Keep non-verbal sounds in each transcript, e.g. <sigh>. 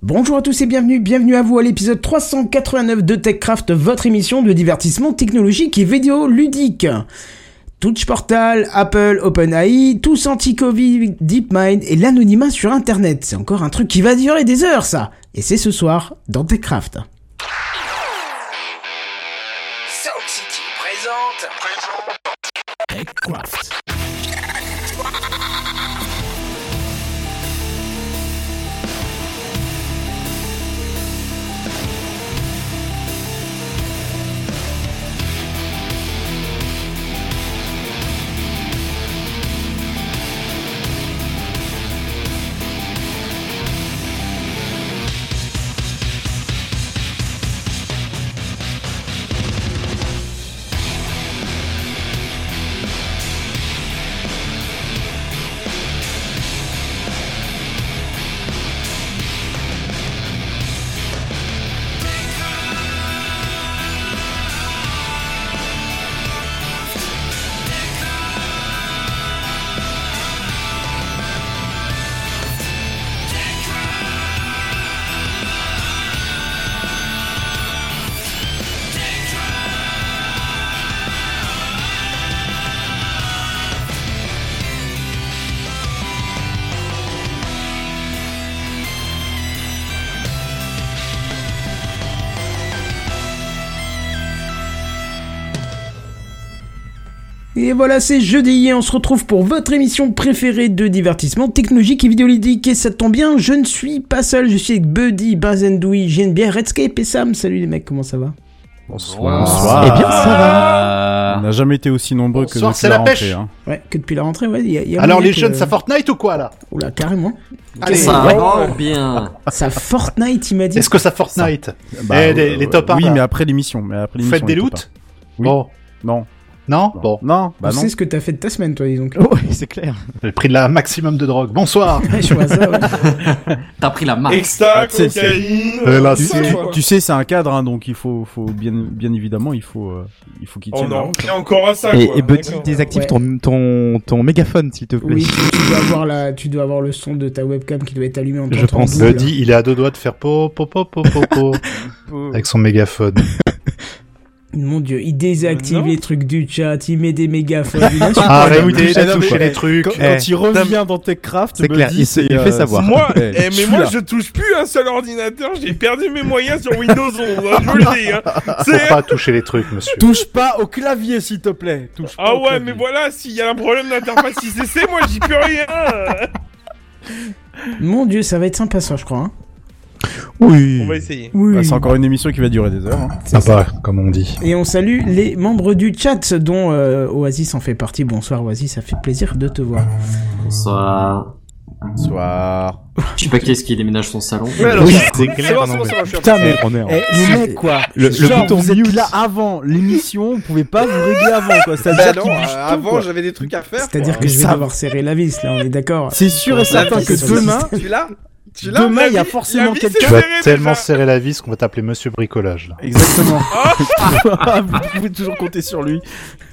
Bonjour à tous et bienvenue, bienvenue à vous à l'épisode 389 de TechCraft, votre émission de divertissement technologique et vidéo ludique. Touch Portal, Apple, OpenAI, tous anti-Covid, DeepMind et l'anonymat sur Internet. C'est encore un truc qui va durer des heures, ça. Et c'est ce soir dans TechCraft. Sound City présente. TechCraft. Et voilà, c'est jeudi et on se retrouve pour votre émission préférée de divertissement technologique et vidéoludique. Et ça tombe bien, je ne suis pas seul, je suis avec Buddy, Bazendoui, JNBR, Redscape et Sam. Salut les mecs, comment ça va? Bonsoir. Bonsoir. Eh bien, ça va. On n'a jamais été aussi nombreux que depuis c'est la la pêche. rentrée, hein. Ouais, que depuis la rentrée, ouais, il y a, il y a Alors les que- jeunes, ça Fortnite ou quoi là? Oula, carrément. Allez, Ça ouais. va bien. Ça Fortnite, il m'a dit. Est-ce que ça Fortnite? Bah, Eh, les- les top Oui, un, là. mais après l'émission. Mais après Vous l'émission. faites des loots? Oui. Bon, un. Non. Non Bon, Non. Bah On non. sait ce que t'as fait de ta semaine, toi, dis donc. <laughs> Oui, c'est clair. j'ai pris de la maximum de drogue. Bonsoir <laughs> je vois ça, ouais. <laughs> T'as pris la marque. Extra, Ah, tu sais, c'est- cocaïne. Là, Tu, c'est- tu- tu sais, c'est un cadre, hein, donc il faut, faut bien, bien évidemment, il faut, euh, il faut qu'il Oh tienne. la non, route. et encore à ça, Et, quoi. et Buddy, D'accord. désactive Ouais. ton, ton, ton mégaphone, s'il te plaît. Oui, tu, tu dois avoir la, tu dois avoir le son de ta webcam qui doit être allumé en Je t'entendant pense. Buddy, il est à deux doigts de faire po po po po po po avec son mégaphone. Mon dieu, il désactive les trucs du chat, il met des mégaphones. Arrêtez de toucher mais- les trucs. Quand, Eh, quand il revient dans TechCraft, c'est clair, il se- il fait euh, savoir. Moi, Eh, eh, mais moi, là. je touche plus un seul ordinateur, j'ai perdu mes moyens sur Windows 11, hein, je vous le dis, hein. <laughs> Faut C'est... pas toucher les trucs, monsieur. Touche pas au clavier, s'il te plaît. Touche pas Ah ouais, clavier. mais voilà, s'il y a un problème d'interface ICC, moi, j'y peux rien. Mon dieu, ça va être sympa ça, je crois. hein. Oui. On va essayer. Oui. Bah, c'est encore une émission qui va durer des heures. hein. Sympa, comme on dit. Et on salue les membres du chat dont euh, Oasis en fait partie. Bonsoir Oasis, ça fait plaisir de te voir. Bonsoir. Soir. Je sais pas qui est-ce qui déménage son salon. Oui, c'est clair. bon, non, mais- Putain, mais On est en- Eh, les mecs, quoi. Le- le Genre, bouton vous êtes là avant l'émission, vous pouvez pas vous régler avant, quoi. Bah C'est-à-dire non, qu'il euh, avant, quoi. j'avais des trucs à faire. C'est-à-dire quoi. que je vais Ça- devoir serrer la vis là, on est d'accord. C'est sûr et certain que demain, système. Demain, il y a forcément quelqu'un- Tu vas serré, tellement déjà. serrer la vis qu'on va t'appeler Monsieur Bricolage. Là. Exactement. <laughs> <laughs> vous pouvez toujours compter sur lui.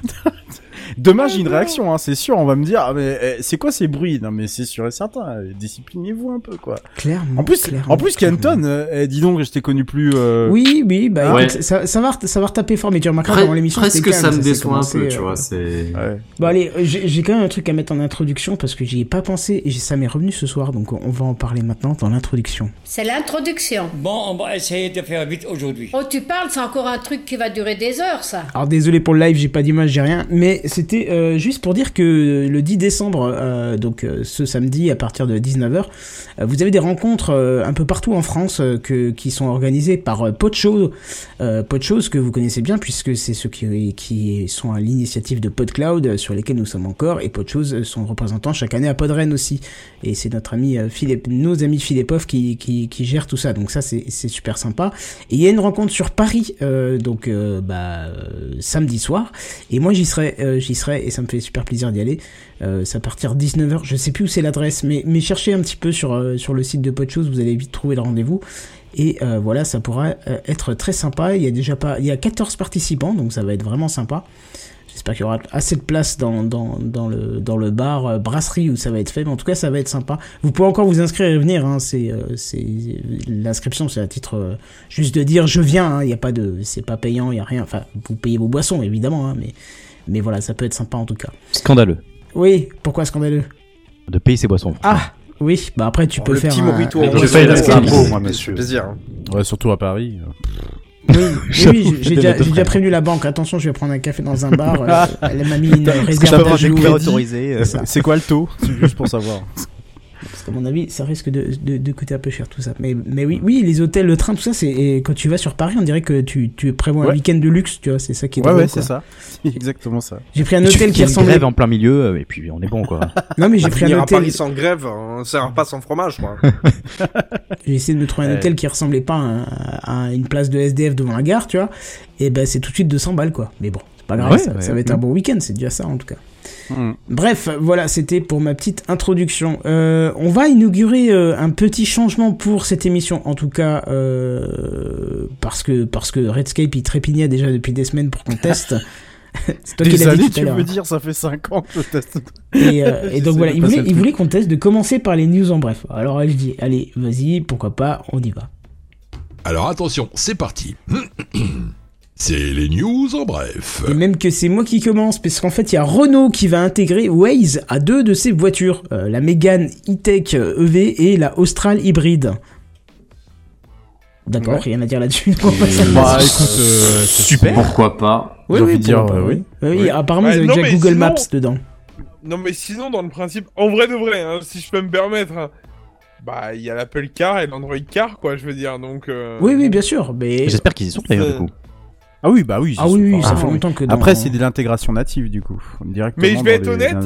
<laughs> Demain, j'ai une réaction, hein, c'est sûr. On va me dire, ah, mais eh, c'est quoi ces bruits? Non, mais c'est sûr et certain. euh, Disciplinez-vous un peu, quoi. Clairement. En plus, clairement, en plus, clairement. Kenton, euh, eh, dis donc, je t'ai connu plus. euh, Oui, oui, bah Ouais. écoute, ça, ça va, ça va retaper fort, mais tu remarqueras Pre- avant l'émission. presque c'était ça calme, me déçoit un peu, tu euh, vois. C'est. Ouais. Bon allez, j'ai j'ai quand même un truc à mettre en introduction parce que j'y ai pas pensé et ça m'est revenu ce soir, donc on va en parler maintenant dans l'introduction. C'est l'introduction. Bon, on va essayer de faire vite aujourd'hui. Oh, tu parles, c'est encore un truc qui va durer des heures, ça. Alors désolé pour le live, j'ai pas d'image, j'ai rien, mais c'était euh, juste pour dire que le 10 décembre, euh, donc euh, ce samedi à partir de 19h, euh, vous avez des rencontres euh, un peu partout en France euh, que, qui sont organisées par euh, Podchose, euh, Podchose que vous connaissez bien puisque c'est ceux qui, qui sont à l'initiative de PodCloud euh, sur lesquels nous sommes encore et Podchose euh, sont représentants chaque année à Podren aussi. Et c'est notre ami euh, Philippe, nos amis Philippov qui, qui, qui gèrent tout ça. Donc ça c'est super sympa. Et il y a une rencontre sur Paris euh, donc euh, bah, euh, samedi soir. Et moi j'y serai euh, j'y serai et ça me fait super plaisir d'y aller euh, c'est à partir de 19h je sais plus où c'est l'adresse mais, mais cherchez un petit peu sur, euh, sur le site de Podchose vous allez vite trouver le rendez-vous et euh, voilà ça pourra euh, être très sympa il y a déjà pas il y a 14 participants donc ça va être vraiment sympa J'espère qu'il y aura assez de place dans, dans, le, dans le bar brasserie où ça va être fait. Mais en tout cas, ça va être sympa. Vous pouvez encore vous inscrire et venir. Hein. C'est, c'est l'inscription, c'est à titre juste de dire je viens. hein. Il y a pas de, c'est pas payant, il y a rien. Enfin, vous payez vos boissons évidemment, hein, mais mais voilà, ça peut être sympa en tout cas. Scandaleux. Oui, pourquoi scandaleux De payer ses boissons. Ah oui, bah après tu Oh, peux le faire petit un- un- boisson, paye la c'est impôt, un moi, monsieur. plaisir. hein. Ouais, surtout à Paris. Oui, oui, <laughs> oui, j'ai- déjà, prévenu la banque. Attention, je vais prendre un café dans un bar. <laughs> euh, elle m'a mis une je réserve euh, C'est quoi le taux C'est Juste pour savoir. Qu'à mon avis, ça risque de, de, de coûter un peu cher tout ça. Mais, mais oui, oui, les hôtels, le train, tout ça, c'est et quand tu vas sur Paris, on dirait que tu, tu prévois un week-end de luxe, tu vois. C'est ça qui est Ouais, drôle, ouais, quoi. c'est ça. C'est <laughs> exactement ça. J'ai pris un hôtel qui ressemblait. grève en plein milieu, euh, et puis on est bon, quoi. <laughs> Non, mais j'ai pris un hôtel. Paris sans grève, on sert pas sans fromage, quoi. <laughs> J'ai essayé de me trouver un Ouais. hôtel qui ressemblait pas à, un- à une place de SDF devant la gare, tu vois. Et ben, c'est tout de suite 200 balles, quoi. Mais bon, c'est pas grave. Ouais, ça, ouais. ça va être un bon week-end. C'est déjà ça, en tout cas. Mm. Bref, voilà, c'était pour ma petite introduction. Euh, on va inaugurer euh, un petit changement pour cette émission, en tout cas euh, parce que parce que Redscape il trépignait déjà depuis des semaines pour qu'on teste. <laughs> C'est toi qui l'as dit années, tout à tu veux dire, ça fait 5 ans que je teste. Et, euh, <laughs> donc voilà, il voulait, il voulait qu'on teste de commencer par les news en bref. Alors elle dit, allez, vas-y, pourquoi pas, on y va. Alors attention, c'est parti. <clears throat> C'est les news en bref. Et même que c'est moi qui commence, parce qu'en fait, il y a Renault qui va intégrer Waze à deux de ses voitures, euh, la Mégane E-Tech EV et la Austral hybride. D'accord, Ouais. rien à dire là-dessus. <laughs> Bah écoute, euh, Super. Pourquoi pas Oui, j'ai oui, envie de dire, pourquoi pas, euh, oui. oui. Oui, Oui. apparemment, Ouais, ils avaient déjà Google sinon- Maps dedans. Non, mais sinon, dans le principe, en vrai de vrai, hein, si je peux me permettre, hein, bah, il y a l'Apple Car et l'Android Car, quoi, je veux dire, donc... euh, Oui, oui, bien sûr, mais... J'espère qu'ils y sont d'ailleurs, du coup. Ah oui, bah oui. Ah oui, ça fait longtemps que dans- Après, c'est de l'intégration native du coup, directement Mais je vais être les, honnête.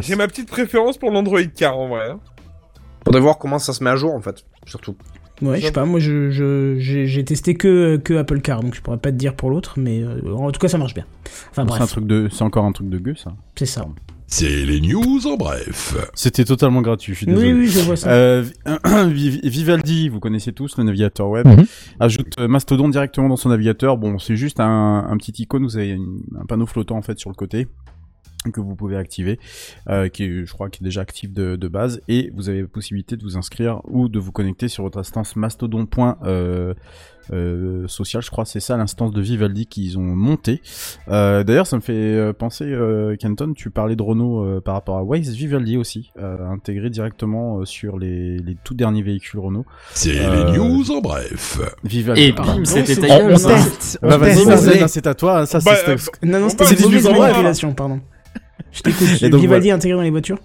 J'ai ma petite préférence pour l'Android Car, en vrai. hein. Faudrait voir comment ça se met à jour, en fait, surtout. Ouais, je sais pas, moi je, je, j'ai, j'ai testé que, que Apple Car, donc je pourrais pas te dire pour l'autre, mais euh, en tout cas ça marche bien. Enfin C'est un bref, truc de, c'est encore un truc de gueux ça. c'est ça. C'est les news en bref. C'était totalement gratuit, je suis désolé. Oui, oui, je vois ça. Euh, Vi- Vivaldi, vous connaissez tous le navigateur web, Mhm. ajoute euh, Mastodon directement dans son navigateur. Bon, c'est juste un, un petit icône, vous avez une- un panneau flottant en fait sur le côté que vous pouvez activer, euh, qui est, je crois qui est déjà actif de, de base, et vous avez la possibilité de vous inscrire ou de vous connecter sur votre instance Mastodon. Euh, euh, social, je crois, c'est ça l'instance de Vivaldi qu'ils ont monté. Euh, D'ailleurs, ça me fait euh, penser, euh, Kenton, tu parlais de Renault euh, par rapport à Waze, Vivaldi aussi, euh, intégré directement euh, sur les, les tout derniers véhicules Renault. C'est Euh, les news en bref. Vivaldi. Et pardon. bim, c'était c'est- on- on teste. Bah, vas-y, à toi. Ça, Bah, c'est euh, Non, non, on c'était mauvaise news en bref. pardon. Je t'écoute. Vivaldi intégré dans les voitures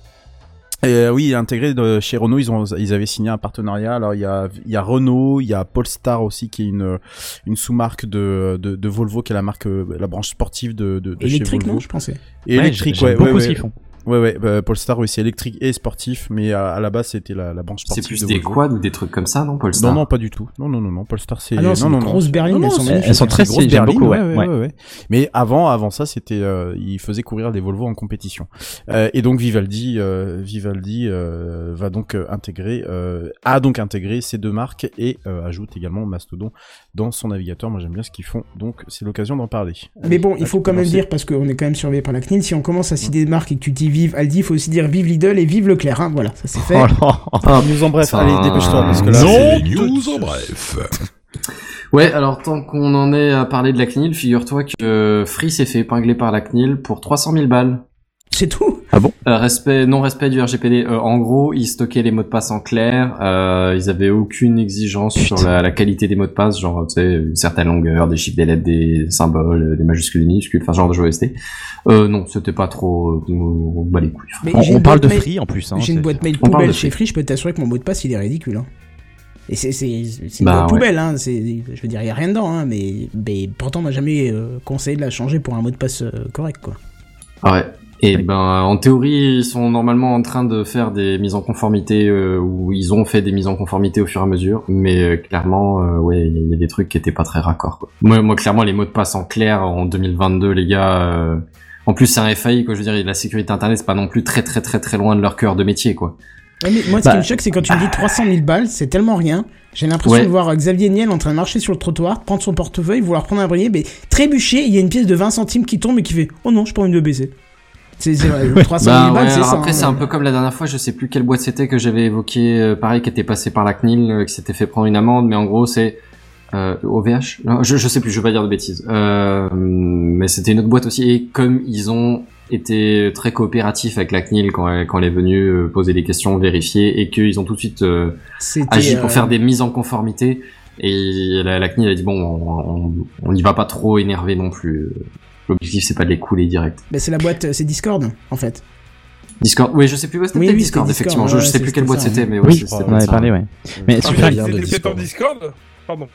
Et, euh, oui, intégré de, chez Renault, ils ont, ils avaient signé un partenariat. Alors il y a, il y a Renault, il y a Polestar aussi qui est une, une sous-marque de, de, de Volvo qui est la marque, euh, la branche sportive de, de, de chez Électrique, Volvo. non, je pensais. Et électrique, j'aime ouais, beaucoup ouais, ce ouais. qu'ils font. Ouais, ouais, bah, Polestar, oui, c'est électrique et sportif, mais à, à la base, c'était la, la branche C'est sportive plus de des quads ou des trucs comme ça, non, Polestar Non, non, pas du tout. Non, non, non, non. Polestar, c'est. Ah non, c'est des grosses berlines, Non, non, elles sont c'est- magnifiques. Elles sont très c'est grosses berlines, beaucoup, ouais, ouais, ouais, ouais, ouais. Mais avant, avant ça, c'était, euh, ils faisaient courir des Volvo en compétition. Euh, et donc Vivaldi, euh, Vivaldi euh, va donc intégrer, euh, a donc intégré ces deux marques et euh, ajoute également Mastodon dans son navigateur. Moi, j'aime bien ce qu'ils font, donc c'est l'occasion d'en parler. Mais bon, il faut quand même dire, parce qu'on est quand même surveillé par la CNIL, si on commence à citer des marques et que tu dis vive Aldi, il faut aussi dire vive Lidl et vive Leclerc. Hein, voilà, ça c'est fait. Oh. Ah, nous en bref, Ça- allez, dépêche-toi parce que là. C'est c'est- les news en bref. Ouais, alors tant qu'on en est à parler de la CNIL, figure-toi que Free s'est fait épingler par la CNIL pour 300 000 balles. C'est tout. Euh, respect, non respect du RGPD. Euh, en gros, ils stockaient les mots de passe en clair. Euh, ils avaient aucune exigence sur la, la qualité des mots de passe, genre tu sais une certaine longueur, des chiffres, des lettres, des symboles, des majuscules, des minuscules, enfin genre de JOST. Euh, non, c'était pas trop. euh, on bat les couilles. Mais On, parle de mail- free en plus. Hein, J'ai une boîte mail poubelle de chez Free. Je peux t'assurer que mon mot de passe il est ridicule. Hein. Et c'est une Bah, ouais. poubelle, hein. Je veux dire il y a rien dedans, hein. Mais mais pourtant on m'a jamais euh, conseillé de la changer pour un mot de passe euh, correct quoi. Ah ouais. Et ben, en théorie, ils sont normalement en train de faire des mises en conformité, euh, ou ils ont fait des mises en conformité au fur et à mesure, mais euh, clairement, euh, ouais, il y, a- il y a des trucs qui étaient pas très raccords. Quoi. Moi, moi, clairement, les mots de passe en clair en 2022, les gars. euh, En plus, c'est un FAI, quoi. Je veux dire, la sécurité internet, c'est pas non plus très, très, très, très loin de leur cœur de métier, quoi. Ouais, mais moi, ce Bah, qui me choque, c'est quand tu me dis 300 000 balles, c'est tellement rien. J'ai l'impression Ouais. de voir Xavier Niel en train de marcher sur le trottoir, prendre son portefeuille, vouloir prendre un briquet, mais trébucher, il y a une pièce de 20 centimes qui tombe et qui fait Oh non, je prends une de BC. C'est c'est vrai, 300 000 Bah, balles, ouais, c'est ça. après, hein. c'est un peu comme la dernière fois, je sais plus quelle boîte c'était que j'avais évoqué, euh, pareil, qui était passé par la CNIL, euh, qui s'était fait prendre une amende, mais en gros, c'est euh, OVH Non, je, je sais plus, je vais pas dire de bêtises. Euh, mais c'était une autre boîte aussi, et comme ils ont été très coopératifs avec la CNIL quand elle, quand elle est venue euh, poser des questions, vérifier, et qu'ils ont tout de suite euh, agi pour euh, faire des mises en conformité, et la, la CNIL a dit, bon, on- on on n'y va pas trop énerver non plus. L'objectif, c'est pas de les couler direct. bah, c'est la boîte, euh, c'est Discord, en fait. Discord, oui, je sais plus, ouais, c'était Oui, peut-être oui, Discord, effectivement. Je, sais plus quelle boîte c'était, mais Oui, ouais, c'était on avait parlé, ouais. Mais super. mais de C'était en Discord Pardon.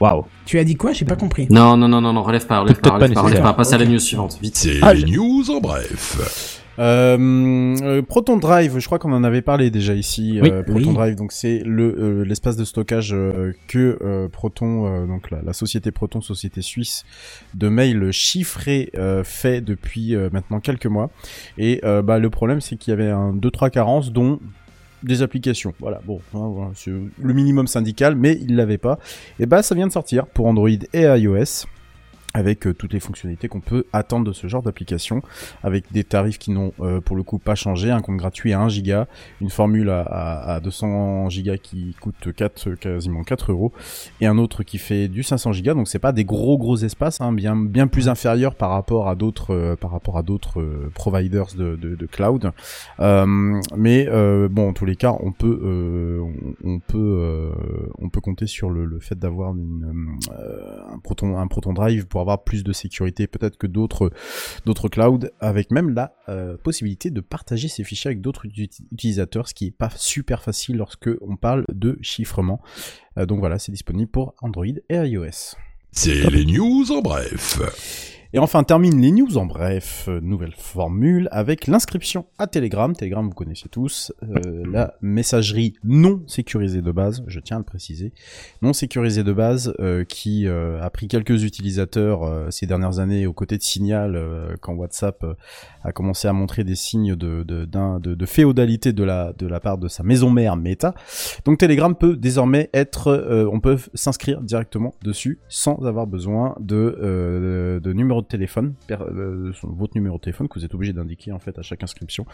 Waouh. Tu as dit quoi? J'ai pas compris. Non, non, non, non, non, relève pas, relève Peut-être pas, relève pas, relève pas, passe à la news suivante, vite. C'est Ah, news en bref. Euh, euh, Proton Drive, je crois qu'on en avait parlé déjà ici. Oui. euh, Proton Oui. Drive, donc c'est le euh, l'espace de stockage euh, que euh, Proton, euh, donc la, la société Proton, société suisse de mail chiffré, euh, fait depuis euh, maintenant quelques mois. Et euh, bah le problème, c'est qu'il y avait un deux trois carences, dont des applications. Voilà, bon, hein, le minimum syndical, mais il l'avait pas. Et bah ça vient de sortir pour Android et iOS avec euh, toutes les fonctionnalités qu'on peut attendre de ce genre d'application, avec des tarifs qui n'ont euh, pour le coup pas changé, un compte gratuit à 1 giga, une formule à, à, à 200 gigas qui coûte 4, quasiment 4 euros, et un autre qui fait du 500 gigas, donc c'est pas des gros gros espaces, hein, bien bien plus inférieurs par rapport à d'autres euh, par rapport à d'autres euh, providers de, de, de cloud, Euh, mais euh, bon en tous les cas on peut euh, on, on peut euh, on peut compter sur le, le fait d'avoir euh, un proton un proton drive pour avoir plus de sécurité peut-être que d'autres d'autres clouds avec même la euh, possibilité de partager ces fichiers avec d'autres uti- utilisateurs ce qui est pas super facile lorsque on parle de chiffrement Euh, donc voilà c'est disponible pour Android et iOS C'est les news en bref. Et enfin, termine les news en bref, euh, nouvelle formule, avec l'inscription à Telegram. Telegram, vous connaissez tous, euh, la messagerie non sécurisée de base, je tiens à le préciser, non sécurisée de base, euh, qui a pris quelques utilisateurs ces dernières années aux côtés de Signal, quand WhatsApp a commencé à montrer des signes de, de, féodalité de la, de la part de sa maison mère Meta. Donc Telegram peut désormais être, on peut s'inscrire directement dessus sans avoir besoin de, de numéro téléphone, euh, votre numéro de téléphone que vous êtes obligé d'indiquer en fait à chaque inscription.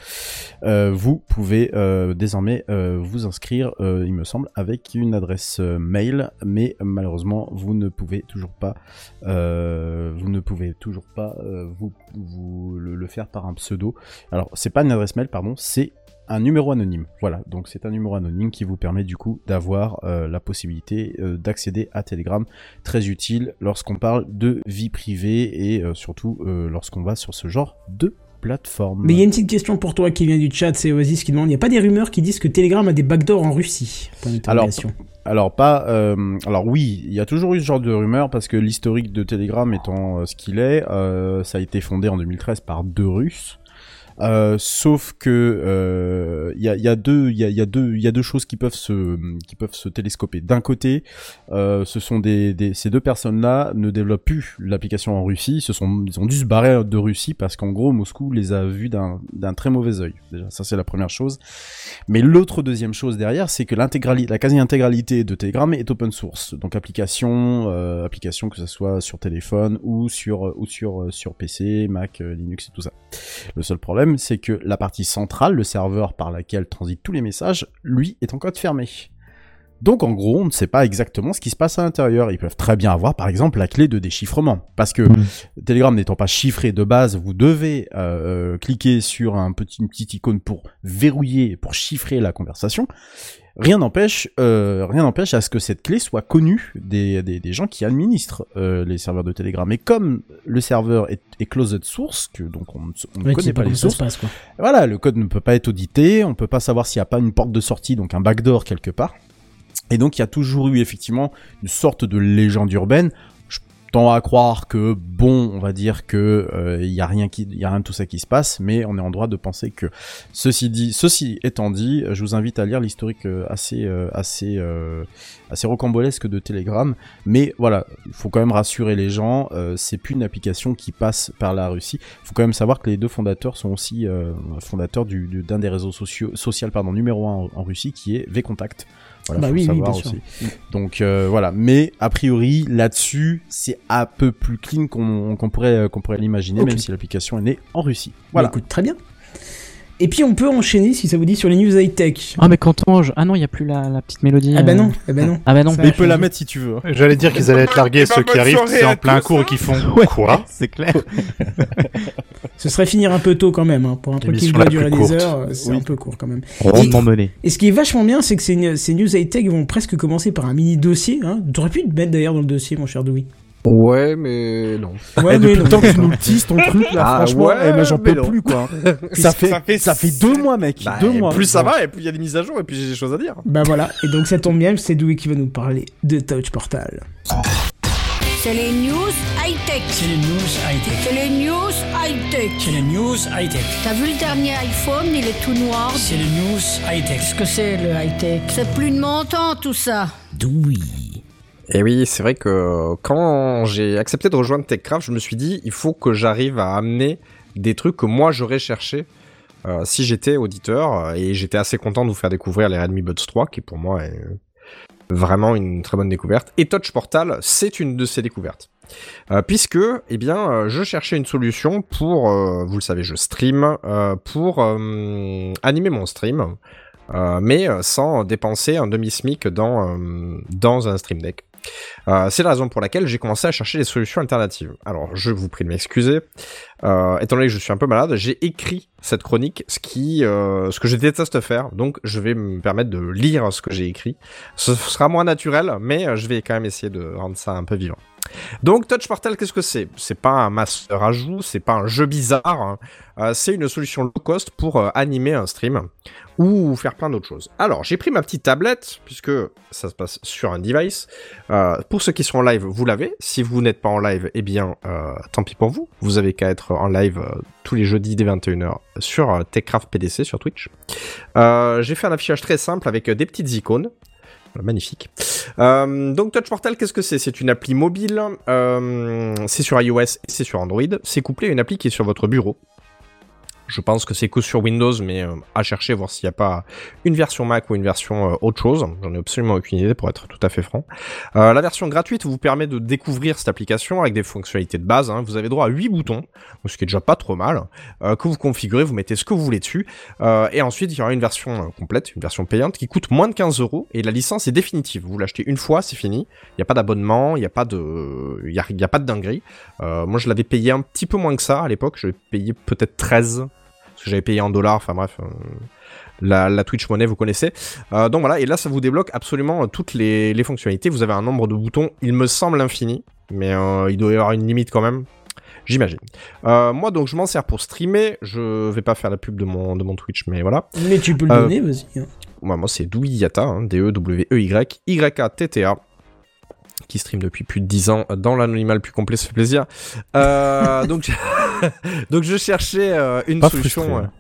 Euh, vous pouvez euh, désormais vous inscrire, il me semble, avec une adresse mail, mais malheureusement vous ne pouvez toujours pas, vous ne pouvez toujours pas vous, vous le, le faire par un pseudo. Alors c'est pas une adresse mail, pardon, c'est un numéro anonyme. Voilà, donc c'est un numéro anonyme qui vous permet du coup d'avoir euh, la possibilité euh, d'accéder à Telegram, très utile lorsqu'on parle de vie privée et euh, surtout lorsqu'on va sur ce genre de plateforme. Mais il y a une petite question pour toi qui vient du chat, c'est Oasis qui demande, il n'y a pas des rumeurs qui disent que Telegram a des backdoors en Russie? Alors, alors pas, euh, alors oui, il y a toujours eu ce genre de rumeur parce que l'historique de Telegram étant euh, ce qu'il est, euh, ça a été fondé en 2013 par deux Russes. Euh, sauf que euh, il y, a, y a deux y a, y a deux y a deux choses qui peuvent se qui peuvent se télescoper. D'un côté, euh, ce sont des, des ces deux personnes-là ne développent plus l'application en Russie. Se sont ils ont dû se barrer de Russie parce qu'en gros Moscou les a vus d'un très mauvais œil. Déjà ça c'est la première chose. Mais l'autre deuxième chose derrière, c'est que l'intégralité, la quasi-intégralité de Telegram est open source. Donc application, euh, application que ce soit sur téléphone ou sur ou sur euh, sur PC, Mac, euh, Linux et tout ça. Le seul problème, c'est que la partie centrale, le serveur par laquelle transitent tous les messages, lui est en code fermé. Donc en gros, on ne sait pas exactement ce qui se passe à l'intérieur. Ils peuvent très bien avoir par exemple la clé de déchiffrement. Parce que Telegram n'étant pas chiffré de base, vous devez euh, euh, cliquer sur un petit, une petite icône pour verrouiller, pour chiffrer la conversation. Rien n'empêche, euh, rien n'empêche à ce que cette clé soit connue des, des, des gens qui administrent euh, les serveurs de Telegram. Et comme le serveur est, est closed source, que donc on, ne- on ne Ouais, tu connaît pas pas les sources, passe, voilà, le code ne peut pas être audité, on peut pas savoir s'il n'y a pas une porte de sortie, donc un backdoor quelque part. Et donc il y a toujours eu effectivement une sorte de légende urbaine. Je tends à croire que bon, on va dire que euh, il y a rien y a rien de tout ça qui se passe, mais on est en droit de penser que. Ceci dit, ceci étant dit, je vous invite à lire l'historique euh, assez, euh, assez, euh, assez rocambolesque de Telegram. Mais voilà, il faut quand même rassurer les gens. euh, c'est plus une application qui passe par la Russie. Il faut quand même savoir que les deux fondateurs sont aussi fondateurs du- du- d'un des réseaux sociaux, social pardon numéro un en, en Russie, qui est VKontact. Voilà, Bah faut oui, oui, sûr. aussi. Donc euh, voilà, mais a priori là-dessus, c'est un peu plus clean qu'on pourrait euh, qu'on pourrait l'imaginer, même si l'application est née en Russie. Voilà. Voilà. écoute, très bien. Et puis on peut enchaîner si ça vous dit sur les news high tech. Ah mais quand on... Ah non, il y a plus la, la petite mélodie. Ah bah euh. non, ah bah non. Ah bah non. Mais il peut la mettre si tu veux. hein. J'allais dire qu'ils allaient être largués, Eh ben, ceux qui arrivent, c'est en plein cours hein. et qui font quoi <laughs> C'est clair. Ce serait finir un peu tôt quand même, hein. pour un truc qui doit la durer des heures, euh, c'est Oui. un peu court quand même. Rondement mené. Et ce qui est vachement bien, c'est que ces, ces news high tech vont presque commencer par un mini dossier. Hein. T'aurais pu te mettre d'ailleurs dans le dossier, mon cher Dewey. Ouais, mais non. Ouais, Eh, mais depuis le temps que tu nous teases ton truc là, Ah, franchement, ouais, eh j'en peux non. plus quoi. <laughs> ça fait ça fait- ça fait deux mois mec, Bah, deux mois. Plus ça va, et plus il y a des mises à jour, et puis j'ai des choses à dire. Bah voilà, et donc ça tombe bien, c'est Dewey qui va nous parler de Touch Portal. C'est les news high-tech. C'est les news high-tech. C'est les news high-tech. C'est les news high-tech. T'as vu le dernier iPhone, il est tout noir. C'est les news high-tech. Qu'est-ce que c'est le high-tech? C'est plus de mon temps tout ça. Dewey. Et oui, c'est vrai que quand j'ai accepté de rejoindre TechCraft, je me suis dit, il faut que j'arrive à amener des trucs que moi j'aurais cherché euh, si j'étais auditeur. Et j'étais assez content de vous faire découvrir les Redmi Buds 3, qui pour moi est vraiment une très bonne découverte. Et Touch Portal, c'est une de ces découvertes. Euh, puisque, eh bien, euh, je cherchais une solution pour, vous le savez, je stream, pour animer mon stream, mais sans dépenser un demi-smic dans, dans un stream deck. Euh, c'est la raison pour laquelle j'ai commencé à chercher des solutions alternatives. Alors, je vous prie de m'excuser. Euh, étant donné que je suis un peu malade, j'ai écrit cette chronique, ce qui, euh, ce que je déteste faire. Donc, je vais me permettre de lire ce que j'ai écrit. Ce sera moins naturel, mais je vais quand même essayer de rendre ça un peu vivant. Donc Touch Portal, qu'est-ce que c'est? C'est pas un master ajout, c'est pas un jeu bizarre, hein. C'est une solution low cost pour animer un stream ou faire plein d'autres choses. Alors j'ai pris ma petite tablette puisque ça se passe sur un device. Euh, pour ceux qui sont en live, vous l'avez. Si vous n'êtes pas en live, eh bien euh, tant pis pour vous. Vous avez qu'à être en live euh, tous les jeudis dès 21h sur TechCraft PDC sur Twitch. J'ai fait un affichage très simple avec des petites icônes. Magnifique. Donc Touch Portal, qu'est-ce que c'est? C'est une appli mobile, c'est sur iOS et c'est sur Android. C'est couplé à une appli qui est sur votre bureau. Je pense que c'est que sur Windows, mais euh, à chercher, voir s'il n'y a pas une version Mac ou une version euh, autre chose. J'en ai absolument aucune idée pour être tout à fait franc. Euh, la version gratuite vous permet de découvrir cette application avec des fonctionnalités de base. hein. Vous avez droit à 8 boutons, ce qui est déjà pas trop mal, que vous configurez, vous mettez ce que vous voulez dessus. Et ensuite, il y aura une version complète, une version payante qui coûte moins de 15 euros et la licence est définitive. Vous l'achetez une fois, c'est fini. Il n'y a pas d'abonnement, il n'y a pas de, il a, pas de dinguerie. Moi, je l'avais payé un petit peu moins que ça à l'époque. Je payé peut-être 13 parce que j'avais payé en dollars. Enfin bref. euh, la, la Twitch Money, vous connaissez. Euh, donc voilà, et là, ça vous débloque absolument euh, toutes les, les fonctionnalités. Vous avez un nombre de boutons, il me semble infini, mais euh, il doit y avoir une limite quand même. J'imagine. Euh, moi, donc, je m'en sers pour streamer. Je vais pas faire la pub de mon, de mon Twitch, mais voilà. Mais tu peux le donner, vas-y. hein. Moi, moi c'est Douyata, hein, D-E-W-E-Y, Y-A-T-T-A, qui stream depuis plus de 10 ans dans l'anonymat le plus complet, ça fait plaisir. Euh, <laughs> donc, je- <laughs> donc, je cherchais euh, une Pas solution. frustré, euh, hein.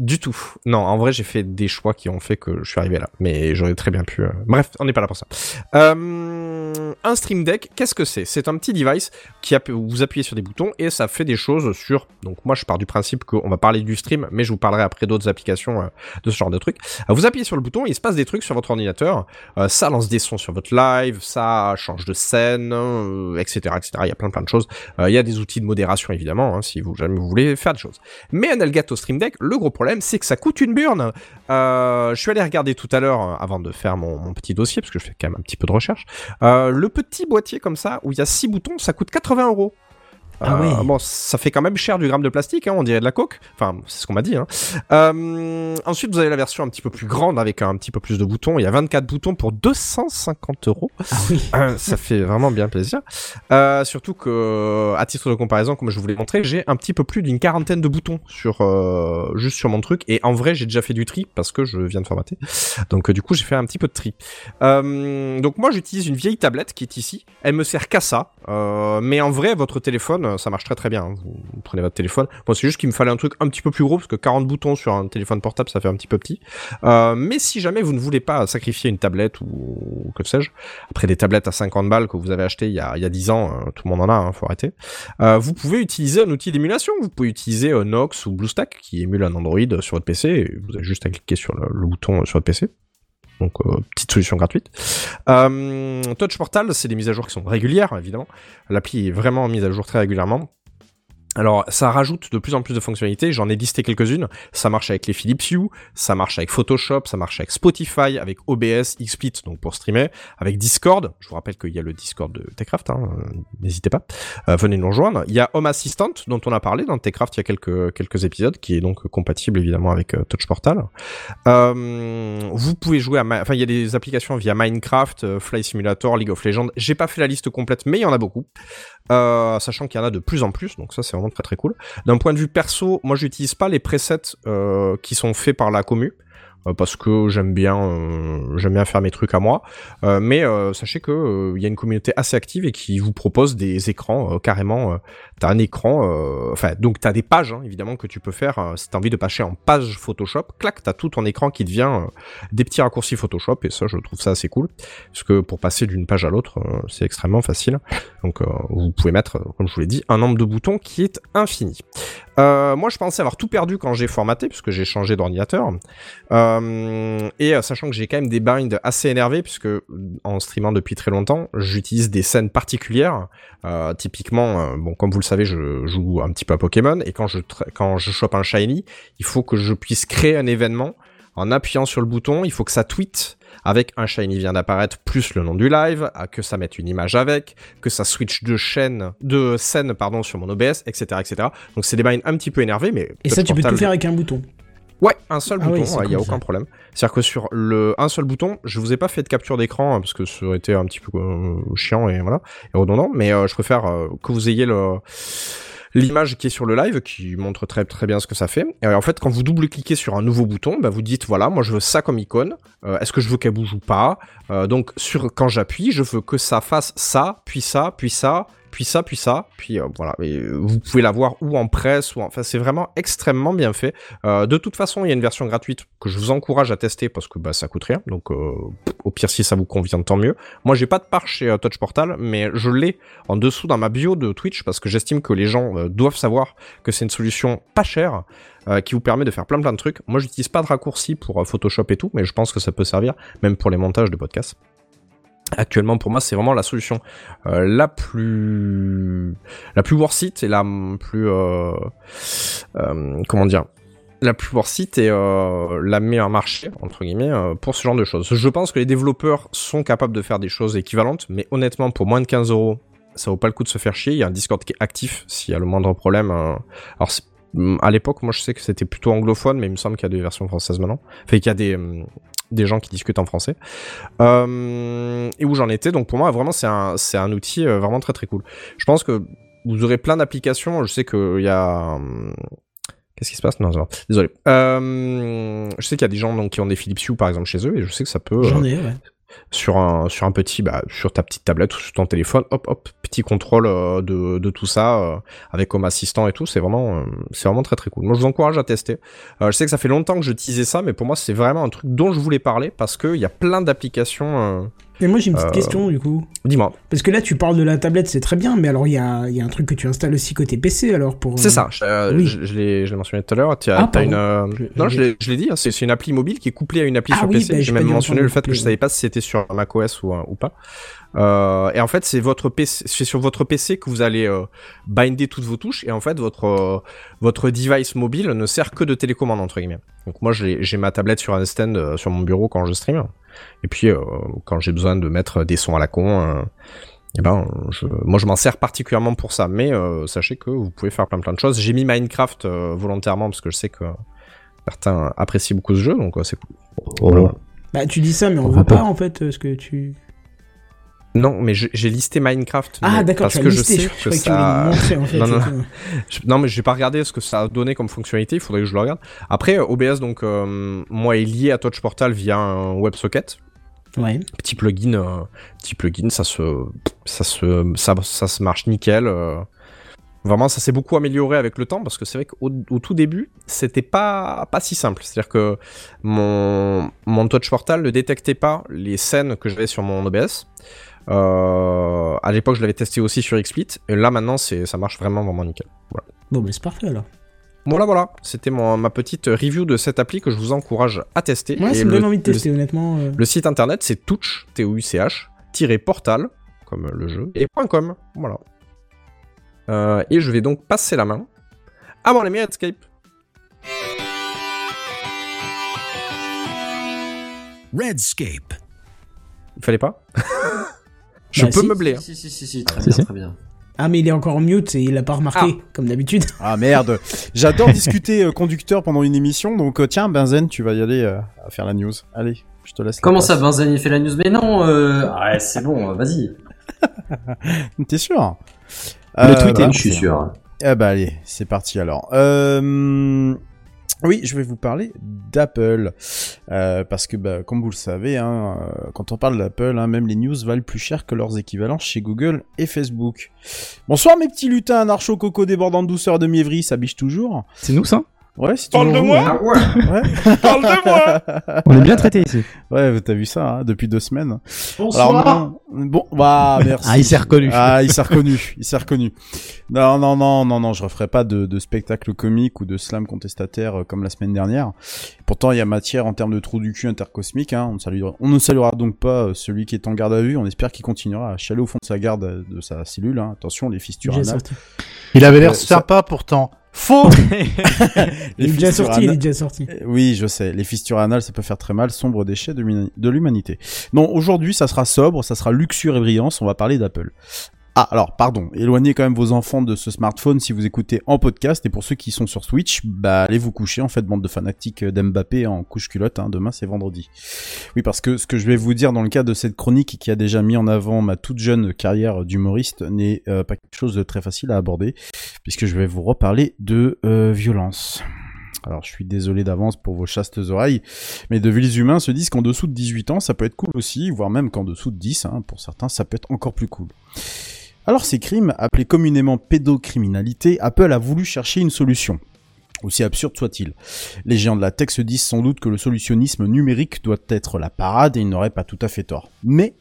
Du tout. Non, en vrai, j'ai fait des choix qui ont fait que je suis arrivé là. Mais j'aurais très bien pu. euh, Bref, on n'est pas là pour ça. Euh, Un Stream Deck, qu'est-ce que c'est? C'est un petit device qui où vous appuyez sur des boutons et ça fait des choses sur. Donc moi, je pars du principe qu'on va parler du stream, mais je vous parlerai après d'autres applications euh, de ce genre de trucs. Vous appuyez sur le bouton, il se passe des trucs sur votre ordinateur. Ça lance des sons sur votre live, ça change de scène, etc., etc. Il y a plein de choses. Il y a des outils de modération évidemment, hein, si vous jamais vous voulez faire des choses. Mais un Elgato Stream Deck, le gros problème, c'est que ça coûte une burne. Euh, je suis allé regarder tout à l'heure, euh, avant de faire mon, petit dossier, parce que je fais quand même un petit peu de recherche. Euh, le petit boîtier comme ça, où il y a 6 boutons, ça coûte 80 euros. Ah Euh, ouais. Bon, ça fait quand même cher du gramme de plastique, hein, on dirait de la coke. Enfin, c'est ce qu'on m'a dit. Hein. Euh, ensuite, vous avez la version un petit peu plus grande avec un petit peu plus de boutons. Il y a 24 boutons pour 250 euros. Ah oui. <laughs> Euh, ça fait vraiment bien plaisir. Surtout que, à titre de comparaison, comme je vous l'ai montré, j'ai un petit peu plus d'une quarantaine de boutons sur juste sur mon truc. Et en vrai, j'ai déjà fait du tri parce que je viens de formater. Donc, du coup, j'ai fait un petit peu de tri. Donc, moi, j'utilise une vieille tablette qui est ici. Elle me sert qu'à ça. Mais en vrai, votre téléphone, euh, ça marche très très bien. Vous, prenez votre téléphone. Moi, c'est juste qu'il me fallait un truc un petit peu plus gros parce que 40 boutons sur un téléphone portable, ça fait un petit peu petit. Euh, mais si jamais vous ne voulez pas sacrifier une tablette ou, que sais-je, après des tablettes à 50 balles que vous avez achetées il y a, il y a 10 ans, euh, tout le monde en a, hein, faut arrêter. Vous pouvez utiliser un outil d'émulation. Vous pouvez utiliser Nox ou BlueStack qui émule un Android sur votre PC. Et vous avez juste à cliquer sur le, le bouton sur votre PC. Donc euh, petite solution gratuite. Euh, Touch Portal, c'est des mises à jour qui sont régulières, évidemment. L'appli est vraiment mise à jour très régulièrement. Alors, ça rajoute de plus en plus de fonctionnalités. J'en ai listé quelques-unes. Ça marche avec les Philips Hue, ça marche avec Photoshop, ça marche avec Spotify, avec OBS, XSplit, donc pour streamer, avec Discord. Je vous rappelle qu'il y a le Discord de Techcraft, hein, euh, n'hésitez pas. Euh, venez nous rejoindre. Il y a Home Assistant, dont on a parlé dans Techcraft il y a quelques, quelques épisodes, qui est donc compatible évidemment avec euh, Touch Portal. Vous pouvez jouer à... Enfin, il y a des applications via Minecraft, Fly Simulator, League of Legends. J'ai pas fait la liste complète, mais il y en a beaucoup. Sachant qu'il y en a de plus en plus, donc ça c'est très très cool. D'un point de vue perso, moi j'utilise pas les presets euh, qui sont faits par la commu. euh, Parce que j'aime bien, euh, j'aime bien faire mes trucs à moi, mais sachez que il y a une communauté assez active et qui vous propose des écrans carrément. T'as un écran, euh, enfin donc t'as des pages hein, évidemment que tu peux faire euh, si t'as envie de passer en page Photoshop. Clac, t'as tout ton écran qui devient euh, des petits raccourcis Photoshop et ça je trouve ça assez cool parce que pour passer d'une page à l'autre c'est extrêmement facile. Donc vous pouvez mettre, comme je vous l'ai dit, un nombre de boutons qui est infini. Moi je pensais avoir tout perdu quand j'ai formaté puisque j'ai changé d'ordinateur et sachant que j'ai quand même des binds assez énervés puisque en streamant depuis très longtemps j'utilise des scènes particulières. Typiquement, bon comme vous le savez je joue un petit peu à Pokémon et quand je quand je chope un shiny il faut que je puisse créer un événement en appuyant sur le bouton, il faut que ça tweet avec un shiny vient d'apparaître plus le nom du live, que ça mette une image avec, que ça switch de chaîne, de scène pardon sur mon OBS, etc., etc. Donc c'est des binds un petit peu énervés, mais Et ça, tu peux tout faire avec un bouton. Ouais, un seul Ah oui, bouton, il y a cool, aucun ça. problème. C'est-à-dire que sur le un seul bouton, je vous ai pas fait de capture d'écran hein, parce que ça aurait été un petit peu euh, chiant et voilà, et redondant, mais euh, je préfère euh, que vous ayez le l'image qui est sur le live qui montre très très bien ce que ça fait. Et en fait, quand vous double-cliquez sur un nouveau bouton, bah, vous dites voilà, moi je veux ça comme icône. Euh, Est-ce que je veux qu'elle bouge ou pas Euh, Donc sur quand j'appuie, je veux que ça fasse ça, puis ça, puis ça, puis ça, puis ça, puis euh, voilà. Euh, vous pouvez la voir ou en presse ou en... enfin c'est vraiment extrêmement bien fait. Euh, de toute façon, il y a une version gratuite que je vous encourage à tester parce que bah ça coûte rien. Donc au pire si ça vous convient tant mieux. Moi j'ai pas de part chez Touch Portal, mais je l'ai en dessous dans ma bio de Twitch parce que j'estime que les gens doivent savoir que c'est une solution pas chère qui vous permet de faire plein plein de trucs. Moi j'utilise pas de raccourci pour Photoshop et tout, mais je pense que ça peut servir même pour les montages de podcasts. Actuellement, pour moi, c'est vraiment la solution euh, la plus la plus worth it et la plus euh, euh, comment dire la plus worth it et la meilleure marché entre guillemets pour ce genre de choses. Je pense que les développeurs sont capables de faire des choses équivalentes, mais honnêtement, pour moins de 15 euros, ça vaut pas le coup de se faire chier. Il y a un Discord qui est actif s'il y a le moindre problème. alors hum, à l'époque, moi je sais que c'était plutôt anglophone, mais il me semble qu'il y a des versions françaises maintenant. Enfin, qu'il y a des hum, des gens qui discutent en français. Euh, et où j'en étais. Donc pour moi, vraiment, c'est un, c'est un outil euh, vraiment très très cool. Je pense que vous aurez plein d'applications. Je sais qu'il y a. hum, Qu'est-ce qui se passe? Non, non, désolé. Euh, je sais qu'il y a des gens donc, qui ont des Philips Hue par exemple chez eux et je sais que ça peut. J'en euh, ai, ouais. Sur un sur un petit bah sur ta petite tablette ou sur ton téléphone hop hop petit contrôle euh, de, de tout ça euh, avec Home Assistant et tout. C'est vraiment euh, c'est vraiment très très cool. Moi je vous encourage à tester. Je sais que ça fait longtemps que je teasais ça mais pour moi c'est vraiment un truc dont je voulais parler parce que il y a plein d'applications Mais moi j'ai une petite euh, question du coup. dis-moi Parce que là tu parles de la tablette, c'est très bien, mais alors il y a, y a un truc que tu installes aussi côté PC alors pour. C'est ça, je, euh, oui. je, je l'ai je l'ai mentionné tout à l'heure. Ah, une, euh, non, je- l'ai- dit, hein, c'est une appli mobile qui est couplée à une appli Ah sur oui, PC. bah, j'ai même mentionné le fait que je savais pas si c'était sur macOS ou, ou pas. Euh, et en fait, c'est votre PC, c'est sur votre PC que vous allez euh, binder toutes vos touches. Et en fait, votre euh, votre device mobile ne sert que de télécommande entre guillemets. Donc moi, j'ai j'ai ma tablette sur un stand euh, sur mon bureau quand je stream. Et puis euh, quand j'ai besoin de mettre des sons à la con. euh, eh ben, je, moi je m'en sers particulièrement pour ça, mais euh, sachez que vous pouvez faire plein plein de choses. J'ai mis Minecraft euh, volontairement parce que je sais que certains apprécient beaucoup ce jeu, donc euh, c'est cool. Voilà. Bah tu dis ça, mais on voit va pas en fait ce que tu. Non, mais j'ai listé Minecraft. Ah, d'accord, parce tu as que listé, je sais que que ça. montrer, en <laughs> fait, non, non. Je- non, mais j'ai pas regardé ce que ça a donné comme fonctionnalité. Il faudrait que je le regarde. Après, OBS, donc euh, moi, est lié à Touch Portal via un WebSocket. Ouais. Petit plugin, euh, petit plugin, ça se, ça se, ça, ça se marche nickel. euh. Vraiment, ça s'est beaucoup amélioré avec le temps parce que c'est vrai qu'au au tout début, c'était pas pas si simple. C'est-à-dire que mon mon Touch Portal ne détectait pas les scènes que j'avais sur mon OBS. Euh, à l'époque, je l'avais testé aussi sur XSplit. Et là, maintenant, c'est ça marche vraiment vraiment nickel. Voilà. Bon, mais c'est parfait alors. Voilà, voilà. C'était mon- ma petite review de cette appli que je vous encourage à tester. Ouais, ça me le- donne envie de le- tester, honnêtement. euh. Le site internet, c'est touch, T-O-U-C-H, tiré portal, comme le jeu, et .com. Voilà. Euh, et je vais donc passer la main à mon ami Redscape. Redscape. Il fallait pas <laughs> Je Bah, peux si. meubler. hein. Si, si, si, si, très Si, bien, si. très bien. Ah, mais il est encore en mute et il a pas remarqué, comme d'habitude. <laughs> Ah merde, j'adore <laughs> discuter euh, conducteur pendant une émission, donc euh, tiens Benzen, tu vas y aller euh, à faire la news. Allez, je te laisse. la Comment ça, Benzen, il fait la news? Mais non, euh... ouais, c'est bon, vas-y. <laughs> T'es sûr? Le tweet bah, je suis sûr. Eh bah allez, c'est parti alors. Euh... Oui, je vais vous parler d'Apple. Euh, parce que, bah, comme vous le savez, hein, euh, quand on parle d'Apple, hein, même les news valent plus cher que leurs équivalents chez Google et Facebook. Bonsoir mes petits lutins anarcho-coco débordant de douceur de mièvrerie, ça biche toujours C'est nous ça? Ouais, c'est Parle toujours de moi hein. Ah <laughs> ouais. Parle de moi <laughs> On est bien traité ici. Ouais, t'as vu ça, hein, depuis deux semaines. Bonsoir Alors, non, bon, bah, <laughs> merci. Ah, il s'est reconnu. Ah, il s'est reconnu, il s'est reconnu. Non, non, non, non, non, je referai pas de, de spectacle comique ou de slam contestataire euh, comme la semaine dernière. Pourtant, il y a matière en termes de trou du cul intercosmique. Hein. On, ne saluera, on ne saluera donc pas euh, celui qui est en garde à vue. On espère qu'il continuera à chialer au fond de sa garde, euh, de sa cellule. Hein. Attention, les fistures. Il avait l'air Euh, ça- sympa pourtant. Faux <laughs> Il est déjà sorti, il est déjà sorti. Oui, je sais. Les fistures anales, ça peut faire très mal. Sombre déchet de l'humanité. Non, aujourd'hui, ça sera sobre, ça sera luxure et brillance. On va parler d'Apple. Ah, alors, pardon. Éloignez quand même vos enfants de ce smartphone si vous écoutez en podcast. Et pour ceux qui sont sur Switch, bah, allez vous coucher, en fait, bande de fanatiques d'Mbappé en couche culotte. Hein. Demain, c'est vendredi. Oui, parce que ce que je vais vous dire dans le cadre de cette chronique qui a déjà mis en avant ma toute jeune carrière d'humoriste n'est euh, pas quelque chose de très facile à aborder, puisque je vais vous reparler de euh, violence. Alors, je suis désolé d'avance pour vos chastes oreilles, mais de vils humains se disent qu'en dessous de 18 ans, ça peut être cool aussi, voire même qu'en dessous de 10, hein, pour certains, ça peut être encore plus cool. Alors, ces crimes, appelés communément pédocriminalité, Apple a voulu chercher une solution. Aussi absurde soit-il. Les géants de la tech se disent sans doute que le solutionnisme numérique doit être la parade et ils n'auraient pas tout à fait tort. Mais,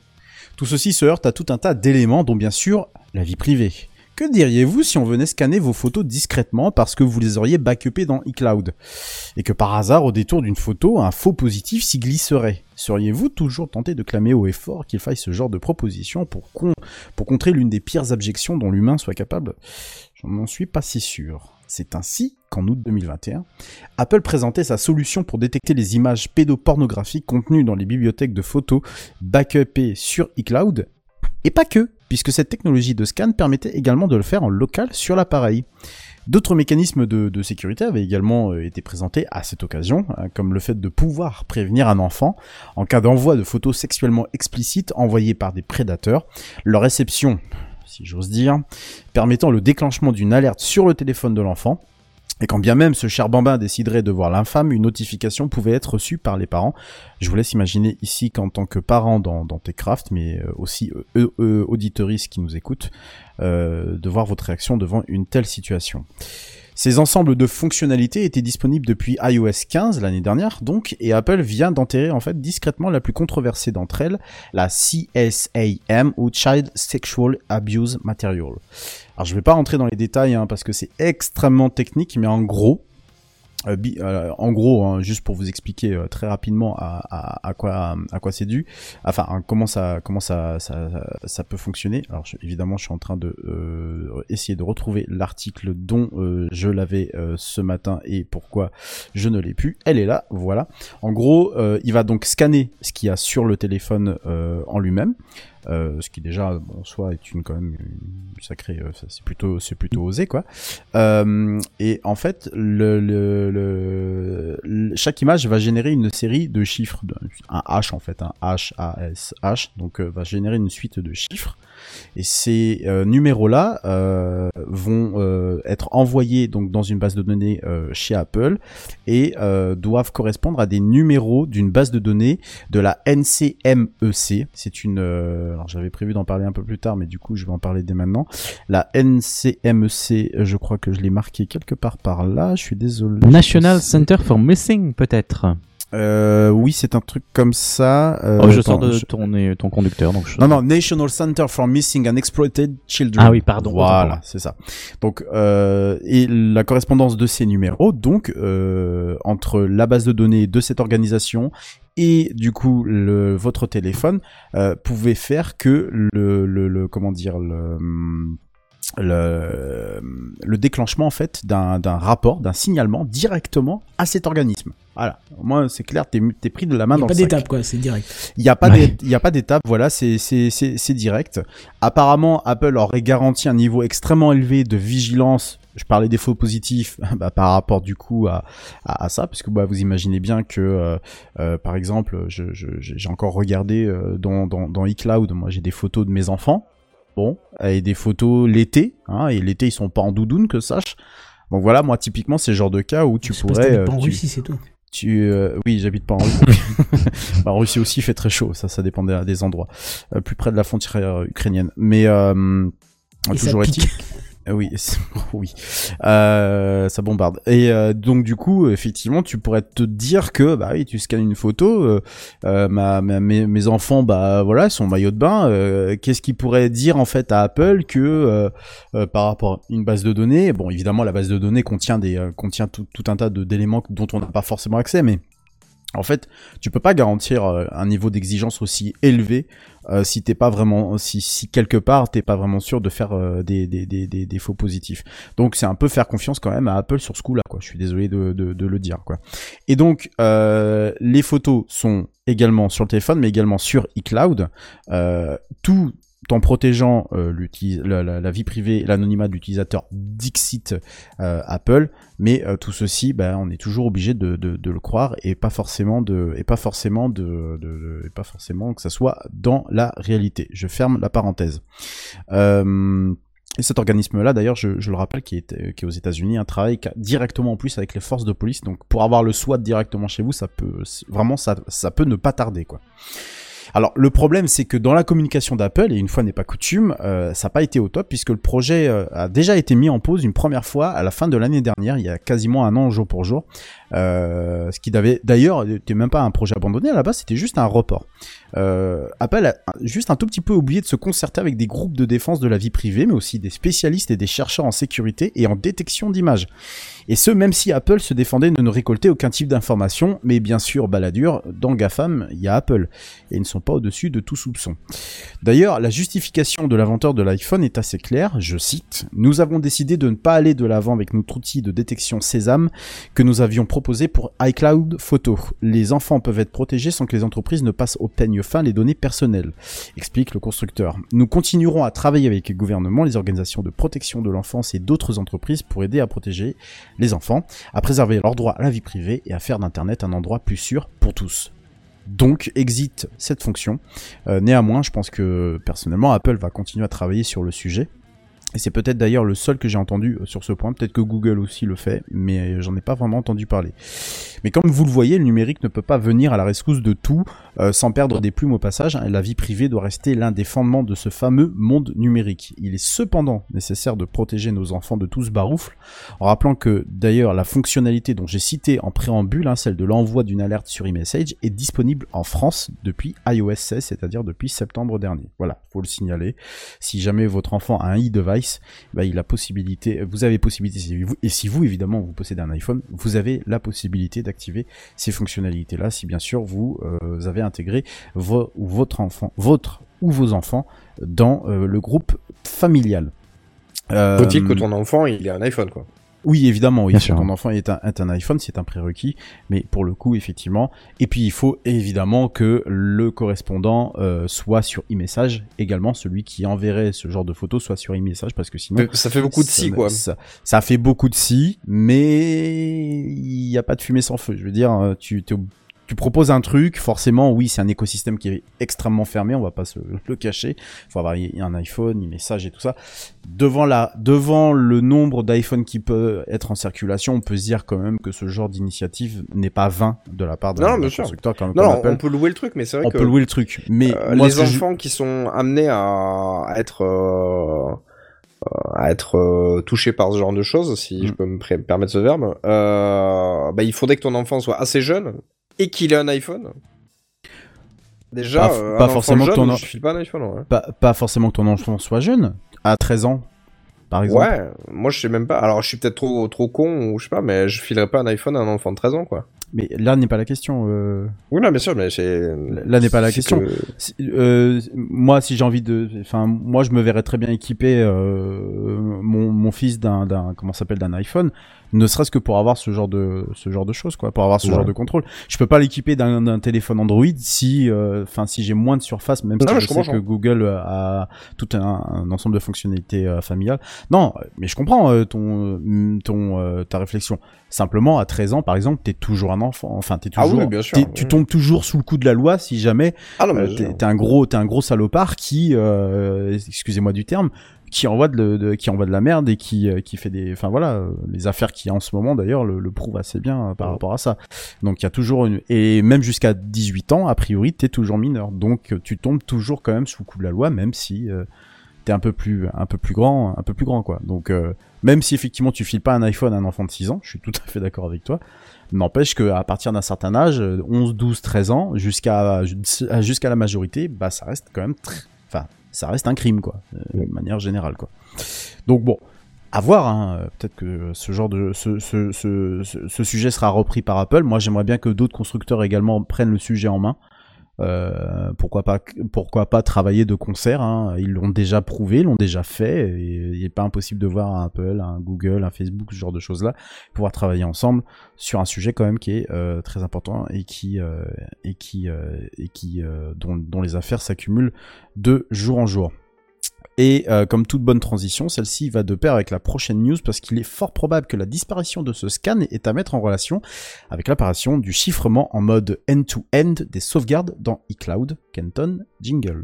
tout ceci se heurte à tout un tas d'éléments dont bien sûr la vie privée. Que diriez-vous si on venait scanner vos photos discrètement parce que vous les auriez backupées dans iCloud Et que par hasard, au détour d'une photo, un faux positif s'y glisserait? Seriez-vous toujours tenté de clamer haut et fort qu'il faille ce genre de proposition pour, con- pour contrer l'une des pires abjections dont l'humain soit capable? Je n'en suis pas si sûr. C'est ainsi qu'en août 2021, Apple présentait sa solution pour détecter les images pédopornographiques contenues dans les bibliothèques de photos backupées sur iCloud et pas que, puisque cette technologie de scan permettait également de le faire en local sur l'appareil. D'autres mécanismes de, sécurité avaient également euh, été présentés à cette occasion, hein, comme le fait de pouvoir prévenir un enfant en cas d'envoi de photos sexuellement explicites envoyées par des prédateurs, leur réception, si j'ose dire, permettant le déclenchement d'une alerte sur le téléphone de l'enfant, et quand bien même ce cher bambin déciderait de voir l'infâme, une notification pouvait être reçue par les parents. Je vous laisse imaginer ici qu'en tant que parent dans, dans Techcraft, mais euh, aussi euh, eux, eux, auditeuristes qui nous écoutent, euh, de voir votre réaction devant une telle situation. Ces ensembles de fonctionnalités étaient disponibles depuis iOS 15 l'année dernière, donc, et Apple vient d'enterrer en fait discrètement la plus controversée d'entre elles, la CSAM ou Child Sexual Abuse Material. Alors je vais pas rentrer dans les détails hein, parce que c'est extrêmement technique, mais en gros, en gros, hein, juste pour vous expliquer euh, très rapidement à, quoi c'est dû, enfin hein, comment ça peut fonctionner. Alors évidemment, je suis en train de euh, essayer de retrouver l'article dont euh, je l'avais euh, ce matin et pourquoi je ne l'ai plus. Elle est là, voilà. En gros, euh, il va donc scanner ce qu'il y a sur le téléphone euh, en lui-même. Euh, ce qui déjà bon, en soi est une quand même sacrée euh, c'est plutôt c'est plutôt osé quoi. Euh, et en fait le, chaque image va générer une série de chiffres un H en fait un H A S H donc va générer une suite de chiffres et ces euh, numéros là vont euh, être envoyés donc dans une base de données euh, chez Apple et euh, doivent correspondre à des numéros d'une base de données de la NCMEC. C'est une, euh, alors j'avais prévu d'en parler un peu plus tard, mais du coup je vais en parler dès maintenant. La NCMEC, je crois que je l'ai marqué quelque part par là. Je suis désolé. National Center for Missing, peut-être. Euh, oui, c'est un truc comme ça. Euh, Oh, je attends, sors de je- ton, euh, ton conducteur, donc je... Non, non, National Center for Missing and Exploited Children. Ah oui, pardon, Voilà, c'est ça. Donc, euh, et la correspondance de ces numéros, donc, euh, entre la base de données de cette organisation et du coup le, votre téléphone, euh, pouvait faire que le, le, le comment dire le le, le déclenchement en fait d'un d'un rapport, d'un signalement directement à cet organisme. Voilà, au moins c'est clair, t'es t'es pris de la main Il n'y dans a pas le sac. d'étape, quoi, c'est direct. Il n'y a pas Ouais. d'é- il y a pas d'étape, voilà, c'est c'est c'est c'est direct. Apparemment, Apple aurait garanti un niveau extrêmement élevé de vigilance. Je parlais des faux positifs, <laughs> bah, par rapport du coup à à, à ça, parce que bah, vous imaginez bien que euh, euh, par exemple, je je- j'ai encore regardé euh, dans dans dans iCloud, moi j'ai des photos de mes enfants, bon, et des photos l'été, hein, et l'été ils sont pas en doudoune que sache. Donc voilà, moi typiquement c'est le genre de cas où tu Je sais pas si pourrais pas euh, en tu- Russie, c'est tout. Tu, euh, oui, j'habite pas en Russie. <laughs> <laughs> Bah, en Russie aussi, il fait très chaud. Ça, ça dépend des, des endroits. Euh, plus près de la frontière euh, ukrainienne. Mais euh, Et toujours est-il. <laughs> Euh, Oui, <laughs> oui, Euh, ça bombarde. Et euh, donc du coup, effectivement, tu pourrais te dire que bah oui, tu scannes une photo, euh, mes, enfants, bah voilà, sont en maillot de bain. Qu'est-ce qu'ils pourraient dire en fait à Apple que par rapport à une base de données? Bon, évidemment, la base de données contient des contient tout, tout un tas d'éléments dont on n'a pas forcément accès, mais en fait, tu peux pas garantir un niveau d'exigence aussi élevé euh, si t'es pas vraiment, si, quelque part t'es pas vraiment sûr de faire euh, des, faux positifs. Donc c'est un peu faire confiance quand même à Apple sur ce coup-là. Je suis désolé de, le dire. Et donc euh, les photos sont également sur le téléphone, mais également sur iCloud. Euh, tout en protégeant euh, la, la- la vie privée l'anonymat de l'utilisateur Dixit euh, Apple, mais euh, tout ceci, bah, on est toujours obligé de, de, de le croire et pas forcément de et pas forcément de, de- et pas forcément que ça soit dans la réalité. Je ferme la parenthèse. Euh, et cet organisme-là, d'ailleurs, je, je le rappelle, qui est, qui est aux États-Unis, un travail qui a directement en plus avec les forces de police. Donc, pour avoir le SWAT directement chez vous, ça peut vraiment, ça, ça peut ne pas tarder, quoi. Alors le problème c'est que dans la communication d'Apple, et une fois n'est pas coutume, euh, ça n'a pas été au top puisque le projet euh, a déjà été mis en pause une première fois à la fin de l'année dernière, il y a quasiment un an jour pour jour. Euh, ce qui d'ailleurs n'était même pas un projet abandonné à la base, c'était juste un report. Euh, Apple a juste un tout petit peu oublié de se concerter avec des groupes de défense de la vie privée, mais aussi des spécialistes et des chercheurs en sécurité et en détection d'images. Et ce, même si Apple se défendait de ne récolter aucun type d'information, mais bien sûr, baladure, dans GAFAM, il y a Apple, et ils ne sont pas au-dessus de tout soupçon. D'ailleurs, la justification de l'inventeur de l'iPhone est assez claire, je cite, Nous avons décidé de ne pas aller de l'avant avec notre outil de détection Sésame que nous avions proposé pour iCloud Photo. Les enfants peuvent être protégés sans que les entreprises ne passent au peigne fin les données personnelles, explique le constructeur. Nous continuerons à travailler avec les gouvernements, les organisations de protection de l'enfance et d'autres entreprises pour aider à protéger les enfants, à préserver leur droit à la vie privée et à faire d'Internet un endroit plus sûr pour tous. Donc, exit cette fonction. Euh, néanmoins, je pense que personnellement, Apple va continuer à travailler sur le sujet. Et c'est peut-être d'ailleurs le seul que j'ai entendu euh, sur ce point. Peut-être que Google aussi le fait, mais j'en ai pas vraiment entendu parler. Mais comme vous le voyez, le numérique ne peut pas venir à la rescousse de tout euh, sans perdre des plumes au passage. La vie privée doit rester l'un des fondements de ce fameux monde numérique. Il est cependant nécessaire de protéger nos enfants de tout ce baroufle, en rappelant que d'ailleurs la fonctionnalité dont j'ai cité en préambule, hein, celle de l'envoi d'une alerte sur eMessage, est disponible en France depuis iOS 16, c'est-à-dire depuis septembre dernier. Voilà, faut le signaler. Si jamais votre enfant a un e-device, bah, il a possibilité, vous avez possibilité, si vous- et si vous évidemment vous possédez un iPhone, vous avez la possibilité d'activer ces fonctionnalités-là, si bien sûr vous euh, avez intégré vo- ou votre enfant, votre ou vos enfants dans euh, le groupe familial. Euh, Faut-il que ton enfant il ait un iPhone quoi oui, évidemment, oui. Bien Si sûr. ton enfant est un, est un iPhone, c'est un prérequis, mais pour le coup, effectivement. Et puis, il faut évidemment que le correspondant euh, soit sur e-message, également celui qui enverrait ce genre de photos soit sur e-message, parce que sinon... Mais ça fait beaucoup de si quoi. Ça, ça fait beaucoup de si, mais il n'y a pas de fumée sans feu. Je veux dire, euh, tu, t'es ob- tu proposes un truc, forcément, oui, c'est un écosystème qui est extrêmement fermé, on va pas se le cacher. Il faut avoir un iPhone, e-message et tout ça. Devant la, devant le nombre d'iPhone qui peut être en circulation, on peut se dire quand même que ce genre d'initiative n'est pas vain de la part d'un constructeur comme, Non, non, on peut louer le truc, mais c'est vrai On que peut louer le truc, mais euh, moi, les je- enfants qui sont amenés à, être euh, à être euh, touchés par ce genre de choses, si Mm. je peux me permettre ce verbe, euh, bah, il faudrait que ton enfant soit assez jeune et qu'il ait un iPhone. Déjà, Pas- euh, forcément que jeune, ton en- je file pas un iPhone. Ouais. Pas, pas forcément que ton enfant soit jeune, à 13 ans, par exemple. Ouais, moi je sais même pas. Alors je suis peut-être trop trop con ou je sais pas, mais je filerais pas un iPhone à un enfant de 13 ans quoi. Mais là n'est pas la question. euh, Oui, non, bien sûr, mais c'est. Là n'est pas la question. que- euh, moi, si j'ai envie de, enfin, moi, je me verrais très bien équiper euh, mon, mon fils d'un, d'un, comment s'appelle, d'un iPhone, ne serait-ce que pour avoir ce genre de, ce genre de choses, quoi, pour avoir ce Ouais. genre de contrôle. Je peux pas l'équiper d'un, téléphone Android si, euh, enfin, si j'ai moins de surface, même Non, si je, je sais que Google a tout un, un ensemble de fonctionnalités euh, familiales. Non, mais je comprends euh, ton, euh, ton, euh, ta réflexion. Simplement, à 13 ans, par exemple, t'es toujours un enfant. Enfin, t'es Ah oui, toujours, bien sûr, oui. tu tombes toujours sous le coup de la loi si jamais Ah euh, t'es un gros, t'es un gros salopard qui, euh, excusez-moi du terme, qui envoie de, de- qui envoie de la merde et qui, euh, qui fait des, enfin voilà, euh, les affaires qu'il y a en ce moment d'ailleurs le, le prouvent assez bien euh, par rapport à ça. Donc il y a toujours une, et même jusqu'à 18 ans, a priori, t'es toujours mineur. Donc tu tombes toujours quand même sous le coup de la loi, même si euh, t'es un peu plus, un peu plus grand, un peu plus grand quoi. Donc euh, même si effectivement tu files pas un iPhone à un enfant de 6 ans, je suis tout à fait d'accord avec toi. N'empêche que à partir d'un certain âge, euh, 11, 12, 13 ans, jusqu'à jusqu'à la majorité, bah ça reste quand même très, ça reste un crime quoi, euh, de manière générale quoi. Donc bon, à voir. Hein, euh, Peut-être que ce genre de ce, ce, ce, ce, ce sujet sera repris par Apple. Moi, j'aimerais bien que d'autres constructeurs également prennent le sujet en main. Euh, pourquoi pas travailler de concert hein. ils l'ont déjà prouvé ils l'ont déjà fait et il n'est pas impossible de voir un Apple un Google un Facebook ce genre de choses là pouvoir travailler ensemble sur un sujet quand même qui est euh, très important et qui euh, dont les affaires s'accumulent de jour en jour et euh, comme toute bonne transition, celle-ci va de pair avec la prochaine news parce qu'il est fort probable que la disparition de ce scan est à mettre en relation avec l'apparition du chiffrement en mode end-to-end des sauvegardes dans iCloud, Kenton, Jingle.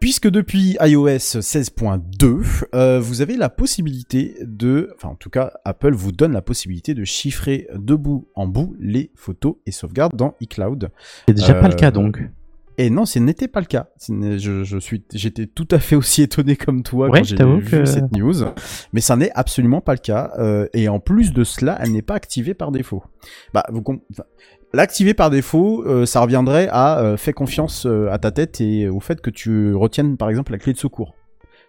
Puisque depuis iOS 16.2, euh, vous avez la possibilité de, enfin en tout cas Apple vous donne la possibilité de chiffrer de bout en bout les photos et sauvegardes dans iCloud. C'est déjà pas le Euh, cas donc. Et non, ce n'était pas le cas. Je, je suis, j'étais tout à fait aussi <laughs> étonné comme toi Ouais, quand j'ai vu que- cette news, mais ça n'est absolument pas le cas. euh, et en plus de cela, elle n'est pas activée par défaut. Bah, vous enfin, l'activer par défaut, euh, ça reviendrait à euh, fais confiance à ta tête et au fait que tu retiennes par exemple la clé de secours.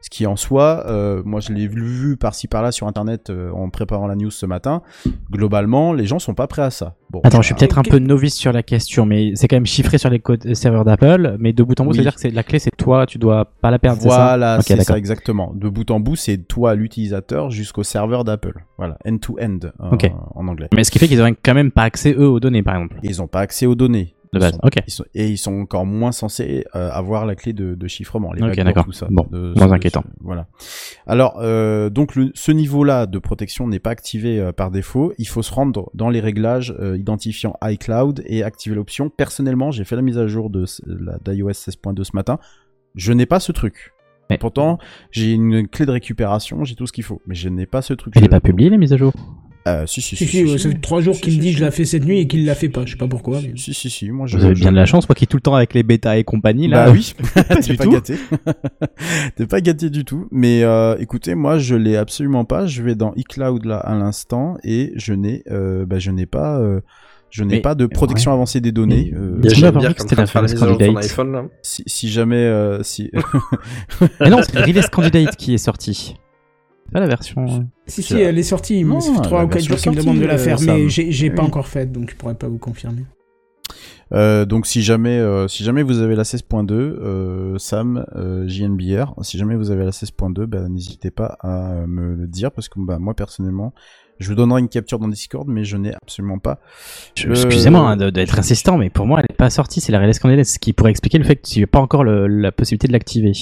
Ce qui en soi, euh, moi je l'ai vu, par-ci par-là sur internet euh, en préparant la news ce matin. Globalement, les gens sont pas prêts à ça. Bon, Attends, je suis bah, peut-être un peu novice sur la question, mais c'est quand même chiffré sur les codes euh, serveurs d'Apple, mais de bout en bout, Oui. c'est-à-dire que c'est la clé, c'est toi, tu dois pas la perdre, c'est ça? Voilà, c'est ça exactement. De bout en bout, c'est toi l'utilisateur jusqu'au serveur d'Apple. Voilà, end-to-end euh, Ok. en anglais. Mais ce qui fait qu'ils auraient quand même pas accès eux aux données, par exemple. Ils n'ont pas accès aux données. De base, sont- ok. ils sont- et ils sont encore moins censés euh, avoir la clé de, de chiffrement, les d'accord. tout ça. Bon, de- moins inquiétant. voilà. Alors, euh, donc le, ce niveau-là de protection n'est pas activé euh, par défaut. Il faut se rendre dans les réglages identifiant iCloud et activer l'option. Personnellement, j'ai fait la mise à jour de la d'iOS 16.2 ce matin. Je n'ai pas ce truc. Pourtant, j'ai une clé de récupération, j'ai tout ce qu'il faut, mais je n'ai pas ce truc. Elle Je- est pas publiée, les mises à jour Euh, si, si, Si, si, ouais, ça fait trois jours qu'il me dit je l'ai fait cette nuit et qu'il l'a fait pas. Je sais pas pourquoi. mais- Si, si, si, moi je. Vous avez je- bien de la chance, moi qui est tout le temps avec les bêtas et compagnie, là. Bah oui, <laughs> <laughs> t'es pas tout. gâté. <laughs> t'es pas gâté du tout. Mais euh, écoutez, moi je l'ai absolument pas. Je vais dans iCloud là à l'instant et je n'ai, euh, bah, je n'ai pas, euh, je n'ai pas de protection ouais. avancée des données. euh, Il y a Est-ce qu'on Jeanne peut Bière avoir qui est en que c'était la de faire la jour de ton Candidate iPhone là. si, si jamais, euh, si. Mais non, c'est le Release Candidate qui est sorti. C'est pas la version. euh, Si, si, elle est sortie. Non, mais ça fait trois la ou quatre version jours qu'il me sortie, demande de la euh, faire, mais j'ai j'ai pas Oui. encore fait, donc je pourrais pas vous confirmer. Euh, donc si jamais, euh, si jamais vous avez la 16.2, euh, Sam, euh, JNBR, si jamais vous avez la 16.2, bah, n'hésitez pas à me le dire parce que bah, moi personnellement, je vous donnerai une capture dans Discord, mais je n'ai absolument pas. le- Excusez-moi hein, de- d'être insistant, mais pour moi, elle est pas sortie. C'est la Release Candidate, ce qui pourrait expliquer le fait que tu n'as pas encore le- la possibilité de l'activer.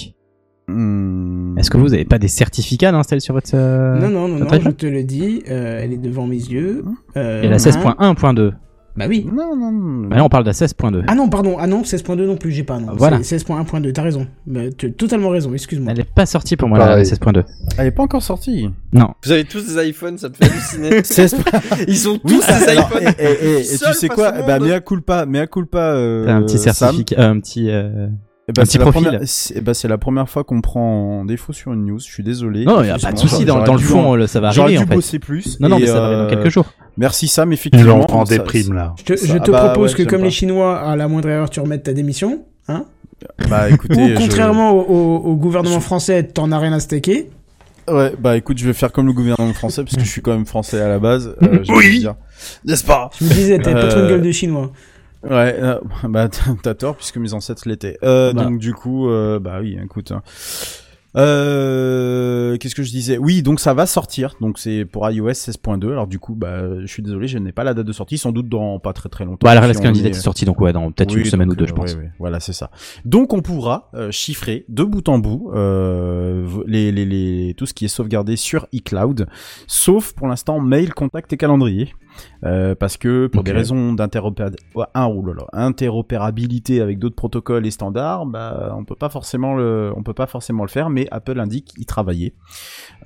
Hmm. Est-ce que vous avez pas des certificats d'installer sur votre. euh, non, non, non, votre non, je te le dis, euh, elle est devant mes yeux. Euh, Et la un- 16.1.2. Bah oui. Non, non, non. Bah là, on parle de la 16.2. Ah non, pardon, ah non, 16.2 non plus, j'ai pas, non. Voilà. C'est 16.1.2, t'as raison. Bah, tu as totalement raison, excuse-moi. Elle est pas sortie pour moi, la Pareil. 16.2. Elle est pas encore sortie. Non. Vous avez tous des iPhones, ça te fait halluciner. <laughs> 16. Ils ont tous des iPhones. et, et- et- et Seul tu sais quoi? Bah, mea culpa, mea culpa. Euh, T'as un petit certificat, euh, un petit. Euh, un c'est petit la profil. première- c'est- eh ben, c'est la première fois qu'on prend en défaut sur une news. Je suis désolé. Non, il y a pas de souci. Dans, J'aurais dans le dû fond, en- le- ça va J'aurais arriver dû en fait. bosser plus. Non, non, mais ça va arriver dans euh, quelques jours. Merci Sam, effectivement. ont en ça- déprime là. Je te, Ça- je te ah bah, propose ouais, que comme pas. les Chinois, à la moindre erreur, tu remettes ta démission. Hein Bah écoutez, Ou contrairement au, au- au gouvernement français, t'en as rien à staker. Ouais, bah écoute, je vais faire comme le gouvernement français parce que je suis quand même français à la base. euh, Oui. N'est-ce pas? Je me disais, t'avais pas trop une Euh, gueule de chinois. Ouais, euh, <laughs> bah t'as tort puisque mes ancêtres l'étaient. Euh, Bah. Donc du coup, euh, bah oui, écoute. hein. Euh, Qu'est-ce que je disais? Oui, donc ça va sortir. Donc c'est pour iOS 16.2. Alors du coup, bah je suis désolé, je n'ai pas la date de sortie. Sans doute dans pas très très longtemps. Bah, la Si Relais on Candidate est- sortie, donc ouais, dans peut-être Oui, une semaine donc, ou deux, je pense. voilà, c'est ça. Donc on pourra chiffrer de bout en bout euh, les, les, les, tout ce qui est sauvegardé sur iCloud, sauf pour l'instant mail, contact et calendrier. Euh, parce que pour des raisons d'interopéra- ouais, un, oh avec d'autres protocoles et standards, bah, on peut pas forcément le, on peut pas forcément le faire, mais Apple indique y travailler.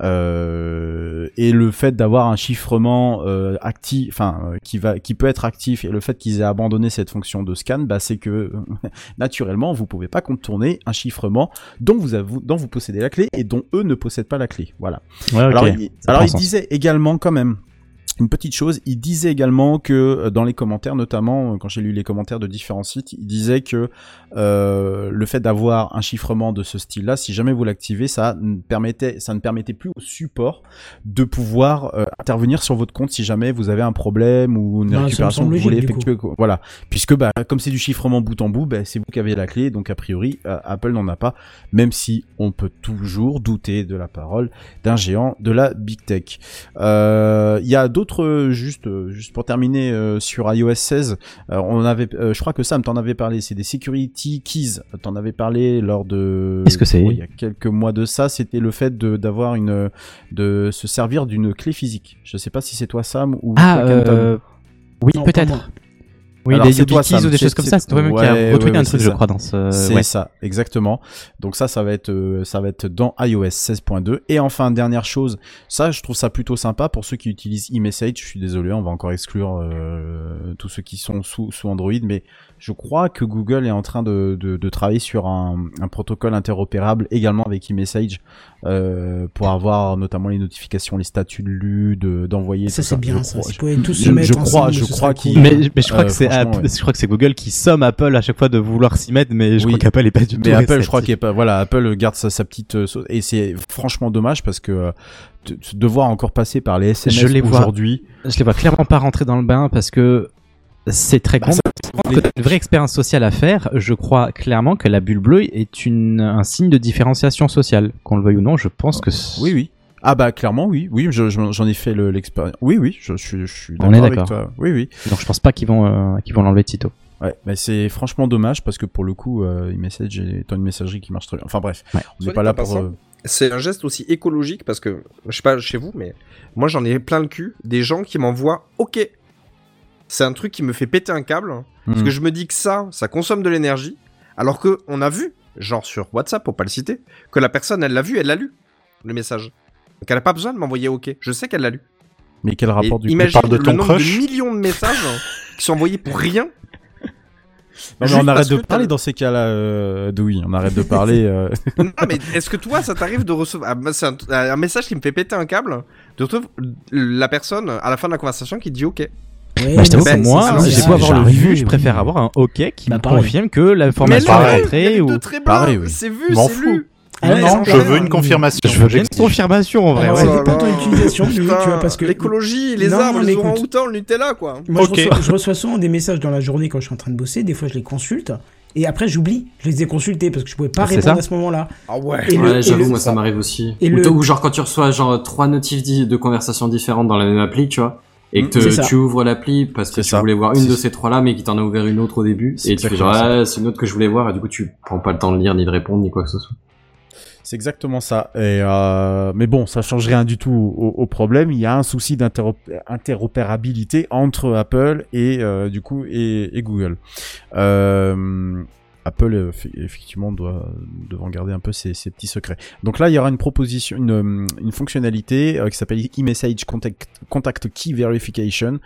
Euh, et le fait d'avoir un chiffrement euh, actif, enfin qui va, qui peut être actif, et le fait qu'ils aient abandonné cette fonction de scan, bah, c'est que <laughs> naturellement vous pouvez pas contourner un chiffrement dont vous avez, dont vous possédez la clé et dont eux ne possèdent pas la clé. Voilà. Ouais. Alors, il, alors il disait également quand même une petite chose, il disait également que euh, dans les commentaires, notamment euh, quand j'ai lu les commentaires de différents sites, il disait que euh, le fait d'avoir un chiffrement de ce style-là, si jamais vous l'activez, ça ne permettait, ça ne permettait plus au support de pouvoir euh, intervenir sur votre compte si jamais vous avez un problème ou une me récupération que vous voulez effectuer. Voilà, puisque bah comme c'est du chiffrement bout en bout, bah, c'est vous qui avez la clé, donc a priori euh, Apple n'en a pas, même si on peut toujours douter de la parole d'un géant de la big tech. Il y a d'autres euh, juste euh, juste pour terminer euh, sur iOS 16, euh, on avait euh, je crois que Sam t'en avait parlé, c'est des security keys. T'en avais parlé lors de Qu'est-ce que c'est Oh, il y a quelques mois de ça, c'était le fait de d'avoir une de se servir d'une clé physique. Je sais pas si c'est toi Sam ou Ah, toi, euh, oui, peut-être. Oui, Alors, des Sam, ou des choses comme ça. C'est toi-même qui ouais, a ouais, retweeté ouais, un truc, c'est je ça. crois, dans ce. C'est ouais. ça, exactement. Donc ça, ça va être, euh, ça va être dans iOS 16.2. Et enfin, dernière chose, ça, je trouve ça plutôt sympa pour ceux qui utilisent eMessage. Je suis désolé, on va encore exclure euh, tous ceux qui sont sous, sous Android, mais je crois que Google est en train de, de, de travailler sur un, un protocole interopérable également avec eMessage euh, pour avoir notamment les notifications, les statuts lus, de- d'envoyer. Ça, c'est bien, Je ça. crois- pouvez tous se je- mettre je crois, ensemble, je crois qu'il- cool. Mais, mais je crois Euh, que c'est ouais. je crois que c'est Google qui somme Apple à chaque fois de vouloir s'y mettre, mais je Oui. crois qu'Apple est pas du tout. Mais Apple, je crois qu'il est pas. Voilà, Apple garde sa, sa petite euh, sauce et c'est franchement dommage parce que euh, de- de devoir encore passer par les SMS Je les vois. aujourd'hui. Je les vois clairement pas rentrer dans le bain parce que c'est très Bah, ça, Quand t'as une vraie expérience sociale à faire, je crois clairement que la bulle bleue est une, un signe de différenciation sociale. Qu'on le veuille ou non, je pense que. Oui, oui. Ah bah clairement oui, oui, je- je- j'en ai fait le- l'expérience. oui, oui, je, je, je suis d'accord avec toi. Oui, oui. Donc je pense pas qu'ils vont, euh, qu'ils vont l'enlever de sitôt. Ouais, mais c'est franchement dommage parce que pour le coup, euh, eMessage est une messagerie qui marche très bien. Enfin bref, on n'est pas là pour. euh, C'est un geste aussi écologique parce que, je sais pas chez vous, mais moi j'en ai plein le cul des gens qui m'envoient OK. C'est un truc qui me fait péter un câble parce Mhm. que je me dis que ça, ça consomme de l'énergie alors que on a vu, genre sur WhatsApp pour pas le citer, que la personne elle l'a vu, elle l'a lu le message. Donc elle a pas besoin de m'envoyer OK. Je sais qu'elle l'a lu. Mais quel rapport Et du coup imagine parle de le ton nombre crush de millions de messages qui sont envoyés pour rien. Non, mais on arrête de parler le- dans ces cas-là, euh, Dewey. On arrête de parler. euh. <laughs> non, mais est-ce que toi, ça t'arrive de recevoir. Ah, moi, C'est un, un message qui me fait péter un câble. De retrouver la personne à la fin de la conversation qui dit OK. Ouais, Bah, je t'avoue que moi, c'est- j'ai c'est- beau avoir le vu, je oui. préfère avoir un OK qui Bah, me confirme que l'information est a ou. Pareil, oui. C'est vu, M'en c'est fous. lu. Ah ouais, non, c'est je veux une confirmation. Je veux bien une confirmation en vrai. Alors, ouais. ça dépend de ton utilisation, lui, tu vois, parce que- L'écologie, les Non, arbres, mais les orang-outans, le Nutella, quoi. Moi, Ok. je, reçois, je reçois souvent des messages dans la journée quand je suis en train de bosser. Des fois, je les consulte. Et après, j'oublie. Je les ai consultés parce que je pouvais pas C'est répondre à ce moment-là. Ah ouais. Et j'avoue, moi ça m'arrive aussi. et ou, le- ou genre quand tu reçois genre trois notifs de conversations différentes dans la même appli, tu vois, et que C'est ça. tu ouvres l'appli parce que tu ça. voulais voir une de ces trois-là, mais qui t'en a ouvert une autre au début, C'est et tu fais genre, ouais, c'est une autre que je voulais voir, et du coup tu prends pas le temps de lire, ni de répondre, ni quoi que ce soit. C'est exactement ça. Et euh, mais bon, ça change rien du tout au, au problème. Il y a un souci d'interopérabilité entre Apple et euh, du coup et, et Google. Euh, Apple euh, effectivement doit devant garder un peu ses, petits secrets. Donc là, il y aura une proposition, une, euh, fonctionnalité euh, qui s'appelle e-message contact, contact key verification.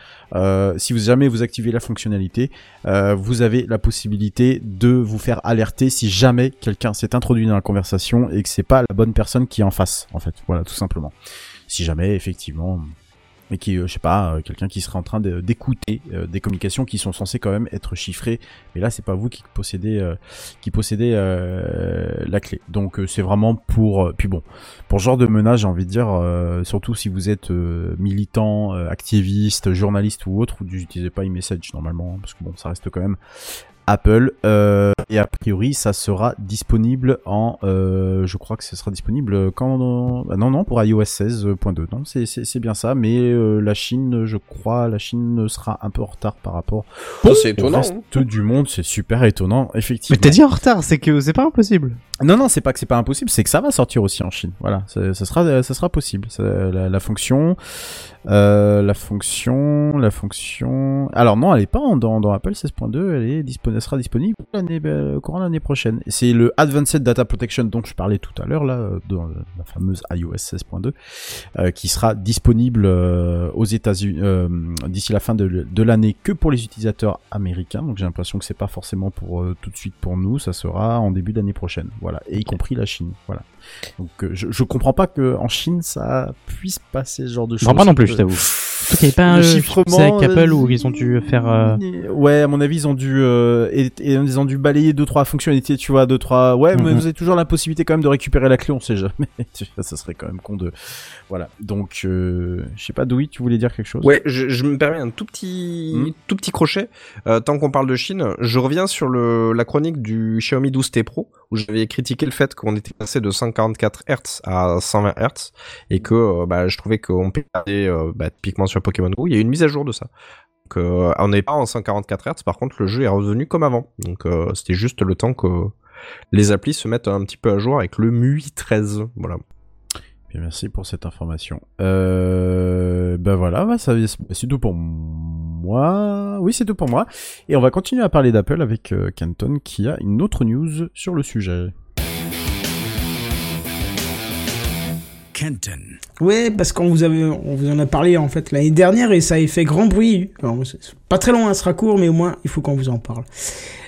Si vous jamais vous activez la fonctionnalité, vous avez la possibilité de vous faire alerter si jamais quelqu'un s'est introduit dans la conversation et que c'est pas la bonne personne qui est en face, en fait. Voilà, tout simplement. Si jamais, effectivement, et qui, euh, je sais pas, euh, quelqu'un qui serait en train d'écouter euh, des communications qui sont censées quand même être chiffrées. Mais là, c'est pas vous qui possédez, qui la clé. Donc c'est vraiment pour. puis bon, pour ce genre de menace, j'ai envie de dire, surtout si vous êtes militant, activiste, journaliste ou autre, vous n'utilisez pas iMessage normalement, hein, parce que bon, ça reste quand même Apple. euh, et a priori, ça sera disponible en, euh, je crois que ce sera disponible quand ah non non pour iOS 16.2. Non, c'est bien ça, mais euh, la Chine, je crois, la Chine sera un peu en retard par rapport c'est au étonnant, reste hein. du monde. C'est super étonnant, effectivement. Mais t'as dit en retard, c'est que c'est pas impossible. Non, non, c'est pas que c'est pas impossible, c'est que ça va sortir aussi en Chine. Voilà, ça, ça sera, ça sera possible. Ça- la, la fonction, euh, la fonction, la fonction. Alors non, elle est pas en- dans, dans Apple 16.2, elle est disponible, elle sera disponible l'année, euh, courant l'année prochaine. C'est le Advanced Data Protection dont je parlais tout à l'heure là, euh, dans la fameuse iOS 16.2, euh, qui sera disponible euh, aux États-Unis d'ici la fin de, de l'année que pour les utilisateurs américains. Donc j'ai l'impression que c'est pas forcément pour tout de suite pour nous, ça sera en début d'année prochaine. Voilà, et y compris la Chine. Voilà. Donc je, je comprends pas que en Chine ça puisse passer ce genre de Je choses. comprends pas non plus, je t'avoue. T'avais pas un chiffrement c'est avec Apple où ils ont dû faire. Ouais, à mon avis, ils ont dû, et, et ils ont dû balayer deux trois fonctionnalités, tu vois, deux trois. Ouais, mais Mhm. vous avez toujours la possibilité quand même de récupérer la clé, on sait jamais. <laughs> Ça serait quand même con de. Voilà. Donc, euh, je sais pas, Doui, tu voulais dire quelque chose? Ouais, je, je me permets un tout petit, Hmm. tout petit crochet. Euh, tant qu'on parle de Chine, je reviens sur le, la chronique du Xiaomi 12T Pro où j'avais critiqué le fait qu'on était passé de 144 Hz à 120 Hz et que euh, bah, je trouvais qu'on perdait euh, bah, typiquement sur Pokémon Go. Il y a eu une mise à jour de ça. Euh, on n'est pas en 144 Hz. Par contre, le jeu est revenu comme avant. Donc, euh, c'était juste le temps que les applis se mettent un petit peu à jour avec le MUI 13. Voilà. Merci pour cette information. Euh, ben voilà, bah, c'est tout pour moi. Oui, c'est tout pour moi. Et on va continuer à parler d'Apple avec euh, Kenton qui a une autre news sur le sujet. Kenton. Ouais, parce qu'on vous avait, on vous en a parlé en fait l'année dernière et ça a fait grand bruit. Pas très long, hein, ce sera court, mais au moins il faut qu'on vous en parle.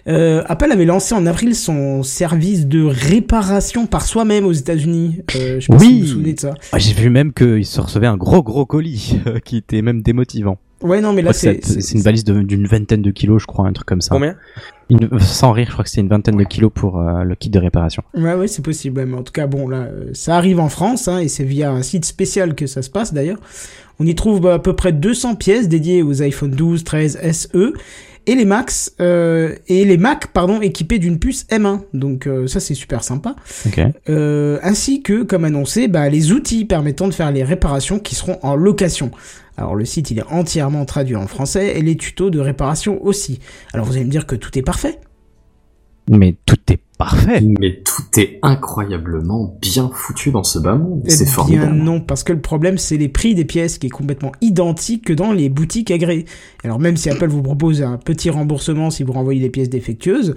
Euh, Apple avait lancé en avril son service de réparation par soi-même aux États-Unis. Euh, sais pas si vous vous souvenez de ça. Ah, J'ai vu même qu'il se recevait un gros gros colis euh, <laughs> qui était même démotivant. Ouais, non, mais là, c'est- c'est c'est une valise de- d'une vingtaine de kilos, je crois, un truc comme ça. Combien? Une- Sans rire, je crois que c'était une vingtaine de kilos pour euh, le kit de réparation. Ouais, ouais, c'est possible. ouais, Mais en tout cas, bon, là, euh, ça arrive en France, hein, et c'est via un site spécial que ça se passe d'ailleurs. On y trouve bah, à peu près 200 pièces dédiées aux iPhone 12, 13, SE et les Max euh, et les Mac pardon équipés d'une puce M1. Donc euh, ça c'est super sympa. Ok. Euh, ainsi que, comme annoncé, bah, les outils permettant de faire les réparations qui seront en location. Alors le site il est entièrement traduit en français et les tutos de réparation aussi. Alors vous allez me dire que tout est parfait. Mais tout est parfait. Mais tout est incroyablement bien foutu dans ce bas monde. Eh C'est bien formidable. non, parce que le problème c'est les prix des pièces qui est complètement identique que dans les boutiques agréées. Alors même si Apple vous propose un petit remboursement si vous renvoyez des pièces défectueuses,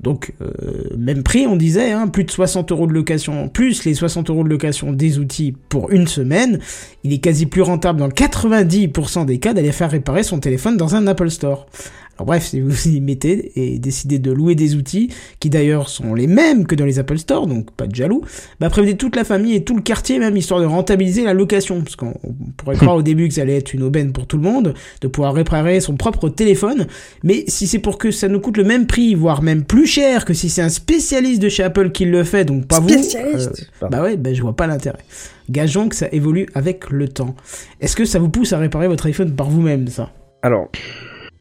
donc euh, même prix on disait, hein, plus de 60 euros de location, plus les 60 euros de location des outils pour une semaine, il est quasi plus rentable dans 90% des cas d'aller faire réparer son téléphone dans un Apple Store. Alors bref, si vous y mettez et décidez de louer des outils, qui d'ailleurs sont les mêmes que dans les Apple Store, donc pas de jaloux, bah prévenez toute la famille et tout le quartier même, histoire de rentabiliser la location. Parce qu'on on pourrait croire au début que ça allait être une aubaine pour tout le monde, de pouvoir réparer son propre téléphone, mais si c'est pour que ça nous coûte le même prix, voire même plus cher que si c'est un spécialiste de chez Apple qui le fait, donc pas Spécialiste vous, euh, bah ouais, bah je vois pas l'intérêt. Gageons que ça évolue avec le temps. Est-ce que ça vous pousse à réparer votre iPhone par vous-même, ça? Alors,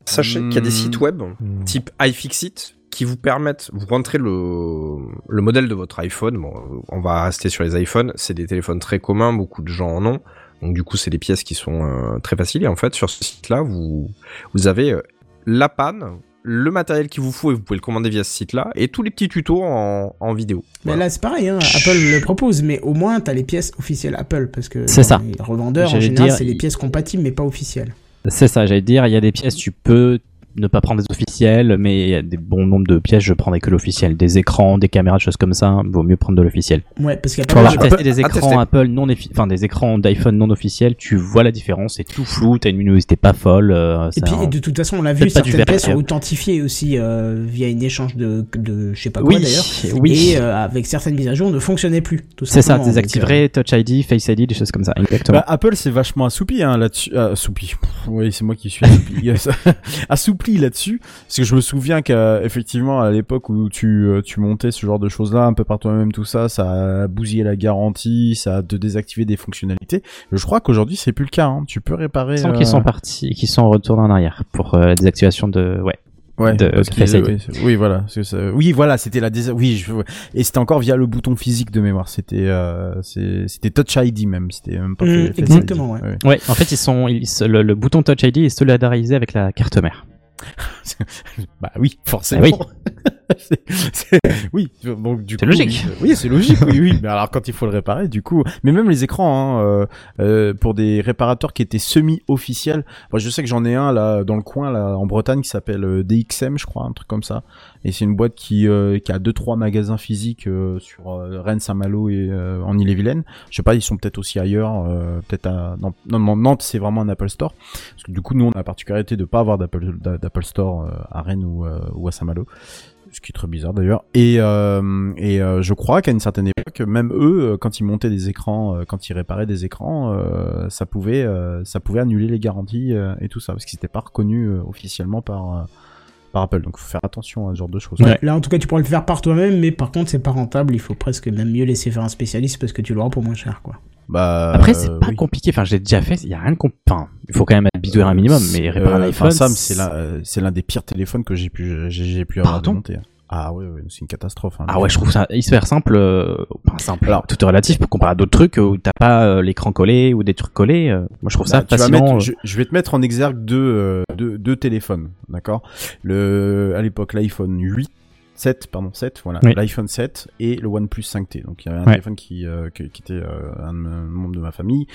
sachez qu'il y a des Hmm. sites web type iFixit qui vous permettent, vous rentrez le, le modèle de votre iPhone, bon, on va rester sur les iPhones, c'est des téléphones très communs, beaucoup de gens en ont, donc du coup c'est des pièces qui sont euh, très faciles, et en fait sur ce site-là, vous, vous avez euh, la panne, le matériel qu'il vous faut, et vous pouvez le commander via ce site-là, et tous les petits tutos en, en vidéo. Mais là, c'est pareil, hein, Apple le propose, mais au moins, t'as les pièces officielles Apple, parce que C'est ça. les revendeurs, en J'allais général, dire, c'est les pièces compatibles, mais pas officielles. C'est ça, j'allais dire, il y a des pièces, tu peux ne pas prendre des officiels, mais il y a des bons nombres de pièces, je prendrais que l'officiel. Des écrans, des caméras, des choses comme ça, vaut mieux prendre de l'officiel. Ouais, parce qu'il y a Tu pas vas mal avoir de- testé des écrans tester. Apple non enfin des écrans d'iPhone non officiels, tu vois la différence, c'est tout flou, t'as une luminosité pas folle. euh, Et puis et de toute façon, on l'a vu, certaines pièces sont authentifiées aussi euh, via une échange de, de je sais pas quoi Oui, d'ailleurs. oui. Et euh, avec certaines mises à jour, ne fonctionnait plus. tout c'est ça, simplement. désactiverait Touch ID, Face ID, des choses comme ça. Exactement. Bah, Apple c'est vachement assoupi hein, là-dessus. Ah, assoupi. Pff, Oui, c'est moi qui suis assoupli. <laughs> là-dessus. Parce que je me souviens qu'effectivement à l'époque où tu euh, tu montais ce genre de choses-là un peu par toi-même tout ça, ça a bousillé la garantie, ça a de désactiver des fonctionnalités. Je crois qu'aujourd'hui c'est plus le cas. Hein. Tu peux réparer. Je sens euh, qu'ils sont partis, qu'ils sont retournés en arrière pour euh, la désactivation de, ouais. Ouais, de, parce de qu'ils- Face ID. oui, voilà. ça. Oui, voilà, c'était la dés... oui, je... et c'était encore via le bouton physique de mémoire. C'était, euh, c'était Touch ID même. C'était même pas. Mm, Face exactement, ID. ouais. Ouais, en fait, ils sont, ils se- le, le bouton Touch ID est solidarisé avec la carte mère. <laughs> bah oui, forcément. oui. <laughs> <laughs> Oui, donc du C'est coup, logique. Oui, oui, c'est logique. Oui, oui. Mais alors quand il faut le réparer, du coup, mais même les écrans, hein, euh, euh, pour des réparateurs qui étaient semi-officiels. Moi, je sais que j'en ai un là dans le coin là en Bretagne qui s'appelle euh, DXM, je crois, un truc comme ça. Et c'est une boîte qui euh, qui a deux trois magasins physiques euh, sur euh, Rennes, Saint-Malo et euh, en Ille-et-Vilaine. Je sais pas, ils sont peut-être aussi ailleurs, euh, peut-être à non, non, non, Nantes, c'est vraiment un Apple Store. Parce que du coup, nous, on a la particularité de pas avoir d'Apple d'a- d'Apple Store à Rennes ou, euh, ou à Saint-Malo. Qui est très bizarre d'ailleurs. Et, euh, et euh, je crois qu'à une certaine époque, même eux, euh, quand ils montaient des écrans, quand ils réparaient des écrans, euh, ça pouvait, euh, ça pouvait annuler les garanties euh, et tout ça, parce qu'ils n'étaient pas reconnus euh, officiellement par, euh, par Apple. Donc, faut faire attention à ce genre de choses. Ouais, Là, en tout cas, tu pourrais le faire par toi-même, mais par contre, c'est pas rentable. Il faut presque même mieux laisser faire un spécialiste parce que tu l'auras pour moins cher, quoi. Bah, Après, c'est pas oui. compliqué. Enfin, j'ai déjà fait. Il y a rien de compliqué. Enfin, il faut quand même être bidouillé un minimum, mais réparer un iPhone. enfin, Sam, c'est l'un, c'est l'un des pires téléphones que j'ai pu, j'ai, j'ai pu avoir Pardon démonté. Ah ouais, ouais, c'est une catastrophe. hein. Ah ouais, je trouve ça hyper simple. Euh, enfin, simple. Alors- tout est relatif pour comparer à d'autres trucs où t'as pas euh, l'écran collé ou des trucs collés. euh, moi, je trouve ça Bah, fascinant. mettre- euh. je, je vais te mettre en exergue deux, deux, deux téléphones, d'accord? Le, à l'époque, l'iPhone 8, 7, pardon, 7, voilà, Oui. l'iPhone 7 et le OnePlus 5T. Donc il y avait un Ouais. téléphone qui, euh, qui, qui était euh, un mes- membre de ma famille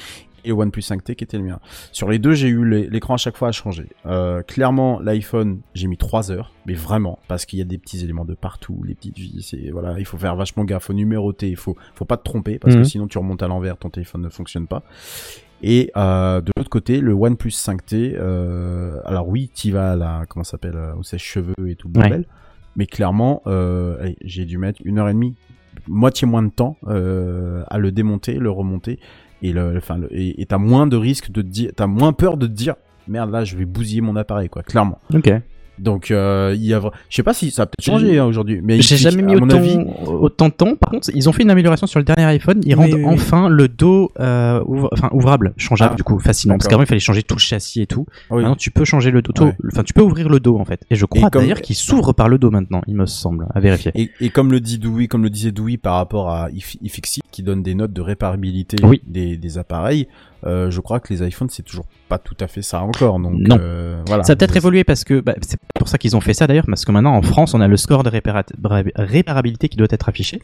et le OnePlus 5T qui était le mien. Sur les deux, j'ai eu l'écran à chaque fois à changer. Euh, clairement, l'iPhone, j'ai mis 3 heures, mais vraiment, parce qu'il y a des petits éléments de partout, les petites vis, et voilà, il faut faire vachement gaffe, faut numéroter, il faut, faut pas te tromper, parce Mhm. que sinon tu remontes à l'envers, ton téléphone ne fonctionne pas. Et euh, de l'autre côté, le OnePlus 5T, euh, alors oui, tu vas à la, comment ça s'appelle, euh, au sèche-cheveux et tout le Ouais. Mais clairement, euh, j'ai dû mettre une heure et demie, moitié moins de temps euh, à le démonter, le remonter, et le, enfin, le- et t'as moins de risque de dire, t'as moins peur de te dire, merde là, je vais bousiller mon appareil, quoi, clairement. Ok. Donc, euh, il y a, je sais pas si ça a peut-être changé hein, aujourd'hui, mais J'ai jamais mis à mon autant, avis, autant de temps. Par contre, ils ont fait une amélioration sur le dernier iPhone. Ils Oui, rendent oui, oui. enfin le dos euh, ouvre- enfin, ouvrable, changeable Ah, du coup facilement. Parce qu'avant il fallait changer tout le châssis et tout. oui. Maintenant tu peux changer le dos. Ouais. Enfin tu peux ouvrir le dos en fait. Et je crois comme- d'ailleurs qu'il s'ouvre par le dos maintenant. Il me semble à vérifier. Et, et comme le dit Dewey, comme le disait Dewey par rapport à If- iFixit qui donne des notes de réparabilité Oui. des, des appareils, euh, je crois que les iPhones c'est toujours pas tout à fait ça encore. Donc Non. euh, voilà. Ça a peut-être évolué parce que bah, c'est pour ça qu'ils ont fait ça d'ailleurs, parce que maintenant en France on a le score de répara- réparabilité qui doit être affiché.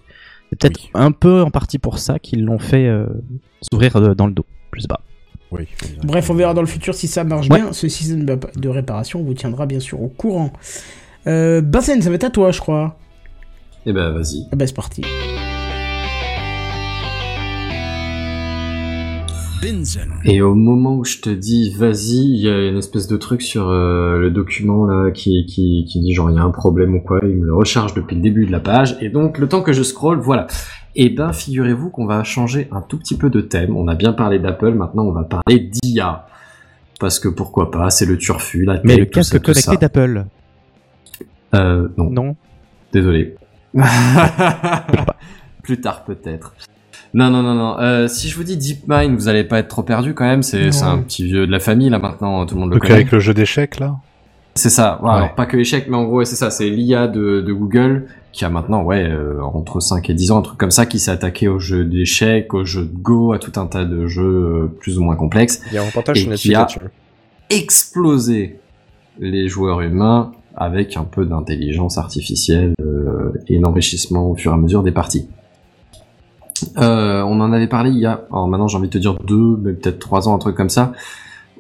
C'est peut-être Oui. un peu en partie pour ça qu'ils l'ont fait euh, s'ouvrir euh, dans le dos. Je sais pas. Oui. Bref, on verra dans le futur si ça marche Ouais. bien. Ce système de réparation vous tiendra bien sûr au courant. Euh, Basen, ça va être à toi, je crois. Eh ben, vas-y. Ah bah, c'est parti. Et au moment où je te dis vas-y, il y a une espèce de truc sur euh, le document là qui, qui, qui dit genre il y a un problème ou quoi, il me le recharge depuis le début de la page, et donc le temps que je scroll, voilà. Et ben figurez-vous qu'on va changer un tout petit peu de thème, on a bien parlé d'Apple, maintenant on va parler d'IA. Parce que pourquoi pas, c'est le turfu, la tech, Mais le casque tout ça. connecté d'Apple, Euh, non, non désolé. <laughs> Plus tard peut-être. Non, non, non, non. Euh, si je vous dis DeepMind, vous allez pas être trop perdu quand même. C'est un petit vieux de la famille là maintenant, tout le monde le Donc connaît. avec le jeu d'échecs là? C'est ça. Ouais. Alors pas que échec, mais en gros c'est ça. C'est l'IA de, de Google qui a maintenant ouais euh, entre 5 et 10 ans, un truc comme ça, qui s'est attaqué aux jeux d'échecs, aux jeux de Go, à tout un tas de jeux euh, plus ou moins complexes. Il y a un reportage sur qui a- exploser les joueurs humains avec un peu d'intelligence artificielle euh, et d'enrichissement au fur et à mesure des parties. Euh, on en avait parlé il y a, alors maintenant j'ai envie de te dire deux, mais peut-être trois ans, un truc comme ça.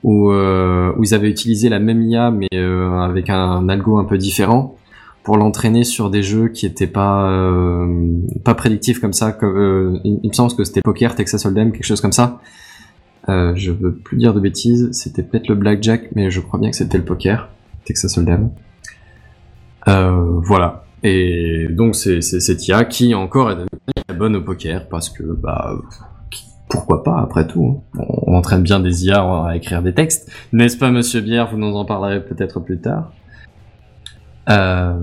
où, euh, où ils avaient utilisé la même IA mais euh, avec un, algo un peu différent pour l'entraîner sur des jeux qui étaient pas euh, pas prédictifs comme ça. Comme, euh, il, il me semble que c'était Poker, Texas Hold'em, quelque chose comme ça. Euh, je veux plus dire de bêtises, c'était peut-être le blackjack, mais je crois bien que c'était le poker, Texas Hold'em. Voilà. Et donc c'est c'est cette IA qui encore est bonne au poker parce que bah pourquoi pas après tout. hein. On, on entraîne bien des IA à écrire des textes, n'est-ce pas Monsieur Bière? Vous nous en parlerez peut-être plus tard. Euh,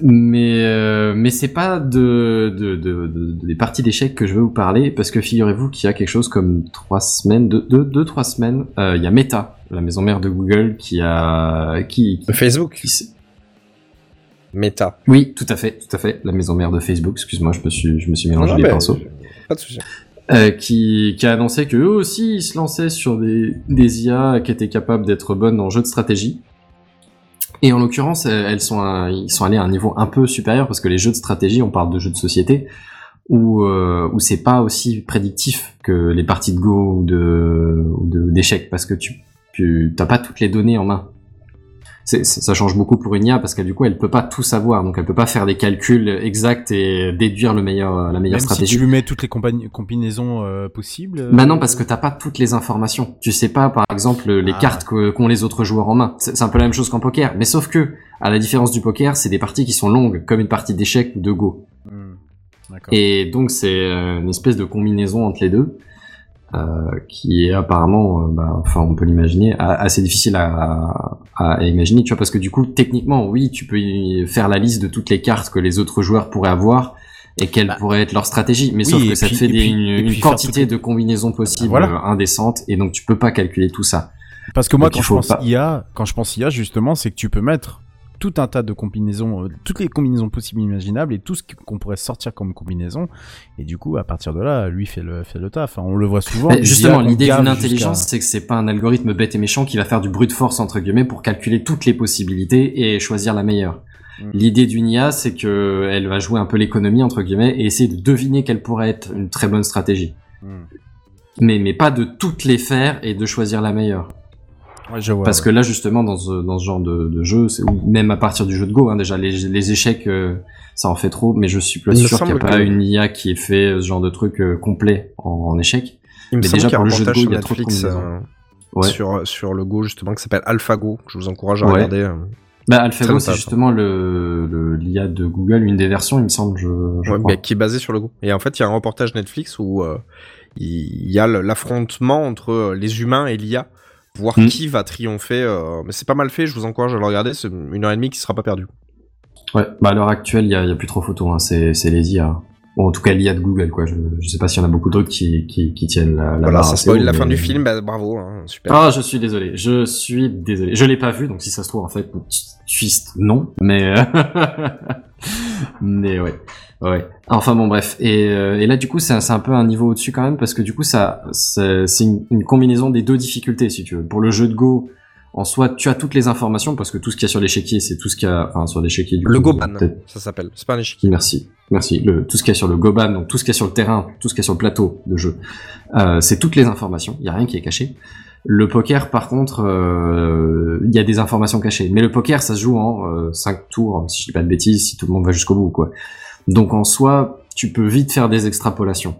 mais euh, mais c'est pas de, de, de, de- des parties d'échecs que je veux vous parler parce que figurez-vous qu'il y a quelque chose comme trois semaines, deux, deux, deux trois semaines, euh, il y a Meta, la maison mère de Google, qui a qui, qui Facebook. qui Meta. oui, tout à fait, tout à fait, la maison mère de Facebook. Excuse-moi, je me suis je me suis mélangé Non, les pinceaux. Pas de souci. Euh, qui, qui a annoncé que eux aussi ils se lançaient sur des, des IA qui étaient capables d'être bonnes en jeu de stratégie. Et en l'occurrence, elles sont, à- ils sont allés à un niveau un peu supérieur parce que les jeux de stratégie, on parle de jeux de société où euh, où c'est pas aussi prédictif que les parties de Go ou de ou de- d'échecs parce que tu tu t'as pas toutes les données en main. Ça change beaucoup pour une IA parce qu'elle du coup elle peut pas tout savoir donc elle peut pas faire des calculs exacts et déduire le meilleur la meilleure Même stratégie. si tu lui mets toutes les combinaisons euh, possibles. euh, Bah non, parce que t'as pas toutes les informations. Tu sais pas, par exemple, les Ah. cartes que- qu'ont les autres joueurs en main. C'est un peu la même chose qu'en poker. Mais sauf que, à la différence du poker, c'est des parties qui sont longues, comme une partie d'échecs ou de Go. hmm. Et donc c'est euh, une espèce de combinaison entre les deux, euh, qui est apparemment, euh, bah, enfin on peut l'imaginer, assez difficile à, à, à imaginer, tu vois, parce que du coup, techniquement, oui, tu peux y faire la liste de toutes les cartes que les autres joueurs pourraient avoir et quelle pourrait être leur stratégie, mais oui, sauf que ça te fait et des- puis- une, quantité de combinaisons possibles Voilà. euh, indécentes, et donc tu peux pas calculer tout ça. Parce que moi, Donc, quand il je pense pas- IA, quand je pense IA, justement, c'est que tu peux mettre tout un tas de combinaisons, euh, toutes les combinaisons possibles imaginables et tout ce qu'on pourrait sortir comme combinaison. Et du coup, à partir de là, lui fait le, fait le taf. On le voit souvent. Mais justement, l'idée d'une intelligence, c'est que c'est pas un algorithme bête et méchant qui va faire du brute force entre guillemets pour calculer toutes les possibilités et choisir la meilleure. Mm. L'idée d'une IA, c'est que elle va jouer un peu l'économie entre guillemets et essayer de deviner quelle pourrait être une très bonne stratégie. Hmm. Mais mais pas de toutes les faire et de choisir la meilleure. Ouais, je vois, Parce ouais. que là justement dans ce dans ce genre de, de jeu, ou même à partir du jeu de Go, hein, déjà les, les échecs, euh, ça en fait trop. Mais je suis pas Il sûr qu'il n'y a pas que- une IA qui ait fait ce genre de truc euh, complet en, en échec. Il me mais semble déjà qu'il y a pour un le jeu de reportage Go, il y sur a trop de Netflix euh, Ouais. sur, sur le Go justement qui s'appelle AlphaGo, que je vous encourage à Ouais. regarder. Bah, AlphaGo, c'est justement le, le l'IA de Google, une des versions, il me semble, je, je Ouais, crois. mais qui est basé sur le Go. Et en fait, il y a un reportage Netflix où euh, il y a l'affrontement entre les humains et l'IA, voir Mm. qui va triompher. euh, Mais c'est pas mal fait, je vous encourage à le regarder, c'est une heure et demie qui sera pas perdue. Ouais, bah à l'heure actuelle, il y a, plus trop photo, hein. c'est, les IA. Bon, en tout cas, l'IA de Google, quoi. Je, je sais pas s'il y en a beaucoup d'autres qui, qui, qui tiennent la, la Voilà, barre ça spoil la fin du film, bah, bravo, hein, super. Ah, je suis désolé, je suis désolé. Je l'ai pas vu, donc si ça se trouve, en fait, twist, non, mais, euh, <laughs> mais ouais, ouais. Enfin bon, bref. Et, euh, et là, du coup, c'est, un- peu un niveau au-dessus quand même, parce que du coup, ça, c'est, une, une combinaison des deux difficultés, si tu veux. Pour le jeu de Go, en soi, tu as toutes les informations, parce que tout ce qu'il y a sur l'échiquier, c'est tout ce qu'il y a, enfin, sur l'échiquier du le coup, Goban, ça s'appelle. C'est pas un échiquier. Merci, merci. Le, tout ce qu'il y a sur le Goban, donc tout ce qu'il y a sur le terrain, tout ce qu'il y a sur le plateau de jeu, euh, c'est toutes les informations. Il y a rien qui est caché. Le poker, par contre, euh, il y a des informations cachées. Mais le poker, ça se joue en 5 tours, si je dis pas de bêtises, si tout le monde va jusqu'au bout, quoi. Donc en soi, tu peux vite faire des extrapolations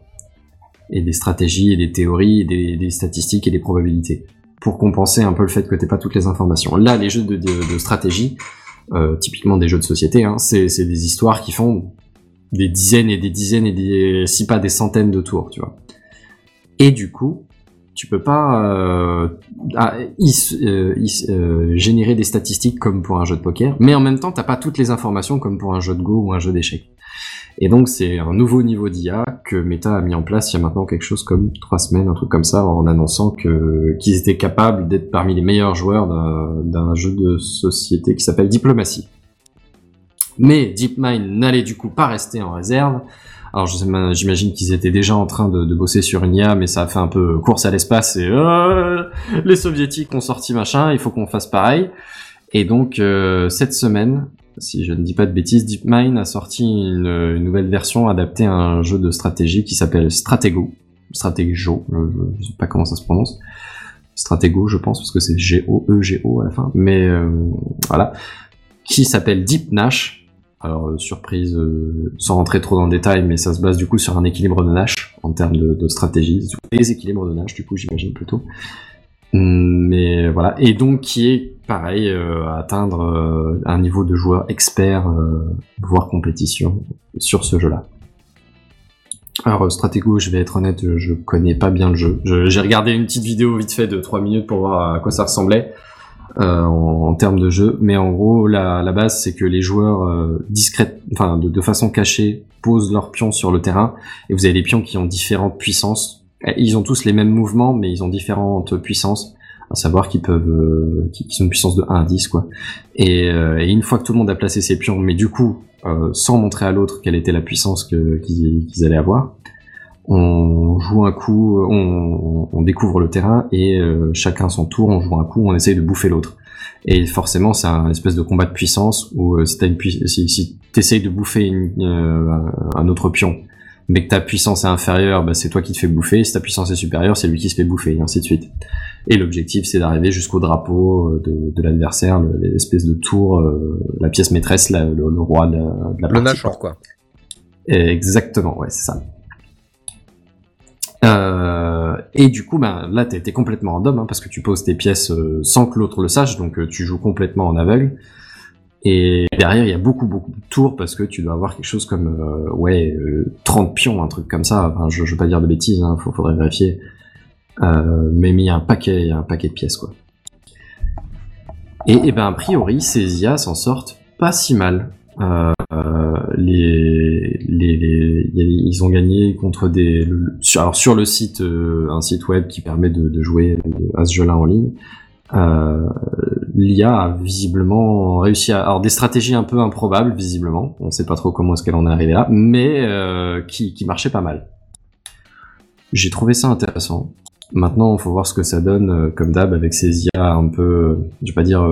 et des stratégies et des théories et des, statistiques et des probabilités pour compenser un peu le fait que t'aies pas toutes les informations. Là, les jeux de, de, stratégie, euh, typiquement des jeux de société, hein, c'est des histoires qui font des dizaines et des dizaines et des, si pas des centaines de tours, tu vois. Et du coup, tu peux pas euh, ah, euh, euh, générer des statistiques comme pour un jeu de poker, mais en même temps, t'as pas toutes les informations comme pour un jeu de Go ou un jeu d'échecs. Et donc, c'est un nouveau niveau d'IA que Meta a mis en place il y a maintenant quelque chose comme trois semaines, un truc comme ça, en annonçant qu'ils étaient capables d'être parmi les meilleurs joueurs d'un d'un jeu de société qui s'appelle Diplomatie. Mais DeepMind n'allait du coup pas rester en réserve. Alors j'imagine qu'ils étaient déjà en train de, bosser sur une IA, mais ça a fait un peu course à l'espace et euh, les soviétiques ont sorti machin, il faut qu'on fasse pareil. Et donc euh, cette semaine, si je ne dis pas de bêtises, DeepMind a sorti une, nouvelle version adaptée à un jeu de stratégie qui s'appelle Stratego, Stratego, je, je sais pas comment ça se prononce, Stratego, je pense, parce que c'est G-O-E-G-O à la fin. Mais euh, voilà, qui s'appelle Deep Nash. Alors euh, surprise, euh, sans rentrer trop dans le détail, mais ça se base du coup sur un équilibre de Nash en termes de, stratégie, des équilibres de Nash du coup j'imagine plutôt. Hum, Mais voilà, et donc qui est pareil euh, à atteindre un niveau de joueur expert, voire compétition sur ce jeu-là. Alors Stratego, je vais être honnête, je, connais pas bien le jeu. Je- J'ai regardé une petite vidéo vite fait de 3 minutes pour voir à quoi ça ressemblait euh, en, en termes de jeu, mais en gros la, la base c'est que les joueurs euh, discrètes, enfin de, de façon cachée, posent leurs pions sur le terrain et vous avez des pions qui ont différentes puissances. Ils ont tous les mêmes mouvements, mais ils ont différentes puissances. À savoir qu'ils peuvent, euh, qui, sont une puissance de 1 à 10 quoi. Et, euh, et une fois que tout le monde a placé ses pions, mais du coup euh, sans montrer à l'autre quelle était la puissance qu'ils allaient avoir, on joue un coup, on, on découvre le terrain et euh, chacun son tour, on joue un coup, on essaye de bouffer l'autre. Et forcément, c'est un espèce de combat de puissance où euh, si pui- si, si t'essayes de bouffer une, euh, un- autre pion, mais que ta puissance est inférieure, bah, c'est toi qui te fais bouffer. Si ta puissance est supérieure, c'est lui qui se fait bouffer, et ainsi de suite. Et l'objectif, c'est d'arriver jusqu'au drapeau euh, de, de l'adversaire, le- l'espèce de tour, euh, la pièce maîtresse, la- le, le roi de la, de la Le partie, Nashor, quoi. Exactement, ouais, c'est ça. Euh, et du coup, ben, là, t'es complètement random, hein, parce que tu poses tes pièces euh, sans que l'autre le sache, donc euh, tu joues complètement en aveugle. Et derrière, il y a beaucoup, beaucoup de tours, parce que tu dois avoir quelque chose comme, euh, ouais, euh, 30 pions, un truc comme ça. Enfin, je, je veux pas dire de bêtises, hein, faudrait vérifier. Mais a un paquet, un paquet de pièces, quoi. Et, et ben, a priori, ces IA s'en sortent pas si mal. Euh, les, les, les- ils ont gagné contre des sur, alors sur le site euh, un site web qui permet de, de jouer à ce jeu-là en ligne. Euh, l'IA a visiblement réussi à alors des stratégies un peu improbables visiblement. On sait pas trop comment est-ce qu'elle en est arrivée là mais euh, qui, qui marchait pas mal. J'ai trouvé ça intéressant. Maintenant il faut voir ce que ça donne euh, comme d'hab avec ces IA un peu je vais pas dire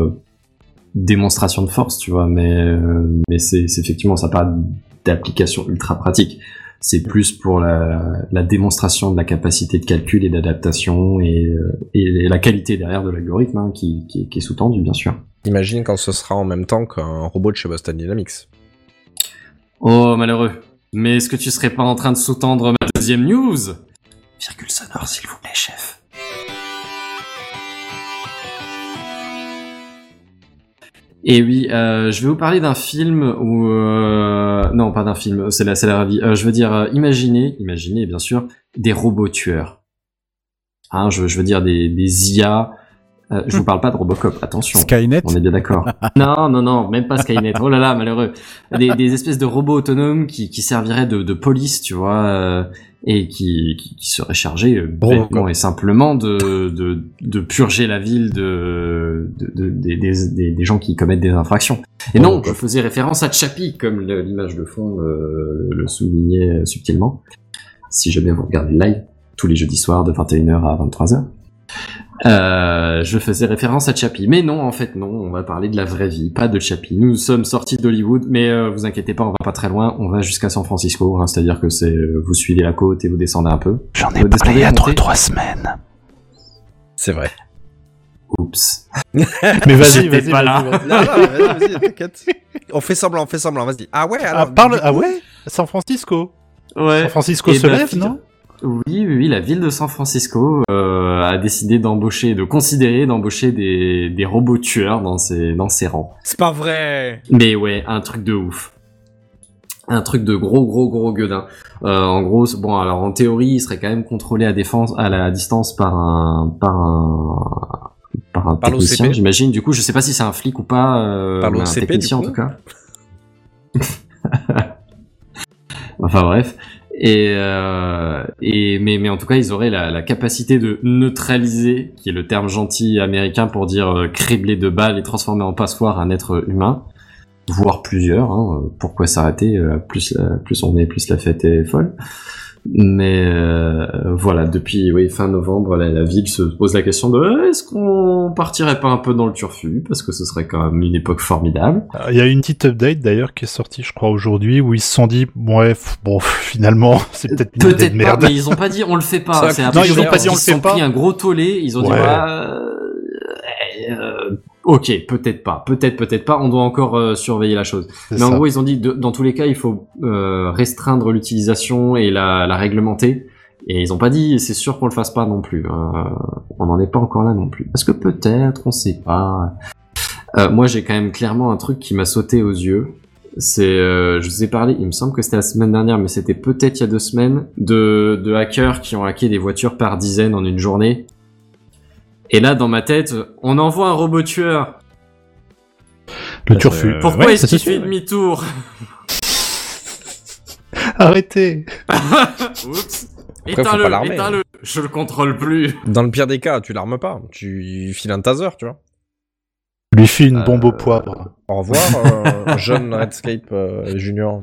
démonstration de force, tu vois, mais euh, mais c'est c'est effectivement ça pas d'application ultra pratique. C'est plus pour la, la démonstration de la capacité de calcul et d'adaptation et, euh, et la qualité derrière de l'algorithme hein, qui, qui, qui est sous-tendu, bien sûr. Imagine quand ce sera en même temps qu'un robot de chez Boston Dynamics. Oh malheureux. Mais est-ce que tu serais pas en train de sous-tendre ma deuxième news? Virgule sonore, s'il vous plaît, chef. Et oui, euh, je vais vous parler d'un film où euh, non, pas d'un film, c'est la, c'est la vie. Euh, je veux dire, euh, imaginez, imaginez bien sûr des robots tueurs. Hein, je, je veux dire des, des IA. Euh, je vous parle pas de Robocop, attention. Skynet On est bien d'accord. <laughs> non, non, non, même pas Skynet. Oh là là, malheureux. Des, des espèces de robots autonomes qui, qui serviraient de, de police, tu vois, euh, et qui, qui, qui seraient chargés euh, bêtement et simplement de, de, de purger la ville de, de, de- des, des, des, gens qui commettent des infractions. Et non, je faisais référence à Chappie, comme le- l'image de fond euh, le soulignait euh, subtilement. Si jamais vous regardez le live, tous les jeudis soirs de 21h à 23h. Euh, je faisais référence à Chappie. Mais non, en fait, non, on va parler de la vraie vie, pas de Chappie. Nous sommes sortis d'Hollywood, mais euh, vous inquiétez pas, on va pas très loin, on va jusqu'à San Francisco, hein, c'est-à-dire que c'est euh, vous suivez la côte et vous descendez un peu. J'en ai Vous parlé il y a trois, trois semaines. C'est vrai. Oups. <laughs> Mais vas-y, vas-y, pas vas-y, là. vas-y. Non, non, vas-y, vas-y, t'inquiète. On fait semblant, on fait semblant, vas-y. Ah ouais, alors. Ah, parle, ah ouais San Francisco. Ouais. San Francisco Eh se ben, lève, non? Oui, oui, oui, la ville de San Francisco euh, a décidé d'embaucher, de considérer d'embaucher des, des robots tueurs dans ses, dans ses rangs. C'est pas vrai. Mais ouais, un truc de ouf. Un truc de gros, gros, gros gueudin. Euh, en gros, bon, alors en théorie, il serait quand même contrôlé à défense, à la distance par un, par un, par un Par technicien, l'OCP. j'imagine. Du coup, je sais pas si c'est un flic ou pas, euh, Par un technicien en tout cas. <laughs> enfin bref. Et, euh, et mais, mais en tout cas, ils auraient la, la capacité de neutraliser, qui est le terme gentil américain pour dire euh, cribler de balles et transformer en passoire un être humain, voire plusieurs. Hein, pourquoi s'arrêter euh, Plus plus on est, plus la fête est folle. Mais euh, voilà, depuis oui, fin novembre, la, la ville se pose la question de euh, est-ce qu'on partirait pas un peu dans le turfu? Parce que ce serait quand même une époque formidable. Euh, Il y a une petite update d'ailleurs qui est sortie, je crois, aujourd'hui, où ils se sont dit, ouais, bon, finalement, <laughs> c'est peut-être une idée Peut-être de pas, merde. mais ils ont pas dit on le fait pas. Ça, C'est non, ils ont pas dit, ils on le fait pas. pris un gros tollé. Ils ont dit Ouais. ah, euh, euh, ok, peut-être pas, peut-être, peut-être pas. On doit encore euh, surveiller la chose. Mais en gros, ils ont dit de- dans tous les cas, il faut euh, restreindre l'utilisation et la, la réglementer. Et ils ont pas dit c'est sûr qu'on le fasse pas non plus. Euh, on n'en est pas encore là non plus. Parce que peut-être, on sait pas. Euh, moi, j'ai quand même clairement un truc qui m'a sauté aux yeux. C'est, euh, je vous ai parlé, il me semble que c'était la semaine dernière, mais c'était peut-être il y a deux semaines, de, de hackers qui ont hacké des voitures par dizaines en une journée. Et là, dans ma tête, on envoie un robot tueur. Le turfu. Euh, Pourquoi ouais, est-ce qu'il se fait demi-tour <laughs> Arrêtez <laughs> Oups. Après, faut pas Éteins-le, l'armer. éteins-le. Je le contrôle plus. Dans le pire des cas, tu l'armes pas. Tu files un taser, tu vois. Lui file une Euh, bombe au poivre. Au revoir, euh, <laughs> jeune Redscape euh, Junior.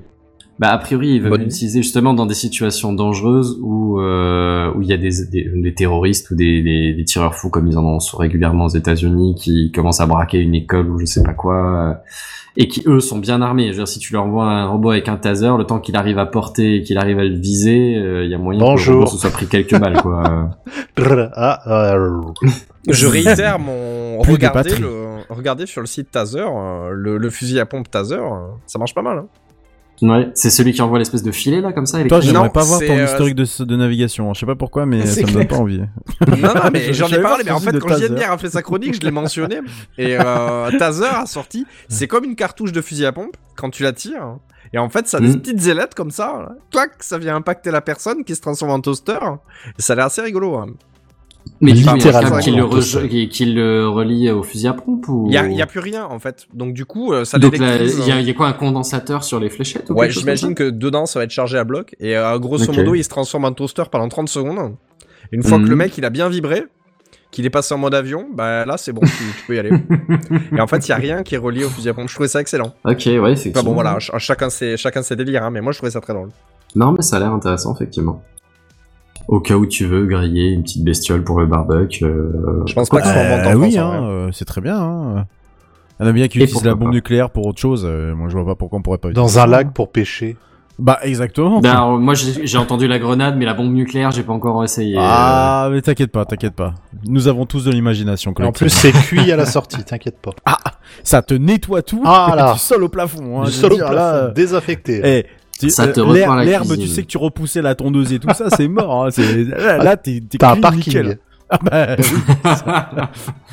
Bah a priori, ils veulent l'utiliser justement dans des situations dangereuses où euh, où il y a des, des, des terroristes ou des, des, des tireurs fous comme ils en ont régulièrement aux États-Unis qui commencent à braquer une école ou je sais pas quoi euh, et qui eux sont bien armés. Je veux dire, si tu leur envoies un robot avec un taser, le temps qu'il arrive à porter et qu'il arrive à le viser, euh, il y a moyen que le robot se soit pris quelques balles quoi. <laughs> Brr, ah, euh, Je réitère mon. Regardez, le... regardez sur le site Taser, euh, le, le fusil à pompe Taser, euh, ça marche pas mal. Hein. Ouais, c'est celui qui envoie l'espèce de filet là comme ça. Toi, j'aimerais pas voir ton euh, historique de, de navigation. Je sais pas pourquoi, mais ça me donne pas envie. non, non, <laughs> mais Je j'en ai parlé, pas mais en fait, quand. JNBR a fait sa chronique, je l'ai mentionné. Et euh, <laughs> Taser a sorti, c'est comme une cartouche de fusil à pompe quand tu la tires. Et en fait, ça a des Mm. petites ailettes comme ça. Clac, ça vient impacter la personne qui se transforme en toaster. Et ça a l'air assez rigolo. hein. Mais Littéralement, qu'il le, re- qui- le relie au fusil à pompe ou Il y a, il y a plus rien en fait. Donc du coup, euh, ça Donc l'électrise. il y, a- il y a quoi un condensateur sur les fléchettes ou Ouais, j'imagine que dedans ça va être chargé à bloc et euh, grosso Ok. modo il se transforme en toaster pendant 30 secondes. Une fois Mhm. que le mec il a bien vibré, qu'il est passé en mode avion, bah là c'est bon, tu, tu peux y aller. <laughs> et en fait il y a rien qui est relié au fusil à pompe. Je trouvais ça excellent. Ok, ouais, effectivement. Enfin bon voilà, ch- chacun ses chacun ses délires, hein, mais moi je trouvais ça très drôle. Non, mais ça a l'air intéressant, effectivement. Au cas où tu veux griller une petite bestiole pour le barbecue. euh, Je pense pas que ce soit en vente en Euh, France, oui, en hein, vrai. euh, c'est très bien. Hein. Il y en a bien qui utilisent la bombe pas. nucléaire pour autre chose. moi, je vois pas pourquoi on pourrait pas. dans utiliser un ça. lac pour pêcher. Bah, exactement. Ben, alors, moi, j'ai entendu la grenade, mais la bombe nucléaire, j'ai pas encore essayé. Ah, mais t'inquiète pas, t'inquiète pas. Nous avons tous de l'imagination. En plus, c'est <laughs> cuit à la sortie, t'inquiète pas. ça te nettoie tout Ah, là. <laughs> du sol au plafond. Hein, du sol au dire, plafond, là, désaffecté. eh, Ça te euh, reprend l'herbe- la L'herbe, tu sais que tu repoussais la tondeuse et tout ça, c'est mort. Hein, c'est- là, là, t'es t'es T'as un clean, parking. nickel. Ah bah, oui. <laughs>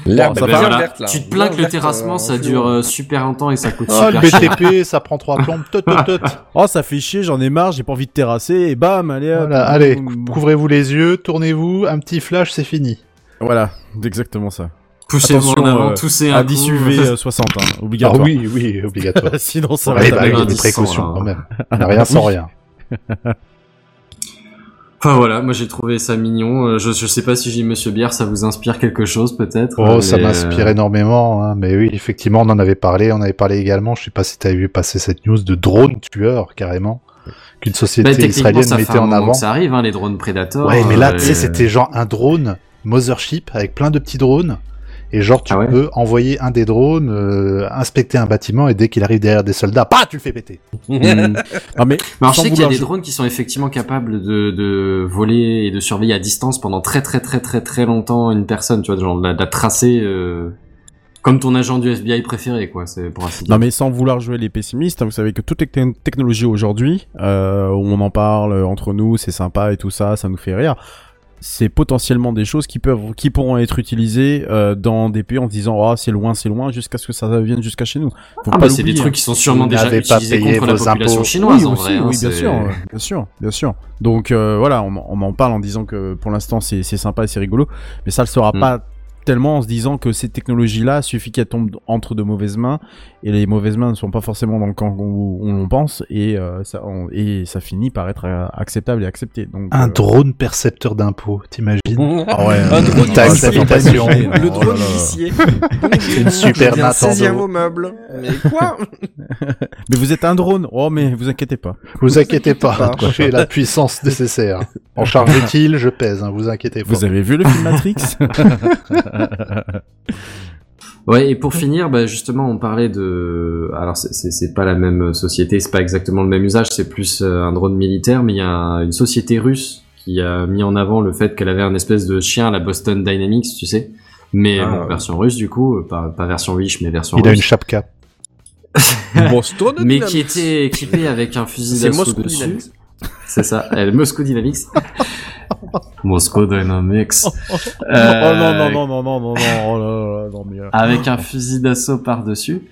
Ça voilà. verte. Tu te plains que le terrassement, euh, ça dure euh, super longtemps et ça coûte Oh, le super cher. BTP, ça prend trois plombes. Tot, tot, tot. <laughs> Oh, ça fait chier, j'en ai marre, j'ai pas envie de terrasser, et bam, allez. Voilà, allez, Boum. couvrez-vous les yeux, tournez-vous, un petit flash, c'est fini. Voilà, c'est exactement ça. Poussez-vous en Attention, avant, euh, toussez un. 10 UV euh, 60, hein, Ah obligatoire. oui, oui, obligatoire. <laughs> Sinon, ça Ouais, va bah, être avec un des indice, précautions quand même. <laughs> On n'a rien sans rien. <laughs> Enfin voilà, moi j'ai trouvé ça mignon. Euh, Je, je sais pas si j'ai Monsieur Bière, ça vous inspire quelque chose peut-être. Oh, ça mais, m'inspire euh, énormément, hein. mais oui, effectivement, on en avait parlé. On avait parlé également, je sais pas si tu as vu passer cette news de drone tueur carrément, qu'une bah, société techniquement, israélienne ça mettait en avant. ça arrive, hein, les drones Predator. Ouais, mais là, euh, tu sais, c'était genre un drone Mothership avec plein de petits drones. Et genre, tu Ah ouais peux envoyer un des drones, euh, inspecter un bâtiment, et dès qu'il arrive derrière des soldats, bah, tu le fais péter. <laughs> Hmm. Ah, mais, alors, je sans sais qu'il y a vouloir des drones qui sont effectivement capables de, de voler et de surveiller à distance pendant très très très très très longtemps une personne, tu vois, genre de la, de la tracer euh, comme ton agent du FBI préféré, quoi. C'est pour ainsi dire. Non mais sans vouloir jouer les pessimistes, hein, vous savez que toutes les te- technologies aujourd'hui, euh, où on en parle entre nous, c'est sympa et tout ça, ça nous fait rire. C'est potentiellement des choses qui peuvent, qui pourront être utilisées euh, dans des pays en se disant oh c'est loin, c'est loin, jusqu'à ce que ça vienne jusqu'à chez nous. Faut Ah pas bah c'est des trucs qui sont sûrement Vous déjà n'avez pas utilisés payé contre la vos population impôts. chinoise oui, en aussi, vrai. hein, oui, bien sûr, bien sûr, bien sûr. Donc euh, voilà, on, on en parle en disant que pour l'instant c'est c'est sympa et c'est rigolo, mais ça le sera Mm. pas tellement en se disant que ces technologies-là suffit qu'elles tombent entre de mauvaises mains et les mauvaises mains ne sont pas forcément dans le camp où on l'on pense et euh, ça on- et ça finit par être euh, acceptable et accepté. Donc Un euh, drone percepteur d'impôts, t'imagines? <laughs> Ah ouais, Un drone d'habitation. Le Oh drone là. huissier. C'est une super Nintendo. vos meubles. Mais quoi? <laughs> Mais vous êtes un drone. Oh mais vous inquiétez pas. Vous inquiétez pas, Pas. j'ai la puissance nécessaire. En charge utile, je pèse, hein, vous inquiétez pas. Vous avez vu le film Matrix? <laughs> <laughs> Ouais, et pour finir, bah, justement, on parlait de. Alors, c'est- pas la même société, c'est pas exactement le même usage, c'est plus euh, un drone militaire, mais il y a un- une société russe qui a mis en avant le fait qu'elle avait un espèce de chien, la Boston Dynamics, tu sais. Mais Ah, bon, ouais. version russe, du coup, euh, pas, pas version Wish, mais version Il a russe. une chapka. <laughs> Boston mais qui était équipé avec un fusil d'assaut Moscou dessus. Dynamics. C'est ça, euh, Moscow Dynamics. Moscow Dynamics. Oh Euh, non non non non non non non oh là là, non mais euh, avec un fusil d'assaut par-dessus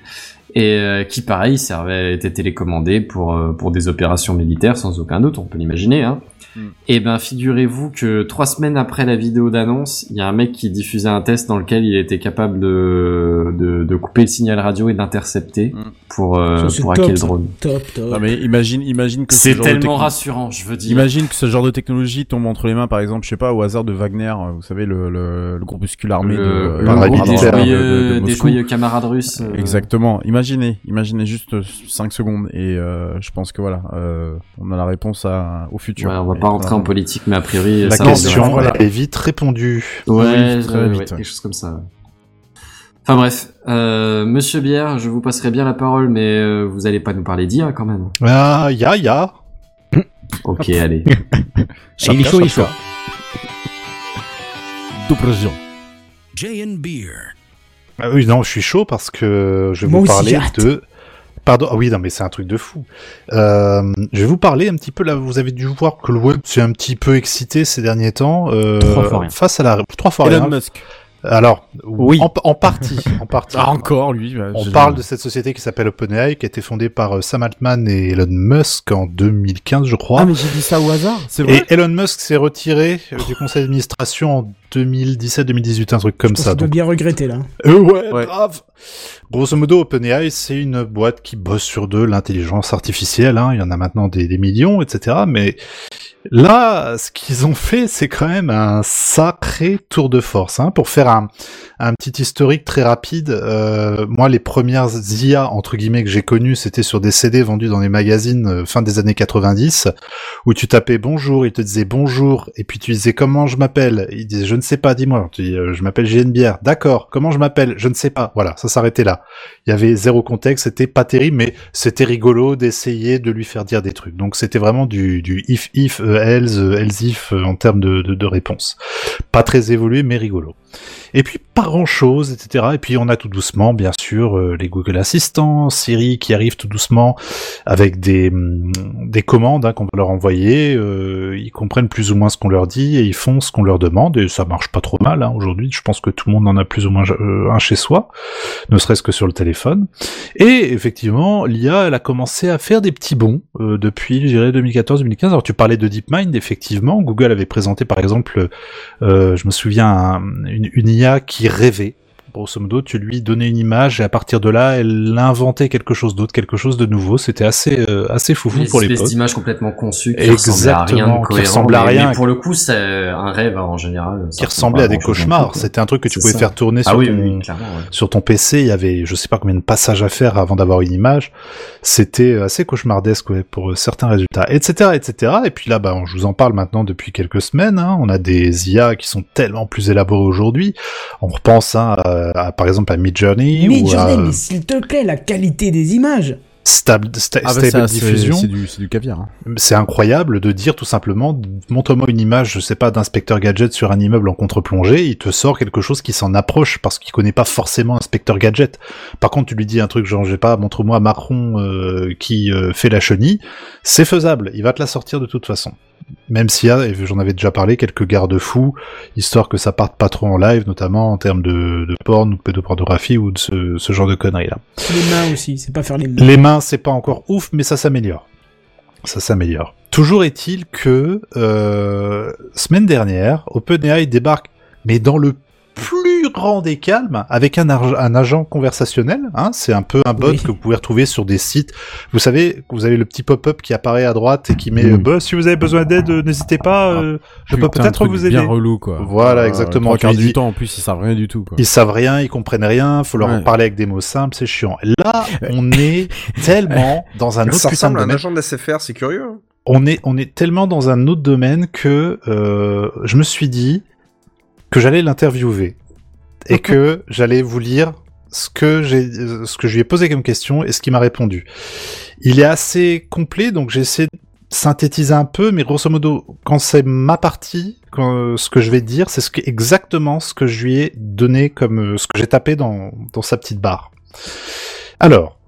et euh, qui pareil servait était télécommandé pour euh, pour des opérations militaires sans aucun doute on peut l'imaginer hein. Mm. et ben figurez-vous que trois semaines après la vidéo d'annonce il y a un mec qui diffusait un test dans lequel il était capable de de, de couper le signal radio et d'intercepter Mm. pour euh, pour hacker le drone Top, top. Non mais imagine imagine que ce c'est genre de tellement rassurant je veux dire Imagine que ce genre de technologie tombe entre les mains, par exemple, je sais pas, au hasard de Wagner, euh, vous savez, le, le, le groupuscule armé le, de, le paramilitaire. groupe des de- de- de joyeux, des joyeux camarades russes euh, Exactement. Imaginez, imaginez juste 5 secondes et euh, je pense que voilà, euh, on a la réponse à, au futur. ouais, on va pas rentrer en politique mais a priori La ça question voilà. est vite répondue. Ouais, Oui, très vite, ouais, quelque chose comme ça. Enfin bref, euh, Monsieur Bière, je vous passerai bien la parole, mais euh, vous allez pas nous parler d'IA quand même. Ah, ya, ya. <laughs> Ok, allez. <laughs> Il est chaud, il est chaud. Jay and Beer. Ah oui, non, je suis chaud parce que je vais Moi vous parler de. Pardon, ah oui, non, mais c'est un truc de fou. Euh, je vais vous parler un petit peu là. Vous avez dû voir que le web s'est un petit peu excité ces derniers temps. Euh, Trois fois rien. Face à la trois fois Elon rien. Musk. Alors, Oui. en, en partie, <laughs> en partie. Ah, encore lui. bah, On parle de cette société qui s'appelle OpenAI, qui a été fondée par euh, Sam Altman et Elon Musk en 2015, je crois. Ah mais j'ai dit ça au hasard. C'est vrai. Et Elon Musk s'est retiré du conseil d'administration en 2017-2018, un truc comme Je pense ça. doit Donc, bien regretter là. euh, ouais, Ouais. grave. Grosso modo, OpenAI, c'est une boîte qui bosse sur de l'intelligence artificielle. Hein. Il y en a maintenant des, des millions, etc. Mais là, ce qu'ils ont fait, c'est quand même un sacré tour de force. Hein. Pour faire un, un petit historique très rapide, euh, moi, les premières IA, entre guillemets, que j'ai connues, c'était sur des CD vendus dans les magazines euh, fin des années 90, où tu tapais bonjour, il te disait bonjour, et puis tu disais comment je m'appelle, il disait je ne sais pas, dis-moi, euh, je m'appelle JN Bière, d'accord, comment je m'appelle, je ne sais pas, voilà, ça s'arrêtait là. Il y avait zéro contexte, c'était pas terrible, mais c'était rigolo d'essayer de lui faire dire des trucs. Donc c'était vraiment du, if, if, euh, else, euh, else if en termes de, de, de réponse. Pas très évolué, mais rigolo. Et puis pas grand chose, etc. Et puis on a tout doucement, bien sûr, euh, les Google Assistants, Siri qui arrivent tout doucement avec des, hum, des commandes hein, qu'on va leur envoyer. euh, ils comprennent plus ou moins ce qu'on leur dit et ils font ce qu'on leur demande. Et ça marche pas trop mal hein, aujourd'hui. Je pense que tout le monde en a plus ou moins euh, un chez soi, ne serait-ce que sur le téléphone. Et effectivement, l'IA, elle a commencé à faire des petits bons euh, depuis, je dirais, 2014-2015. Alors tu parlais de DeepMind, effectivement. Google avait présenté, par exemple, euh, je me souviens, un- une, une IA qui rêvait. Grosso modo, tu lui donnais une image et à partir de là, elle inventait quelque chose d'autre, quelque chose de nouveau. C'était assez, euh, assez foufou Une pour espèce l'époque. d'image complètement conçue qui ressemblait à rien Exactement, qui ressemblait à rien. mais pour le coup, c'est un rêve hein, en général. qui ressemblait à des cauchemars. C'était un truc que tu pouvais ça. faire tourner Ah sur, oui, ton, oui, clairement, ouais. sur ton PC. Il y avait, je sais pas combien de passages à faire avant d'avoir une image. C'était assez cauchemardesque ouais, pour euh, certains résultats, etc., etc. Et puis là, bah, je vous en parle maintenant depuis quelques semaines. hein. On a des IA qui sont tellement plus élaborées aujourd'hui. On repense hein, à, à, par exemple à Midjourney ou Midjourney, mais s'il te plaît, la qualité des images. Stable, sta- Ah bah, Stable Diffusion. c'est du, c'est du caviar. hein. C'est incroyable de dire tout simplement, montre-moi une image, je sais pas, d'inspecteur gadget sur un immeuble en contre-plongée, il te sort quelque chose qui s'en approche parce qu'il connaît pas forcément inspecteur gadget. Par contre, tu lui dis un truc genre, je sais pas, montre-moi Macron euh, qui euh, fait la chenille, c'est faisable, il va te la sortir de toute façon. Même s'il y a, et j'en avais déjà parlé, quelques garde-fous, histoire que ça parte pas trop en live, notamment en termes de, de porn ou de pédopornographie ou de ce, ce genre de conneries là. Les mains aussi, c'est pas faire les mains. Les mains, c'est pas encore ouf, mais ça s'améliore. Ça s'améliore. Toujours est-il que euh, semaine dernière, OpenAI débarque, mais dans le plus grand des calmes avec un, arg- un agent conversationnel. Hein, c'est un peu un bot Oui. que vous pouvez retrouver sur des sites. Vous savez, vous avez le petit pop-up qui apparaît à droite et qui met euh, bah, si vous avez besoin d'aide, euh, n'hésitez pas. euh, je peux peut-être vous aider. Bien relou, quoi. Voilà, exactement. Trois quarts du temps, en plus, ils savent rien du tout, quoi. Ils savent rien, ils comprennent rien, faut leur Ouais. parler avec des mots simples, c'est chiant. Là, on est <laughs> tellement dans un autre Ça putain de ressemble à un domaine. agent de SFR, c'est curieux. hein. On est, on est tellement dans un autre domaine que euh, je me suis dit que j'allais l'interviewer et que j'allais vous lire ce que j'ai, euh, ce que je lui ai posé comme question et ce qu'il m'a répondu. Il est assez complet, donc j'ai essayé de synthétiser un peu, mais grosso modo, quand c'est ma partie, quand, euh, ce que je vais dire, c'est ce que, exactement ce que je lui ai donné comme euh, ce que j'ai tapé dans, dans sa petite barre. Alors,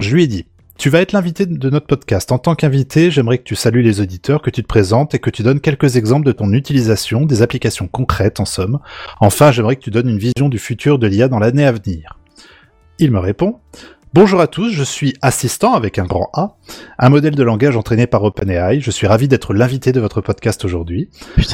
je lui ai dit, tu vas être l'invité de notre podcast. En tant qu'invité, j'aimerais que tu salues les auditeurs, que tu te présentes et que tu donnes quelques exemples de ton utilisation, des applications concrètes en somme. Enfin, j'aimerais que tu donnes une vision du futur de l'IA dans l'année à venir. Il me répond Bonjour à tous, je suis assistant avec un grand A, un modèle de langage entraîné par OpenAI. Je suis ravi d'être l'invité de votre podcast aujourd'hui.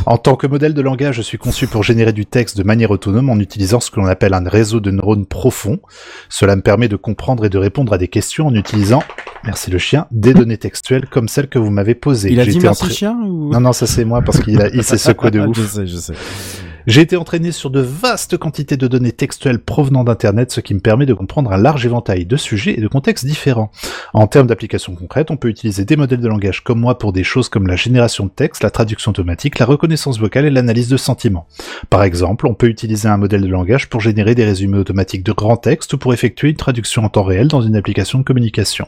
En tant que modèle de langage, je suis conçu pour générer du texte de manière autonome en utilisant ce que l'on appelle un réseau de neurones profond. Cela me permet de comprendre et de répondre à des questions en utilisant, merci le chien, des données textuelles comme celles que vous m'avez posées. Il a dit merci entra- chien ou Non, non, ça c'est moi parce qu'il a- il s'est secoué de <laughs> ouf. je sais, je sais. J'ai été entraîné sur de vastes quantités de données textuelles provenant d'Internet, ce qui me permet de comprendre un large éventail de sujets et de contextes différents. En termes d'applications concrètes, on peut utiliser des modèles de langage comme moi pour des choses comme la génération de texte, la traduction automatique, la reconnaissance vocale et l'analyse de sentiments. Par exemple, on peut utiliser un modèle de langage pour générer des résumés automatiques de grands textes ou pour effectuer une traduction en temps réel dans une application de communication.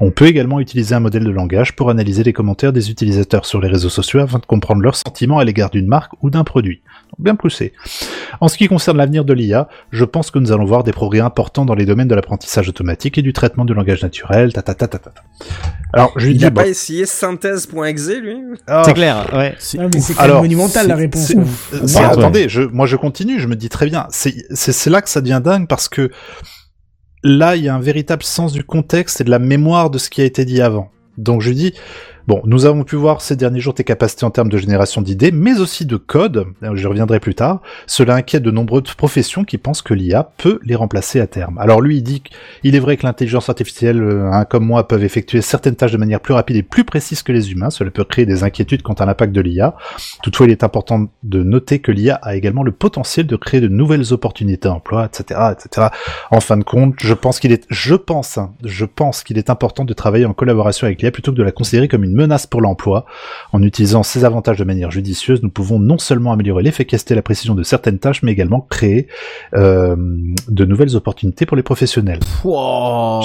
On peut également utiliser un modèle de langage pour analyser les commentaires des utilisateurs sur les réseaux sociaux afin de comprendre leurs sentiments à l'égard d'une marque ou d'un produit. Bien poussé. En ce qui concerne l'avenir de l'IA, je pense que nous allons voir des progrès importants dans les domaines de l'apprentissage automatique et du traitement du langage naturel. Ta ta ta ta ta. ta. Alors, je lui Il dis a bon, pas essayé synthèse.exe, lui? Ah, C'est clair, ouais. Ah, c'est monumental la réponse. c'est- quoi. Ouais, c'est- ouais. attendez, je, moi je continue, je me dis très bien. C'est c'est- c'est là que ça devient dingue parce que là, il y a un véritable sens du contexte et de la mémoire de ce qui a été dit avant. Donc je dis, bon, nous avons pu voir ces derniers jours tes capacités en termes de génération d'idées, mais aussi de code, euh, je reviendrai plus tard. Cela inquiète de nombreuses professions qui pensent que l'IA peut les remplacer à terme. Alors lui, il dit qu'il est vrai que l'intelligence artificielle, euh, hein, comme moi, peuvent effectuer certaines tâches de manière plus rapide et plus précise que les humains. Cela peut créer des inquiétudes quant à l'impact de l'IA. Toutefois, il est important de noter que l'IA a également le potentiel de créer de nouvelles opportunités d'emploi, etc., etc. En fin de compte, je pense qu'il est, je pense, hein, je pense qu'il est important de travailler en collaboration avec l'IA plutôt que de la considérer comme une menace pour l'emploi. En utilisant ces avantages de manière judicieuse, nous pouvons non seulement améliorer l'efficacité et la précision de certaines tâches, mais également créer euh, de nouvelles opportunités pour les professionnels.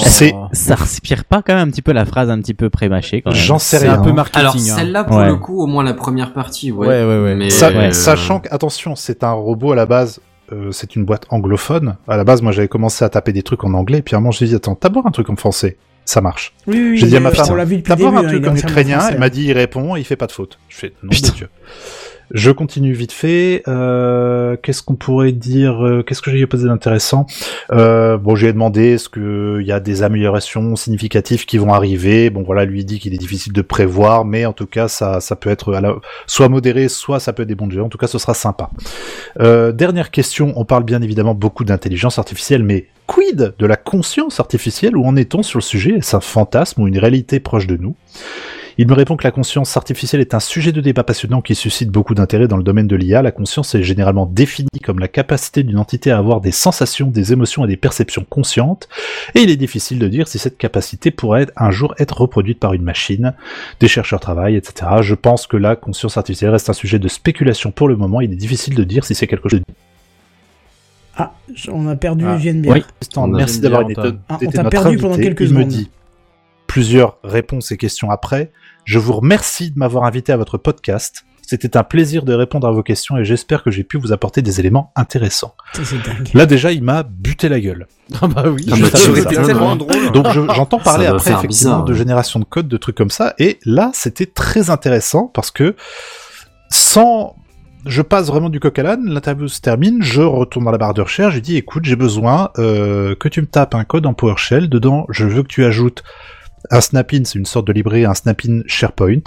C'est, Ça respire pas quand même un petit peu la phrase un petit peu pré-mâchée quand même. j'en sais C'est rien. un peu marketing. Alors hein. celle-là pour Ouais. le coup, au moins la première partie, ouais. Ouais, ouais, ouais. Mais, Sa- euh, Sachant que, attention, c'est un robot à la base, euh, c'est une boîte anglophone. À la base, moi, j'avais commencé à taper des trucs en anglais, puis à un moment, je me dit, attends, d'abord un truc en français. Ça marche. Oui, oui, J'ai dit à ma femme, voir un truc entièrement ukrainien, elle m'a dit il répond, il fait pas de faute. Je fais non Dieu. Je continue vite fait. Euh, Qu'est-ce qu'on pourrait dire euh, Qu'est-ce que j'ai posé d'intéressant? Euh, Bon, j'ai demandé est-ce que il y a des améliorations significatives qui vont arriver? Bon, voilà, lui dit qu'il est difficile de prévoir, mais en tout cas, ça, ça peut être à la- soit modéré, soit ça peut être des bons jeux. En tout cas, ce sera sympa. Euh, dernière question. On parle bien évidemment beaucoup d'intelligence artificielle, mais quid de la conscience artificielle? Où en est-on sur le sujet? Est-ce un fantasme ou une réalité proche de nous? Il me répond que la conscience artificielle est un sujet de débat passionnant qui suscite beaucoup d'intérêt dans le domaine de l'IA. La conscience est généralement définie comme la capacité d'une entité à avoir des sensations, des émotions et des perceptions conscientes, et il est difficile de dire si cette capacité pourrait un jour être reproduite par une machine. Des chercheurs travaillent, etc. Je pense que la conscience artificielle reste un sujet de spéculation pour le moment. Il est difficile de dire si c'est quelque chose de Ah, on a perdu Ah. Geneviève. Oui. Merci d'avoir été. Ah, on t'a perdu pendant quelques Il me secondes. dit plusieurs réponses et questions après. Je vous remercie de m'avoir invité à votre podcast. C'était un plaisir de répondre à vos questions et j'espère que j'ai pu vous apporter des éléments intéressants. Ça, c'est dingue. Là déjà, il m'a buté la gueule. Ah bah oui. Ah Je bah, ça. tellement drôle. Donc je- j'entends parler après effectivement bizarre, de génération de code, de trucs comme ça. Et là, c'était très intéressant parce que sans, je passe vraiment du coq à l'âne. L'interview se termine, je retourne dans la barre de recherche, je dis écoute, j'ai besoin euh, que tu me tapes un code en PowerShell. Dedans, je veux que tu ajoutes Un snap-in, c'est une sorte de librairie, un snap-in SharePoint.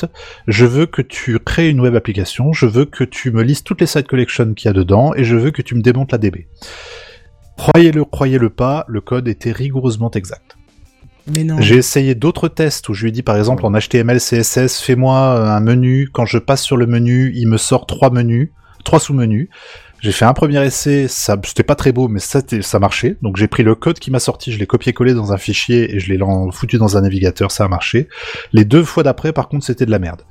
Je veux que tu crées une web application, je veux que tu me lises toutes les side collections qu'il y a dedans, et je veux que tu me démontes la DB. Croyez-le, croyez-le pas, le code était rigoureusement exact. J'ai essayé d'autres tests où je lui ai dit par exemple en HTML, CSS, fais-moi un menu. Quand je passe sur le menu, il me sort trois menus, trois sous-menus. J'ai fait un premier essai, ça c'était pas très beau, mais ça, ça marchait. Donc j'ai pris le code qui m'a sorti, je l'ai copié-collé dans un fichier et je l'ai foutu dans un navigateur, ça a marché. Les deux fois d'après, par contre, c'était de la merde.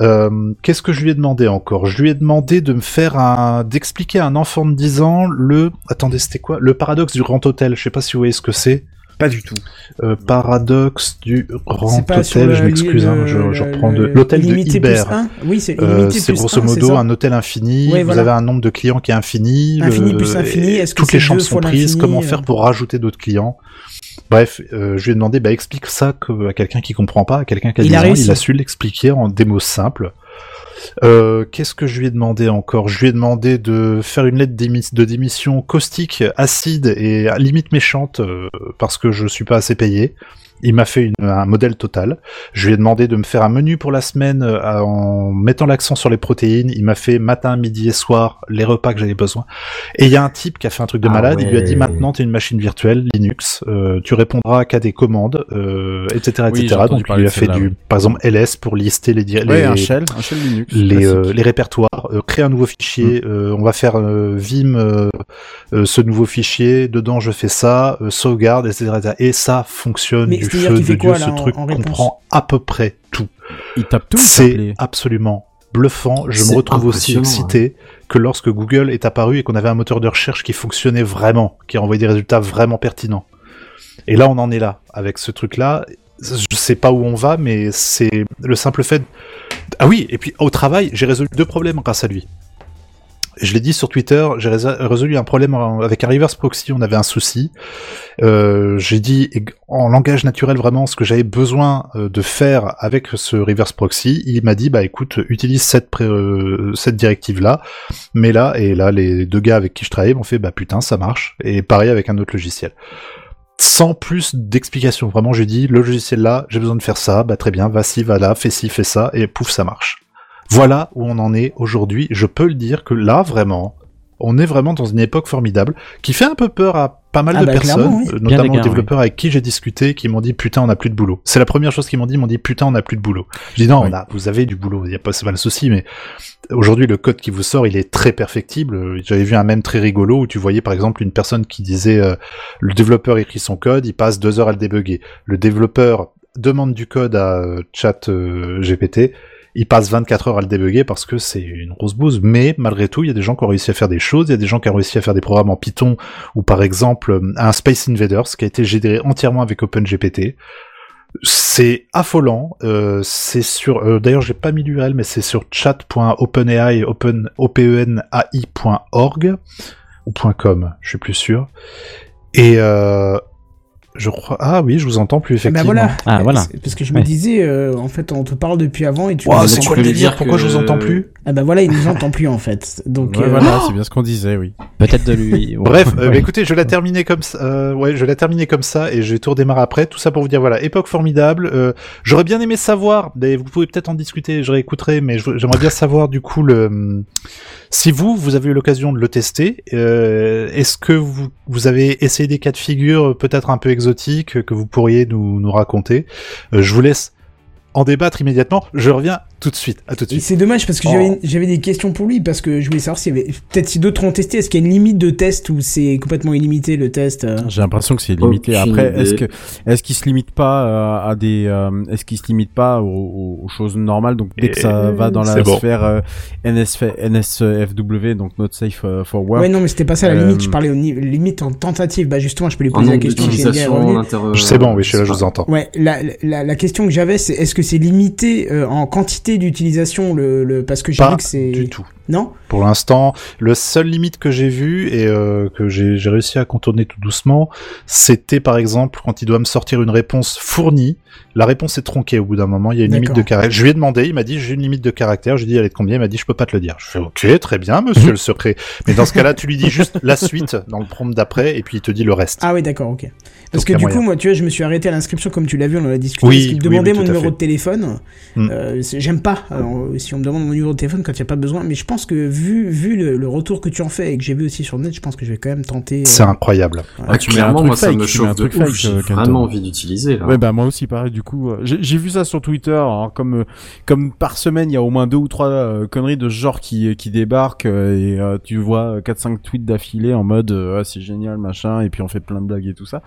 Euh, Qu'est-ce que je lui ai demandé encore? Je lui ai demandé de me faire un, d'expliquer à un enfant de 10 ans le, attendez, c'était quoi? Le paradoxe du grand hôtel. Je sais pas si vous voyez ce que c'est. Pas du tout. Euh, paradoxe du grand hôtel, le- je m'excuse, hein, je, reprends de l'hôtel de illimité plus Ibert. un Oui, c'est Euh, illimité c'est plus grosso modo un hôtel infini. Vous avez un nombre de clients qui est infini. Infini le- plus infini, est-ce que toutes c'est les chances deux sont prises. Comment euh faire pour rajouter d'autres clients? Bref, euh, je lui ai demandé, bah explique ça que- à quelqu'un qui comprend pas, à quelqu'un qui a Il 10 a ans, il a su l'expliquer en des mots simples. Euh, Qu'est-ce que je lui ai demandé encore? Je lui ai demandé de faire une lettre de démission caustique, acide et limite méchante euh, parce que je suis pas assez payé. Il m'a fait une- un modèle total. Je lui ai demandé de me faire un menu pour la semaine euh, en mettant l'accent sur les protéines. Il m'a fait matin, midi et soir les repas que j'avais besoin. Et il y a un type qui a fait un truc de Ah malade. Il lui a dit maintenant t'es une machine virtuelle Linux. Euh, tu répondras qu'à des commandes, euh, etc., Oui, j'ai etc. Donc il lui a fait du, par exemple LS pour lister les, Ouais, les un shell, un shell Linux. les, classique. euh, les répertoires, euh, créer un nouveau fichier, Mm. euh, on va faire euh, Vim euh, euh, ce nouveau fichier, dedans je fais ça, euh, sauvegarde, etc., etc. Et ça fonctionne Mais du de Dieu, quoi, ce là, truc comprend à peu près tout. Il tape tout, C'est absolument bluffant, je me retrouve aussi excité que lorsque Google est apparu et qu'on avait un moteur de recherche qui fonctionnait vraiment, qui envoyait des résultats vraiment pertinents. Et là, on en est là, avec ce truc-là. Je sais pas où on va, mais c'est le simple fait. Ah oui, et puis au travail, j'ai résolu deux problèmes grâce à lui. Je l'ai dit sur Twitter, j'ai résol- résolu un problème avec un reverse proxy, on avait un souci. Euh, j'ai dit en langage naturel vraiment ce que j'avais besoin euh, de faire avec ce reverse proxy. Il m'a dit bah écoute, utilise cette euh, directive là, mais là et là les deux gars avec qui je travaillais m'ont fait bah putain ça marche et pareil avec un autre logiciel. Sans plus d'explications, vraiment j'ai dit le logiciel là, j'ai besoin de faire ça, bah très bien, va-ci, va là, fais ci, fais ça et pouf ça marche. Voilà où on en est aujourd'hui. Je peux le dire que là vraiment, on est vraiment dans une époque formidable qui fait un peu peur à pas mal Ah de bah, personnes, oui. euh, notamment gars, aux développeurs avec qui j'ai discuté, qui m'ont dit putain on a plus de boulot. C'est la première chose qu'ils m'ont dit, ils m'ont dit putain on a plus de boulot. Je dis non, Oui. on a, vous avez du boulot, il y a pas c'est pas le souci, mais aujourd'hui le code qui vous sort il est très perfectible. J'avais vu un même très rigolo où tu voyais par exemple une personne qui disait euh, le développeur écrit son code, il passe deux heures à le débugger. Le développeur demande du code à euh, chat euh, GPT, il passe 24 heures à le débugger parce que c'est une grosse bouse, mais malgré tout, il y a des gens qui ont réussi à faire des choses, il y a des gens qui ont réussi à faire des programmes en Python, ou par exemple euh, un Space Invaders qui a été généré entièrement avec OpenGPT. C'est affolant, euh, c'est sur, euh, d'ailleurs j'ai pas mis l'URL, mais c'est sur chat.openai, open, openai.org, ou .com, je suis plus sûr. Et euh, je crois, ah oui, je vous entends plus Ah bah effectivement. voilà. Ah, voilà. Parce que je me Ouais. disais, euh, en fait, on te parle depuis avant et tu. Ouah, nous c'est quoi le délire Pourquoi je vous entends plus Ah bah voilà, il nous entend plus en fait. Donc. Ouais, euh, voilà, <laughs> c'est bien ce qu'on disait, oui. Peut-être de lui. <laughs> Bref, euh, Ouais. écoutez, je l'ai terminé comme ça. euh, ouais, je l'ai terminé comme ça et je vais tout redémarrer après. Tout ça pour vous dire voilà, époque formidable. Euh, j'aurais bien aimé savoir, mais vous pouvez peut-être en discuter, je réécouterai, mais j'aimerais bien savoir du coup le si vous vous avez eu l'occasion de le tester. euh, Est-ce que vous vous avez essayé des cas de figure peut-être un peu que vous pourriez nous nous raconter Euh, Je vous laisse en débattre immédiatement. Je reviens tout de suite. À tout de suite. c'est dommage parce que Oh. j'avais j'avais des questions pour lui parce que je voulais savoir s'il y avait peut-être si d'autres ont testé est-ce qu'il y a une limite de test ou c'est complètement illimité le test euh J'ai l'impression que c'est limité. Après, est-ce que est-ce qu'il se limite pas euh, à des euh, est-ce qu'il se limite pas aux, aux- choses normales? Donc dès que ça Et va dans la bon. sphère euh, NSF, NSFW donc not safe for work. Ouais non mais c'était pas ça la Euh, limite je parlais au limite en tentative bah justement je peux lui En poser la question C'est bon, oui, je suis là, je vous entends. Ouais, la, la, la question que j'avais, c'est est-ce que c'est limité euh, en quantité limité d'utilisation le, le parce que j'ai vu que c'est du tout. non? Pour l'instant, le seul limite que j'ai vu et euh, que j'ai réussi à contourner tout doucement, c'était par exemple quand il doit me sortir une réponse fournie, la réponse est tronquée au bout d'un moment, il y a une limite de caractère. Je lui ai demandé, il m'a dit j'ai une limite de caractère, j'ai dit elle est de combien, il m'a dit je peux pas te le dire. Je fais ok, très bien monsieur le secret. Mais dans ce cas-là, tu lui dis juste la suite dans le prompt d'après et puis il te dit le reste. Ah oui, d'accord, ok. Parce Donc, que du moyen. coup, moi, tu vois, je me suis arrêté à l'inscription, comme tu l'as vu, on en a discuté. Oui, parce qu'il me oui, demandait oui, mon numéro de téléphone. Mm. Euh, J'aime pas euh, si on me demande mon numéro de téléphone quand il n'y a pas besoin, mais je pense que vu, vu le, le retour que tu en fais et que j'ai vu aussi sur le net, je pense que je vais quand même tenter. euh, C'est incroyable. Ah, tu mets un clairement, truc moi, ça fake, me mets un chauffe de ouf. J'ai euh, vraiment envie d'utiliser. Ouais, bah moi aussi, pareil. Du coup, euh, j'ai vu ça sur Twitter. alors, comme euh, comme par semaine, il y a au moins deux ou trois euh, conneries de ce genre qui qui débarquent euh, et euh, tu vois 4-5 tweets d'affilée en mode euh, ah, c'est génial machin et puis on fait plein de blagues et tout ça.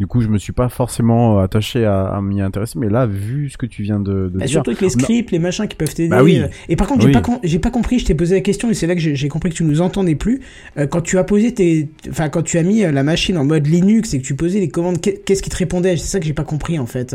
Du coup, je me suis pas forcément euh, attaché à, à m'y intéresser, mais là, vu ce que tu viens de, de Bah, dire, surtout avec les scripts, les machins qui peuvent t'aider. Bah oui. euh, Et par contre, j'ai Oui. pas, com- j'ai pas compris, je t'ai posé la question et c'est là que j'ai compris que tu nous entendais plus. Euh, quand tu as posé tes. Enfin, quand tu as mis la machine en mode Linux et que tu posais les commandes, qu'est- qu'est-ce qui te répondait? C'est ça que j'ai pas compris en fait.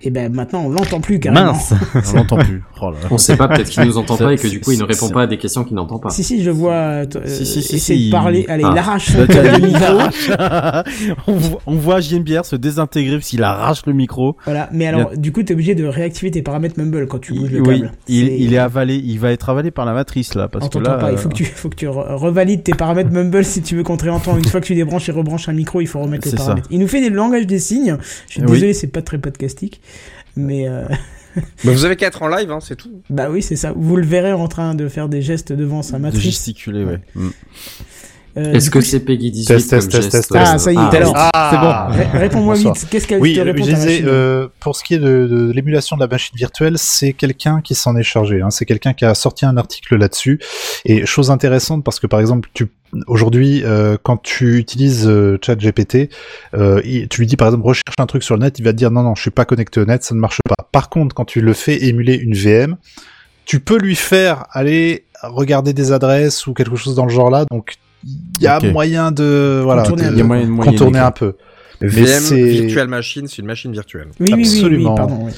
Et ben maintenant, on l'entend plus carrément. Mince. <laughs> on l'entend plus. Oh là là. On sait pas, peut-être qu'il nous entend pas et que du coup, il ne répond pas à des questions qu'il n'entend pas. Si, si, je vois. euh, Si, si, si, essayer si, de parler. Allez, Ah. il arrache son câble t'as- de il micro. arrache. <laughs> on, voit, on voit JMBR se désintégrer parce qu'il arrache le micro. Voilà, mais alors, du coup, t'es obligé de réactiver tes paramètres Mumble quand tu bouges le oui, câble. il, C'est- il est avalé, il va être avalé par la matrice là, parce On que là, pas, il faut euh, que tu, faut que tu re- revalides tes paramètres Mumble si tu veux qu'on te réentende. Une fois que tu débranches et rebranches un micro, il faut remettre <laughs> les C'est ça. paramètres. Il nous fait des langages des signes. Je suis Oui. désolé, c'est pas très podcastique. Mais euh, <laughs> Bah, vous avez qu'à être en live, hein, c'est tout. bah oui, c'est ça. Vous le verrez en train de faire des gestes devant sa de matrice. gesticuler, ouais. Mm. Euh, Est-ce que c'est Peggy 18 Test, test, test, test, euh, test. Ah, ça y est, ah, alors. Ah, Ré- Réponds-moi Bonsoir. vite. Qu'est-ce qu'elle Oui, te machine euh, pour ce qui est de, de l'émulation de la machine virtuelle, c'est quelqu'un qui s'en est chargé. Hein. C'est quelqu'un qui a sorti un article là-dessus. Et chose intéressante parce que par exemple, tu aujourd'hui, euh, quand tu utilises euh, ChatGPT, euh, tu lui dis par exemple recherche un truc sur le net, il va te dire non non, je suis pas connecté au net, ça ne marche pas. Par contre, quand tu le fais émuler une VM, tu peux lui faire aller regarder des adresses ou quelque chose dans le genre là. Donc il y a moyen de voilà Contourner de- un Il y a moyen de contourner un peu. Mais VM, c'est- Virtual Machine, c'est une machine virtuelle. Oui, oui, oui, oui, absolument. pardon. oui.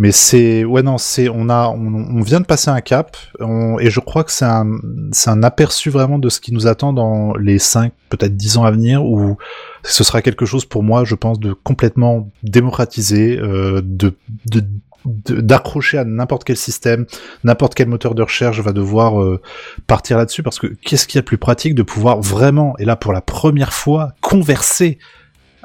Mais c'est ouais non c'est on a on, on vient de passer un cap on- et je crois que c'est un c'est un aperçu vraiment de ce qui nous attend dans les 5 peut-être 10 ans à venir où ce sera quelque chose pour moi je pense de complètement démocratisé euh, de de- d'accrocher à n'importe quel système, n'importe quel moteur de recherche va devoir euh, partir là-dessus parce que qu'est-ce qu'il y a de plus pratique de pouvoir vraiment et là pour la première fois converser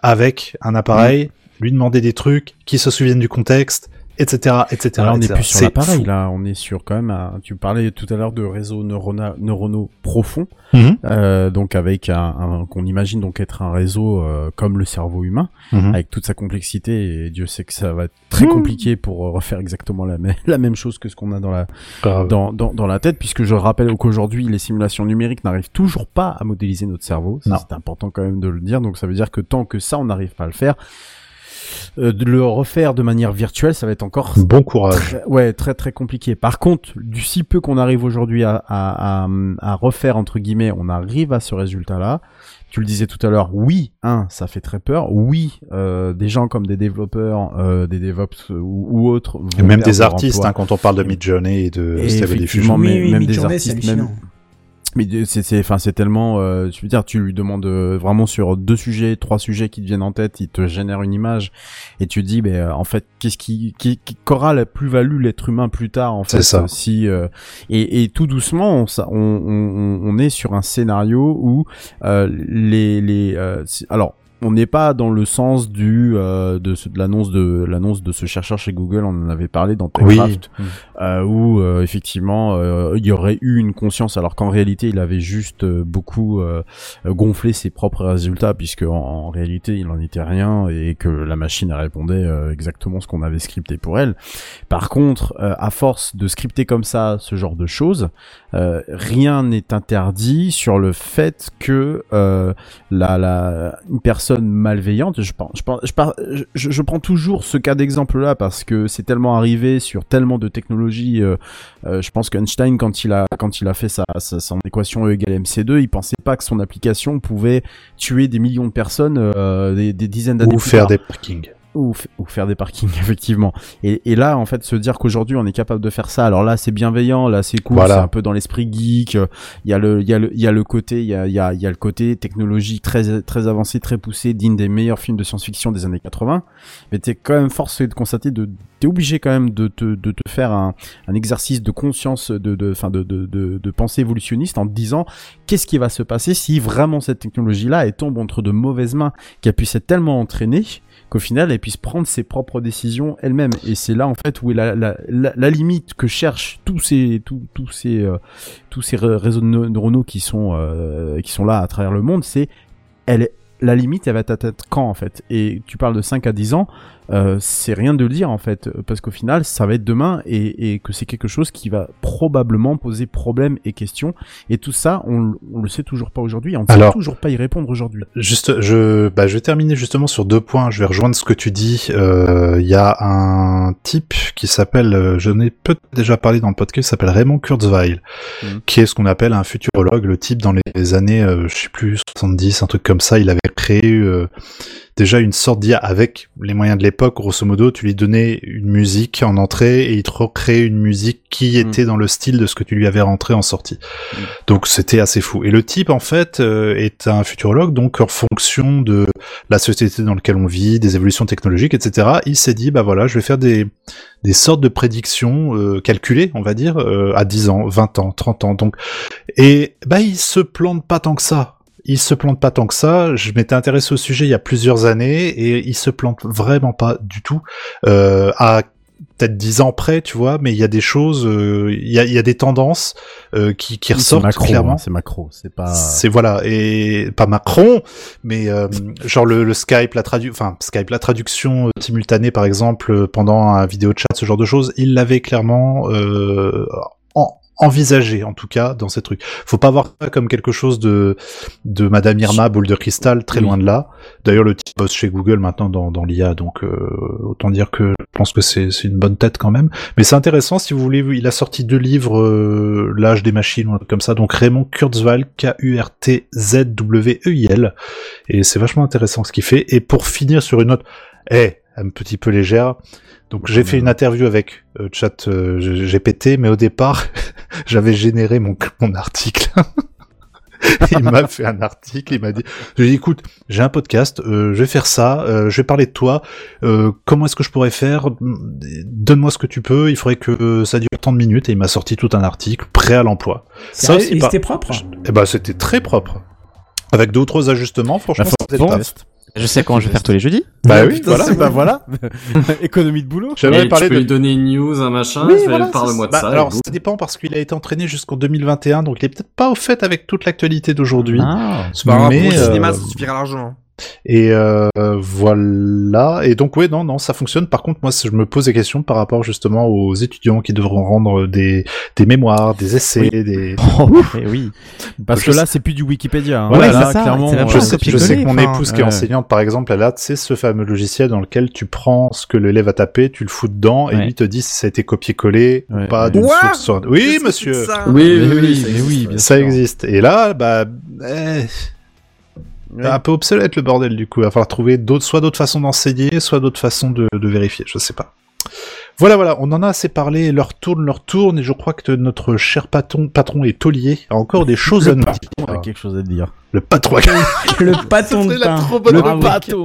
avec un appareil, lui demander des trucs, qui se souviennent du contexte, etc., etc. Alors, on n'est plus sur C'est l'appareil là, on est sur quand même. un- Tu parlais tout à l'heure de réseaux neurona- neuronaux profonds, Mhm. euh, donc avec un, un- qu'on imagine donc être un réseau euh, comme le cerveau humain, Mhm. avec toute sa complexité. Et Dieu sait que ça va être très compliqué pour euh, refaire exactement la, même <laughs> la même chose que ce qu'on a dans la dans, dans, dans la tête, puisque je rappelle qu'aujourd'hui les simulations numériques n'arrivent toujours pas à modéliser notre cerveau. C'est important quand même de le dire. Donc ça veut dire que tant que ça on n'arrive pas à le faire, euh, de le refaire de manière virtuelle, ça va être encore Bon courage. Très- ouais, très très compliqué. Par contre, du si peu qu'on arrive aujourd'hui à, à, à, à refaire entre guillemets, on arrive à ce résultat-là. Tu le disais tout à l'heure, oui, un, ça fait très peur. Oui, euh, des gens comme des développeurs, euh, des DevOps ou, ou autres, Et même des artistes, hein, quand on parle de Midjourney et de Et Stable Diffusion. Oui, mais oui, même des artistes, même. Mais c'est, c'est, enfin, c'est tellement, euh, je veux dire, tu lui demandes euh, vraiment sur deux sujets, trois sujets qui te viennent en tête, il te génère une image, et tu te dis, ben, euh, en fait, qu'est-ce qui, qui, qui- qu'aura la plus-value l'être humain plus tard, en fait, ça. euh, si, euh, et, et tout doucement, on, on, on, on est sur un scénario où euh, les, les, euh, alors. On n'est pas dans le sens du euh, de, ce- de l'annonce de l'annonce de ce chercheur chez Google. On en avait parlé dans Oui. TechCraft euh, où euh, effectivement il y aurait eu une conscience alors qu'en réalité il avait juste beaucoup gonflé ses propres résultats puisque en, en réalité il n'en était rien et que la machine répondait exactement ce qu'on avait scripté pour elle. Par contre, à force de scripter comme ça ce genre de choses, rien n'est interdit sur le fait que la, la une personne malveillante, je pense, je, pense, je, par- je, je prends toujours ce cas d'exemple là parce que c'est tellement arrivé sur tellement de technologies. euh, euh, je pense qu'Einstein quand il a quand il a fait sa, sa son équation E égale MC2, il pensait pas que son application pouvait tuer des millions de personnes euh, des, des dizaines d'années Ou plus faire tard. des parkings. Ou, ou faire des parkings <laughs> effectivement et, et là en fait se dire qu'aujourd'hui on est capable de faire ça alors là c'est bienveillant là c'est cool Voilà. c'est un peu dans l'esprit geek euh, il y a le il y a le il y a le côté il y a il y a, il y a le côté technologie très très avancé très poussé digne des meilleurs films de science-fiction des années 80 mais t'es quand même forcé de constater de t'es obligé quand même de te de te faire un, un exercice de conscience de de de, de de de pensée évolutionniste en te disant qu'est-ce qui va se passer si vraiment cette technologie là elle tombe entre de mauvaises mains qu'elle puisse être tellement entraînée qu'au final elle puisse prendre ses propres décisions elle-même. Et c'est là en fait où est la, limite que cherchent tous ces tous, tous ces euh, réseaux neuronaux qui sont euh, qui sont là à travers le monde c'est elle la limite elle va être quand en fait? Et tu parles de 5 à 10 ans euh, c'est rien de le dire en fait parce qu'au final ça va être demain et, et que c'est quelque chose qui va probablement poser problème et questions et tout ça on, on le sait toujours pas aujourd'hui on ne sait toujours pas y répondre aujourd'hui Juste, je, bah, je vais terminer justement sur deux points. Je vais rejoindre ce que tu dis. Euh, Il y a un type qui s'appelle, euh, je n'ai peut-être déjà parlé dans le podcast, s'appelle Raymond Kurzweil, Mhm. qui est ce qu'on appelle un futurologue. Le type dans les années, euh, je sais plus, 70, un truc comme ça, il avait créé euh, déjà une sorte d'IA avec les moyens de l'époque. Grosso modo, tu lui donnais une musique en entrée et il te recréait une musique qui était dans le style de ce que tu lui avais rentré en sortie. Donc c'était assez fou. Et le type en fait euh, est un futurologue, donc en fonction de la société dans laquelle on vit, des évolutions technologiques, etc. Il s'est dit bah voilà, je vais faire des des sortes de prédictions euh, calculées, on va dire, euh, à 10 ans, 20 ans, 30 ans. Donc et bah il se plante pas tant que ça. Il se plante pas tant que ça. Je m'étais intéressé au sujet il y a plusieurs années et il se plante vraiment pas du tout. Euh, à peut-être 10 ans près, tu vois, mais il y a des choses, euh, il y, a, il y a des tendances euh, qui, qui ressortent macro, clairement. hein, c'est macro, c'est pas. C'est voilà et pas Macron, mais euh, genre le, le Skype, la tradu, enfin Skype, la traduction simultanée par exemple pendant un vidéo chat, ce genre de choses, il l'avait clairement euh, en- envisagé en tout cas dans ces trucs. Faut pas voir ça comme quelque chose de de Madame Irma boule de cristal, très loin de là. D'ailleurs le type bosse chez Google maintenant dans, dans l'IA, donc euh, autant dire que je pense que c'est c'est une bonne tête quand même. Mais c'est intéressant si vous voulez, il a sorti deux livres, euh, l'âge des machines ou un truc comme ça. Donc Raymond Kurzweil, K-U-R-T-Z-W-E-I-L, et c'est vachement intéressant ce qu'il fait. Et pour finir sur une note, eh, un petit peu légère. Donc j'ai fait une interview avec euh, Chat euh, GPT, mais au départ <laughs> j'avais généré mon mon article. <laughs> il m'a fait un article, il m'a dit, je lui ai dit, écoute, j'ai un podcast, euh, je vais faire ça, euh, je vais parler de toi, euh, comment est-ce que je pourrais faire, donne-moi ce que tu peux, il faudrait que ça dure tant de minutes, et il m'a sorti tout un article prêt à l'emploi. Pas- c'était propre Eh ben, c'était très propre. Avec d'autres ajustements, franchement, c'était le. Je sais comment je vais faire tous les jeudis. Bah oui, Putain, voilà. bah voilà. <laughs> Économie de boulot. J'aimerais Et parler tu peux de lui donner une news, un machin, Oui, voilà, parle-moi de bah, ça. alors, ça dépend parce qu'il a été entraîné jusqu'en 2021, donc il est peut-être pas au fait avec toute l'actualité d'aujourd'hui. Ah. C'est pas grave, Mais, pour le euh, cinéma, ça suffira largement. Et euh, voilà. Et donc ouais, non, non, ça fonctionne. Par contre, moi, je me pose des questions par rapport justement aux étudiants qui devront rendre des des mémoires, des essais, des. <laughs> Oh, oui. Parce Je que sais- là, c'est plus du Wikipédia. Hein. Voilà, là, c'est ça, clairement. c'est euh, Je sais, je sais que mon épouse enfin, qui est ouais. enseignante, par exemple, elle a, tu sais, ce fameux logiciel dans lequel tu prends ce que l'élève a tapé, tu le fous dedans, et Ouais. lui te dit si ça a été copié-collé Ouais, ou pas ouais. d'une source. Oui, monsieur. Oui, oui, oui, ça mais existe, oui, ouais. bien Ça sûr. existe. Et là, bah, eh, Un peu obsolète le bordel du coup. Il va falloir trouver d'autres, soit d'autres façons d'enseigner, soit d'autres façons de, de vérifier. Je sais pas. Voilà, voilà, on en a assez parlé, leur tourne, leur tourne, et je crois que notre cher patron, patron est taulier, a encore des choses à nous dire. On a quelque chose à dire. Le patron. Le pâton de pain. trop bonne Bravo. réplique.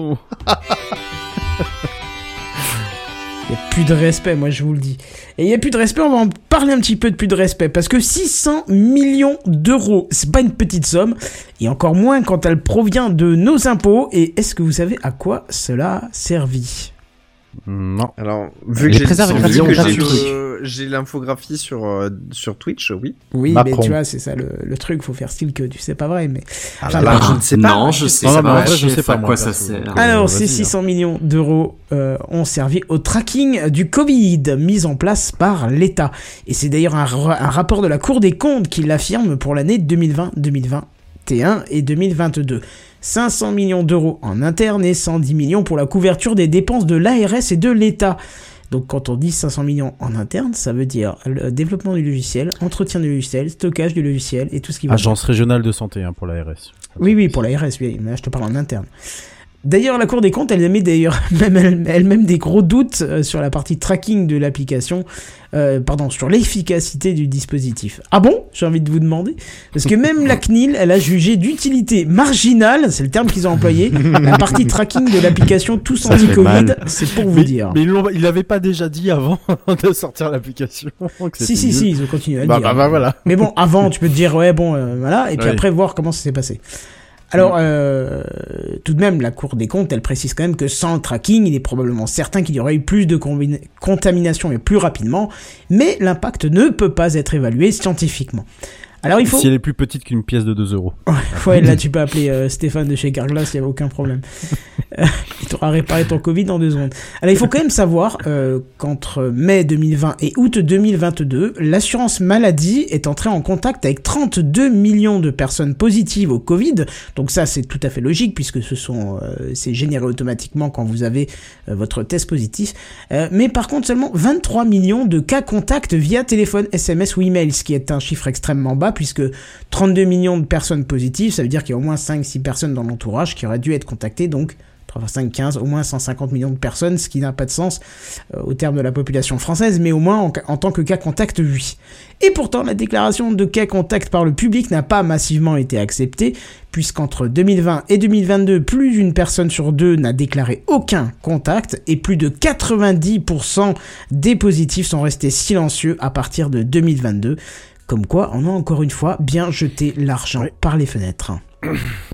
Il n'y a plus de respect, moi je vous le dis. Et il n'y a plus de respect, on va en parler un petit peu de plus de respect. Parce que 600 millions d'euros, c'est pas une petite somme. Et encore moins quand elle provient de nos impôts. Et est-ce que vous savez à quoi cela a Non. Alors, vu que Les que j'ai j'ai l'infographie sur, euh, sur Twitch, oui. Oui, Macron. mais tu vois, c'est ça le, le truc, faut faire style que tu sais pas vrai. Mais Enfin, là, bah, je ne sais pas. Non, je sais Non, non, pas. mais en vrai, je sais pas, quoi ça sert. Alors, ces hein. 600 millions d'euros euh, ont servi au tracking du Covid mis en place par l'État. Et c'est d'ailleurs un, ra- un rapport de la Cour des comptes qui l'affirme pour l'année 2020, 2021 et 2022. 500 millions d'euros en interne et 110 millions pour la couverture des dépenses de l'ARS et de l'État. Donc quand on dit 500 millions en interne, ça veut dire le développement du logiciel, entretien du logiciel, stockage du logiciel et tout ce qui va. Agence régionale de santé hein, pour l'ARS. Oui, oui, pour l'ARS, oui, mais là je te parle en interne. D'ailleurs, la Cour des comptes, elle émet d'ailleurs <laughs> même elle- elle-même des gros doutes euh, sur la partie tracking de l'application, euh, pardon, sur l'efficacité du dispositif. Ah bon? J'ai envie de vous demander. Parce que même la CNIL, elle a jugé d'utilité marginale, c'est le terme qu'ils ont employé, la partie tracking de l'application Tous Anti-Covid, c'est pour vous mais, dire. Mais ils l'ont- ils l'avaient pas déjà dit avant <laughs> de sortir l'application. Si, si, mieux. si, ils ont continué à le Bah, dire. bah, bah, voilà. Mais bon, avant, tu peux te dire, ouais, bon, euh, voilà, et puis après voir comment ça s'est passé. Alors, euh, tout de même, la Cour des comptes, elle précise quand même que sans le tracking, il est probablement certain qu'il y aurait eu plus de contamination et plus rapidement, mais l'impact ne peut pas être évalué scientifiquement. Alors, il faut... Si elle est plus petite qu'une pièce de 2 euros. Ouais, là, <laughs> tu peux appeler euh, Stéphane de chez Carglass, il n'y a aucun problème. <laughs> Euh, il t'aura réparé ton Covid en deux secondes. Alors, il faut quand même savoir euh, qu'entre mai 2020 et août 2022, l'assurance maladie est entrée en contact avec 32 millions de personnes positives au Covid. Donc ça, c'est tout à fait logique puisque ce sont, euh, c'est généré automatiquement quand vous avez votre test positif. Mais par contre, seulement 23 millions de cas contacts via téléphone, SMS ou email, ce qui est un chiffre extrêmement bas puisque 32 millions de personnes positives, ça veut dire qu'il y a au moins 5-6 personnes dans l'entourage qui auraient dû être contactées, donc 3 x 5, 15, au moins 150 millions de personnes, ce qui n'a pas de sens euh, au terme de la population française, mais au moins en, en tant que cas contact, oui. Et pourtant, la déclaration de cas contact par le public n'a pas massivement été acceptée, puisqu'entre 2020 et 2022, plus d'une personne sur deux n'a déclaré aucun contact, et plus de 90% des positifs sont restés silencieux à partir de 2022. Comme quoi, on a encore une fois bien jeté l'argent par les fenêtres.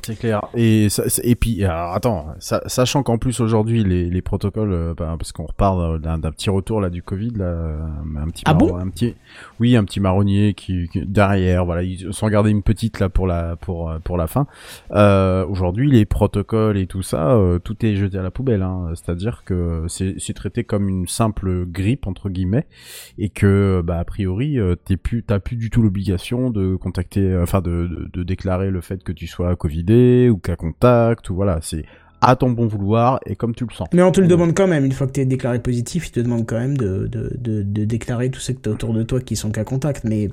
C'est clair. Et, et puis, alors, attends, sa- sachant qu'en plus aujourd'hui les, les protocoles, euh, bah, parce qu'on repart d'un d'un petit retour là du Covid, là, euh, un petit, Ah bon un petit, oui, un petit marronnier qui, qui- derrière, voilà, ils s'en gardaient une petite là pour la pour euh, pour la fin. Euh, aujourd'hui, les protocoles et tout ça, euh, tout est jeté à la poubelle. Hein. C'est-à-dire que c'est c'est traité comme une simple grippe entre guillemets, et que bah a priori, t'es plus, t'as plus du tout l'obligation de contacter, enfin de, de, de déclarer le fait que tu sois covidé ou qu'à contact ou voilà, c'est à ton bon vouloir et comme tu le sens. Mais on te le demande quand même, une fois que tu es déclaré positif, il te demande quand même de, de, de, de déclarer tous ceux que tu autour de toi qui sont cas contact. Mais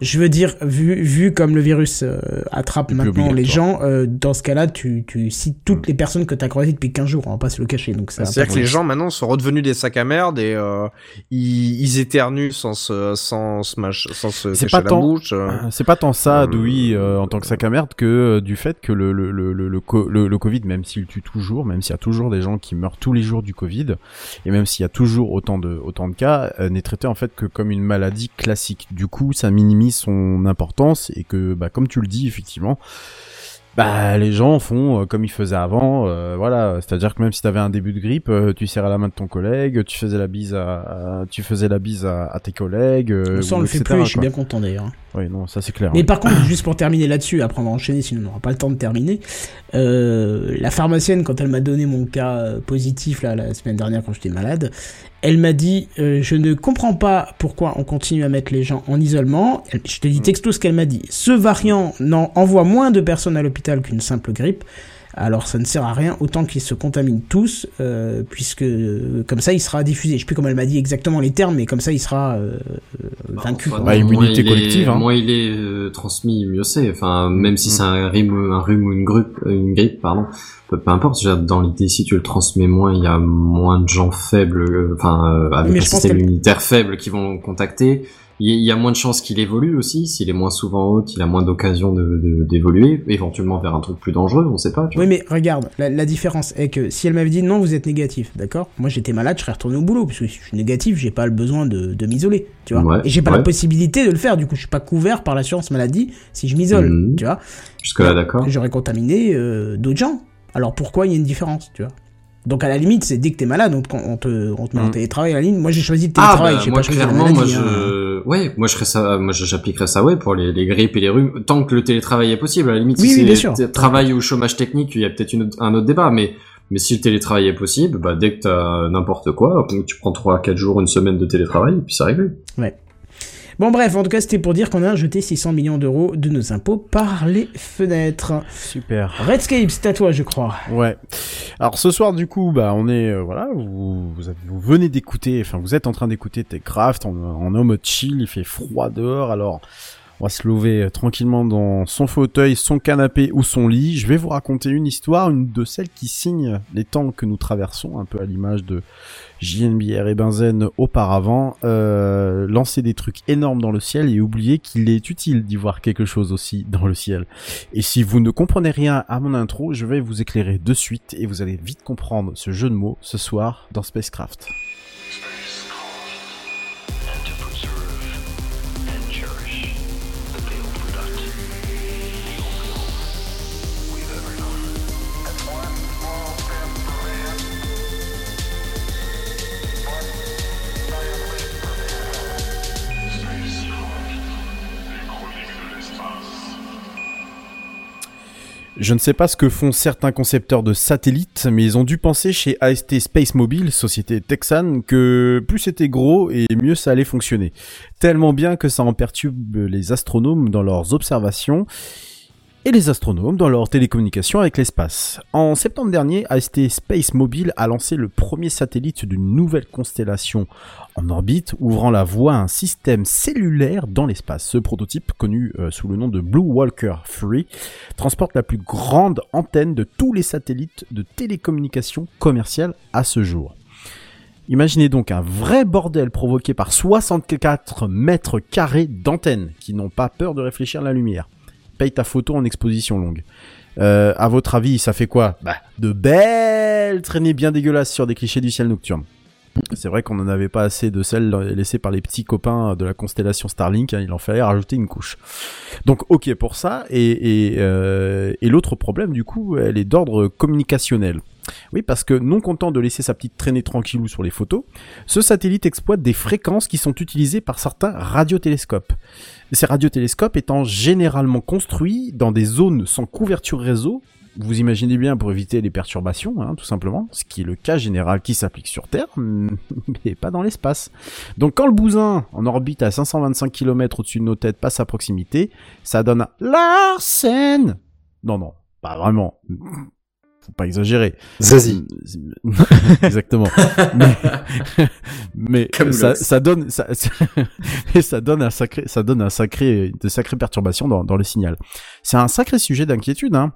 je veux dire, vu, vu comme le virus euh, attrape maintenant les gens, euh, dans ce cas-là, tu, tu cites toutes les personnes que tu as croisées depuis 15 jours, on va pas se le cacher. Donc ça a C'est-à-dire que les gens maintenant sont redevenus des sacs à merde et euh, ils, ils éternuent sans se, sans se, mâche- sans se cacher pas la tant, bouche. euh, c'est pas tant ça, euh, en tant que sac à merde, que euh, du fait que le le le le, le, co- le- le Covid, même s'il tue toujours, même s'il y a toujours des gens qui meurent tous les jours du Covid, et même s'il y a toujours autant de autant de cas, euh, n'est traité en fait que comme une maladie classique. Du coup, ça minimise son importance et que, bah, comme tu le dis, effectivement. Bah, les gens font euh, comme ils faisaient avant, euh, voilà. C'est-à-dire que même si t'avais un début de grippe, euh, tu serrais la main de ton collègue, tu faisais la bise à, à- tu faisais la bise à, à tes collègues. euh, Ça, on ou le fait etc., plus et je suis bien content d'ailleurs. Oui, non, ça c'est clair. Mais ouais. par contre, juste pour terminer là-dessus, après on va enchaîner sinon on n'aura pas le temps de terminer. Euh, la pharmacienne, quand elle m'a donné mon cas euh, positif là, la semaine dernière quand j'étais malade, elle m'a dit euh, Je ne comprends pas pourquoi on continue à mettre les gens en isolement. Je te dis texto ce qu'elle m'a dit. Ce variant n'en envoie moins de personnes à l'hôpital qu'une simple grippe. Alors ça ne sert à rien autant qu'ils se contaminent tous, euh, puisque euh, comme ça il sera diffusé. Je sais plus comment elle m'a dit exactement les termes, mais comme ça il sera euh, euh, vaincu. Enfin, quoi. moins immunité il est- collective, hein. Moins il est euh, transmis, mieux c'est. Enfin, même si c'est un rhume, un rhume ou une grippe, une grippe, pardon, peu, peu importe. Dans l'idée, si tu le transmets moins, il y a moins de gens faibles, euh, enfin, euh, avec Mais un système immunitaire faible qui vont contacter. Il y- a moins de chances qu'il évolue aussi. S'il est moins souvent haut, il a moins d'occasion de, de- d'évoluer, éventuellement vers un truc plus dangereux, on sait pas. Tu vois. Oui, mais regarde, la, la différence est que si elle m'avait dit non, vous êtes négatif, d'accord Moi j'étais malade, je serais retourné au boulot, parce que si je suis négatif, j'ai pas le besoin de, de m'isoler, tu vois. Ouais, Et j'ai pas ouais. la possibilité de le faire, du coup je suis pas couvert par l'assurance maladie si je m'isole, Mhm. tu vois. Jusque-là, d'accord. J'aurais contaminé euh, d'autres gens. Alors pourquoi il y a une différence, tu vois? Donc à la limite, c'est dès que t'es malade, on te, on te, on te met en Mhm. télétravail à la limite. Moi j'ai choisi le Ah, télétravail, bah, j'ai moi, pas choisi la clairement, maladie. moi, hein. je, ouais, moi, je ferais ça, moi, j'appliquerais ça, ouais, pour les, les grippes et les rhumes, tant que le télétravail est possible. À la limite, Oui, si oui, bien c'est travail ou chômage technique, il y a peut-être un autre débat, mais, mais si le télétravail est possible, bah, dès que t'as n'importe quoi, tu prends 3 4 jours, une semaine de télétravail, et puis c'est réglé. Ouais. Bon bref, en tout cas c'était pour dire qu'on a jeté 600 millions d'euros de nos impôts par les fenêtres. Super. Redscape, c'est à toi je crois. Ouais. Alors ce soir du coup, bah on est euh, voilà, vous, vous, avez- vous venez d'écouter, enfin vous êtes en train d'écouter Techcraft, on, on est en mode chill, il fait froid dehors, alors On va se lever euh, tranquillement dans son fauteuil, son canapé ou son lit. Je vais vous raconter une histoire, une de celles qui signe les temps que nous traversons, un peu à l'image de JNBR et Benzen auparavant. Euh, lancer des trucs énormes dans le ciel et oublier qu'il est utile d'y voir quelque chose aussi dans le ciel. Et si vous ne comprenez rien à mon intro, je vais vous éclairer de suite et vous allez vite comprendre ce jeu de mots ce soir dans Spacecraft. Je ne sais pas ce que font certains concepteurs de satellites, mais ils ont dû penser chez AST Space Mobile, société texane, que plus c'était gros et mieux ça allait fonctionner. Tellement bien que ça en perturbe les astronomes dans leurs observations et les astronomes dans leur télécommunication avec l'espace. En septembre dernier, AST Space Mobile a lancé le premier satellite d'une nouvelle constellation en orbite, ouvrant la voie à un système cellulaire dans l'espace. Ce prototype, connu euh, sous le nom de Blue Walker 3, transporte la plus grande antenne de tous les satellites de télécommunication commerciale à ce jour. Imaginez donc un vrai bordel provoqué par 64 mètres carrés d'antennes qui n'ont pas peur de réfléchir la lumière paye ta photo en exposition longue. Euh, à votre avis, ça fait quoi Bah, de belles traînées bien dégueulasses sur des clichés du ciel nocturne. C'est vrai qu'on n'en avait pas assez de celles laissées par les petits copains de la constellation Starlink, hein, il en fallait rajouter une couche. Donc ok pour ça, et, et, euh, et l'autre problème du coup, elle est d'ordre communicationnel. Oui, parce que non content de laisser sa petite traînée tranquillou sur les photos, ce satellite exploite des fréquences qui sont utilisées par certains radiotélescopes. Ces radiotélescopes étant généralement construits dans des zones sans couverture réseau, vous imaginez bien pour éviter les perturbations, hein, tout simplement, ce qui est le cas général qui s'applique sur Terre, <laughs> mais pas dans l'espace. Donc quand le bousin en orbite à 525 km au-dessus de nos têtes passe à proximité, ça donne un Non, non, pas vraiment faut pas exagérer. Zazie. <laughs> Exactement. mais, <laughs> mais ça, ça, donne, ça, <laughs> ça donne un sacré, ça donne un sacré, de sacrées perturbations dans, dans le signal. C'est un sacré sujet d'inquiétude, hein.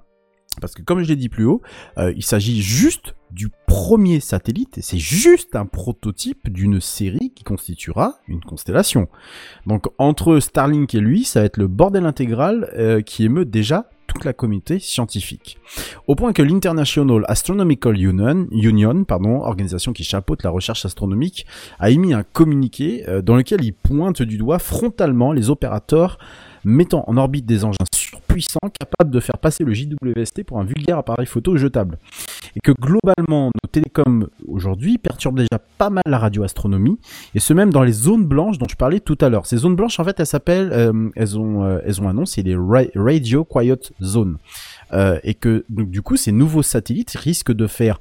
Parce que comme je l'ai dit plus haut, euh, il s'agit juste du premier satellite, et c'est juste un prototype d'une série qui constituera une constellation. Donc entre Starlink et lui, ça va être le bordel intégral euh, qui émeut déjà la communauté scientifique. Au point que l'International Astronomical Union, Union pardon, organisation qui chapeaute la recherche astronomique, a émis un communiqué euh, dans lequel il pointe du doigt frontalement les opérateurs mettant en orbite des engins surpuissants capables de faire passer le JWST pour un vulgaire appareil photo jetable. Et que globalement, nos télécoms aujourd'hui perturbent déjà pas mal la radioastronomie, et ce même dans les zones blanches dont je parlais tout à l'heure. Ces zones blanches, en fait, elles s'appellent, euh, elles ont, euh, elles ont un les Radio Quiet Zone. Euh, et que donc, du coup, ces nouveaux satellites risquent de faire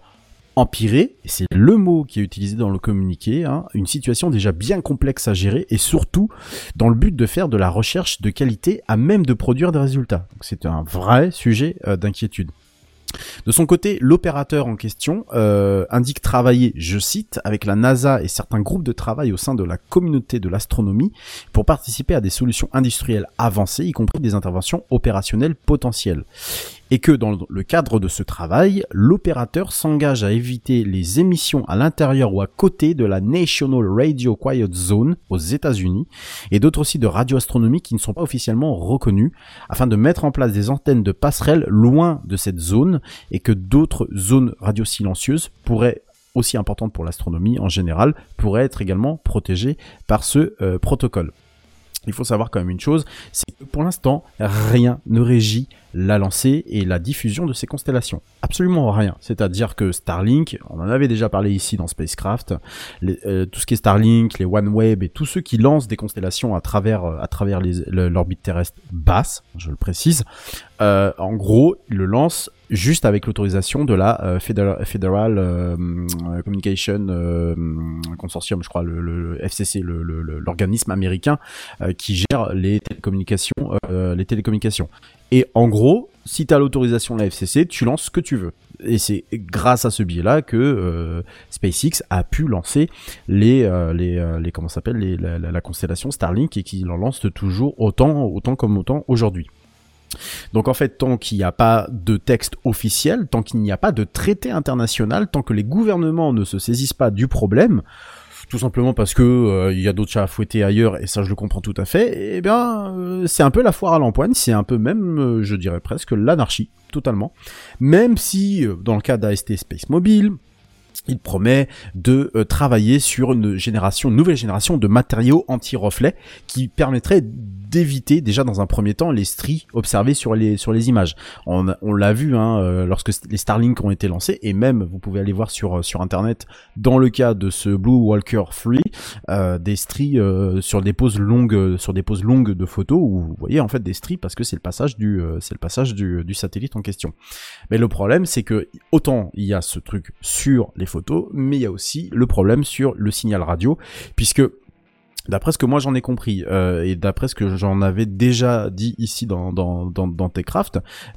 empirer, et c'est le mot qui est utilisé dans le communiqué, hein, une situation déjà bien complexe à gérer et surtout dans le but de faire de la recherche de qualité à même de produire des résultats. C'est un vrai sujet d'inquiétude. De son côté, l'opérateur en question euh, indique travailler, je cite, avec la NASA et certains groupes de travail au sein de la communauté de l'astronomie pour participer à des solutions industrielles avancées, y compris des interventions opérationnelles potentielles et que dans le cadre de ce travail, l'opérateur s'engage à éviter les émissions à l'intérieur ou à côté de la National Radio Quiet Zone aux États-Unis et d'autres sites de radioastronomie qui ne sont pas officiellement reconnus afin de mettre en place des antennes de passerelles loin de cette zone et que d'autres zones radio silencieuses pourraient aussi importantes pour l'astronomie en général, pourraient être également protégées par ce euh, protocole. Il faut savoir quand même une chose, c'est que pour l'instant, rien ne régit la lancée et la diffusion de ces constellations. Absolument rien. C'est-à-dire que Starlink, on en avait déjà parlé ici dans Spacecraft, euh, tout ce qui est Starlink, les OneWeb et tous ceux qui lancent des constellations à travers euh, à travers l'orbite terrestre basse, je le précise, euh, en gros, ils le lancent juste avec l'autorisation de la Federal, Communication Consortium, je crois, le, FCC, l'organisme américain qui gère les télécommunications, les télécommunications. Et en gros, si tu as l'autorisation de la FCC, tu lances ce que tu veux. et c'est grâce à ce biais-là que euh, SpaceX a pu lancer les euh, les euh, comment s'appelle la constellation Starlink et qu'il en lance toujours autant autant comme autant aujourd'hui. Donc en fait, tant qu'il n'y a pas de texte officiel, tant qu'il n'y a pas de traité international, tant que les gouvernements ne se saisissent pas du problème, tout simplement parce que euh, il y a d'autres chats à fouetter ailleurs et ça je le comprends tout à fait, eh bien euh, c'est un peu la foire à l'empoigne, c'est un peu même, euh, je dirais presque l'anarchie, totalement. Même si dans le cas d'AST Space Mobile, il promet de euh, travailler sur une génération, une nouvelle génération de matériaux anti-reflets qui permettrait d'éviter déjà dans un premier temps les stries observées sur les sur les images. On, on l'a vu hein, euh, lorsque les Starlink ont été lancés et même vous pouvez aller voir sur sur internet dans le cas de ce Blue Walker 3 euh, des stries sur des poses longues sur des poses longues de photos où vous voyez en fait des stries parce que c'est le passage du c'est le passage du, du satellite en question. Mais le problème, c'est que autant il y a ce truc sur les mais il y a aussi le problème sur le signal radio, puisque D'après ce que moi j'en ai compris euh, et d'après ce que j'en avais déjà dit ici dans dans dans,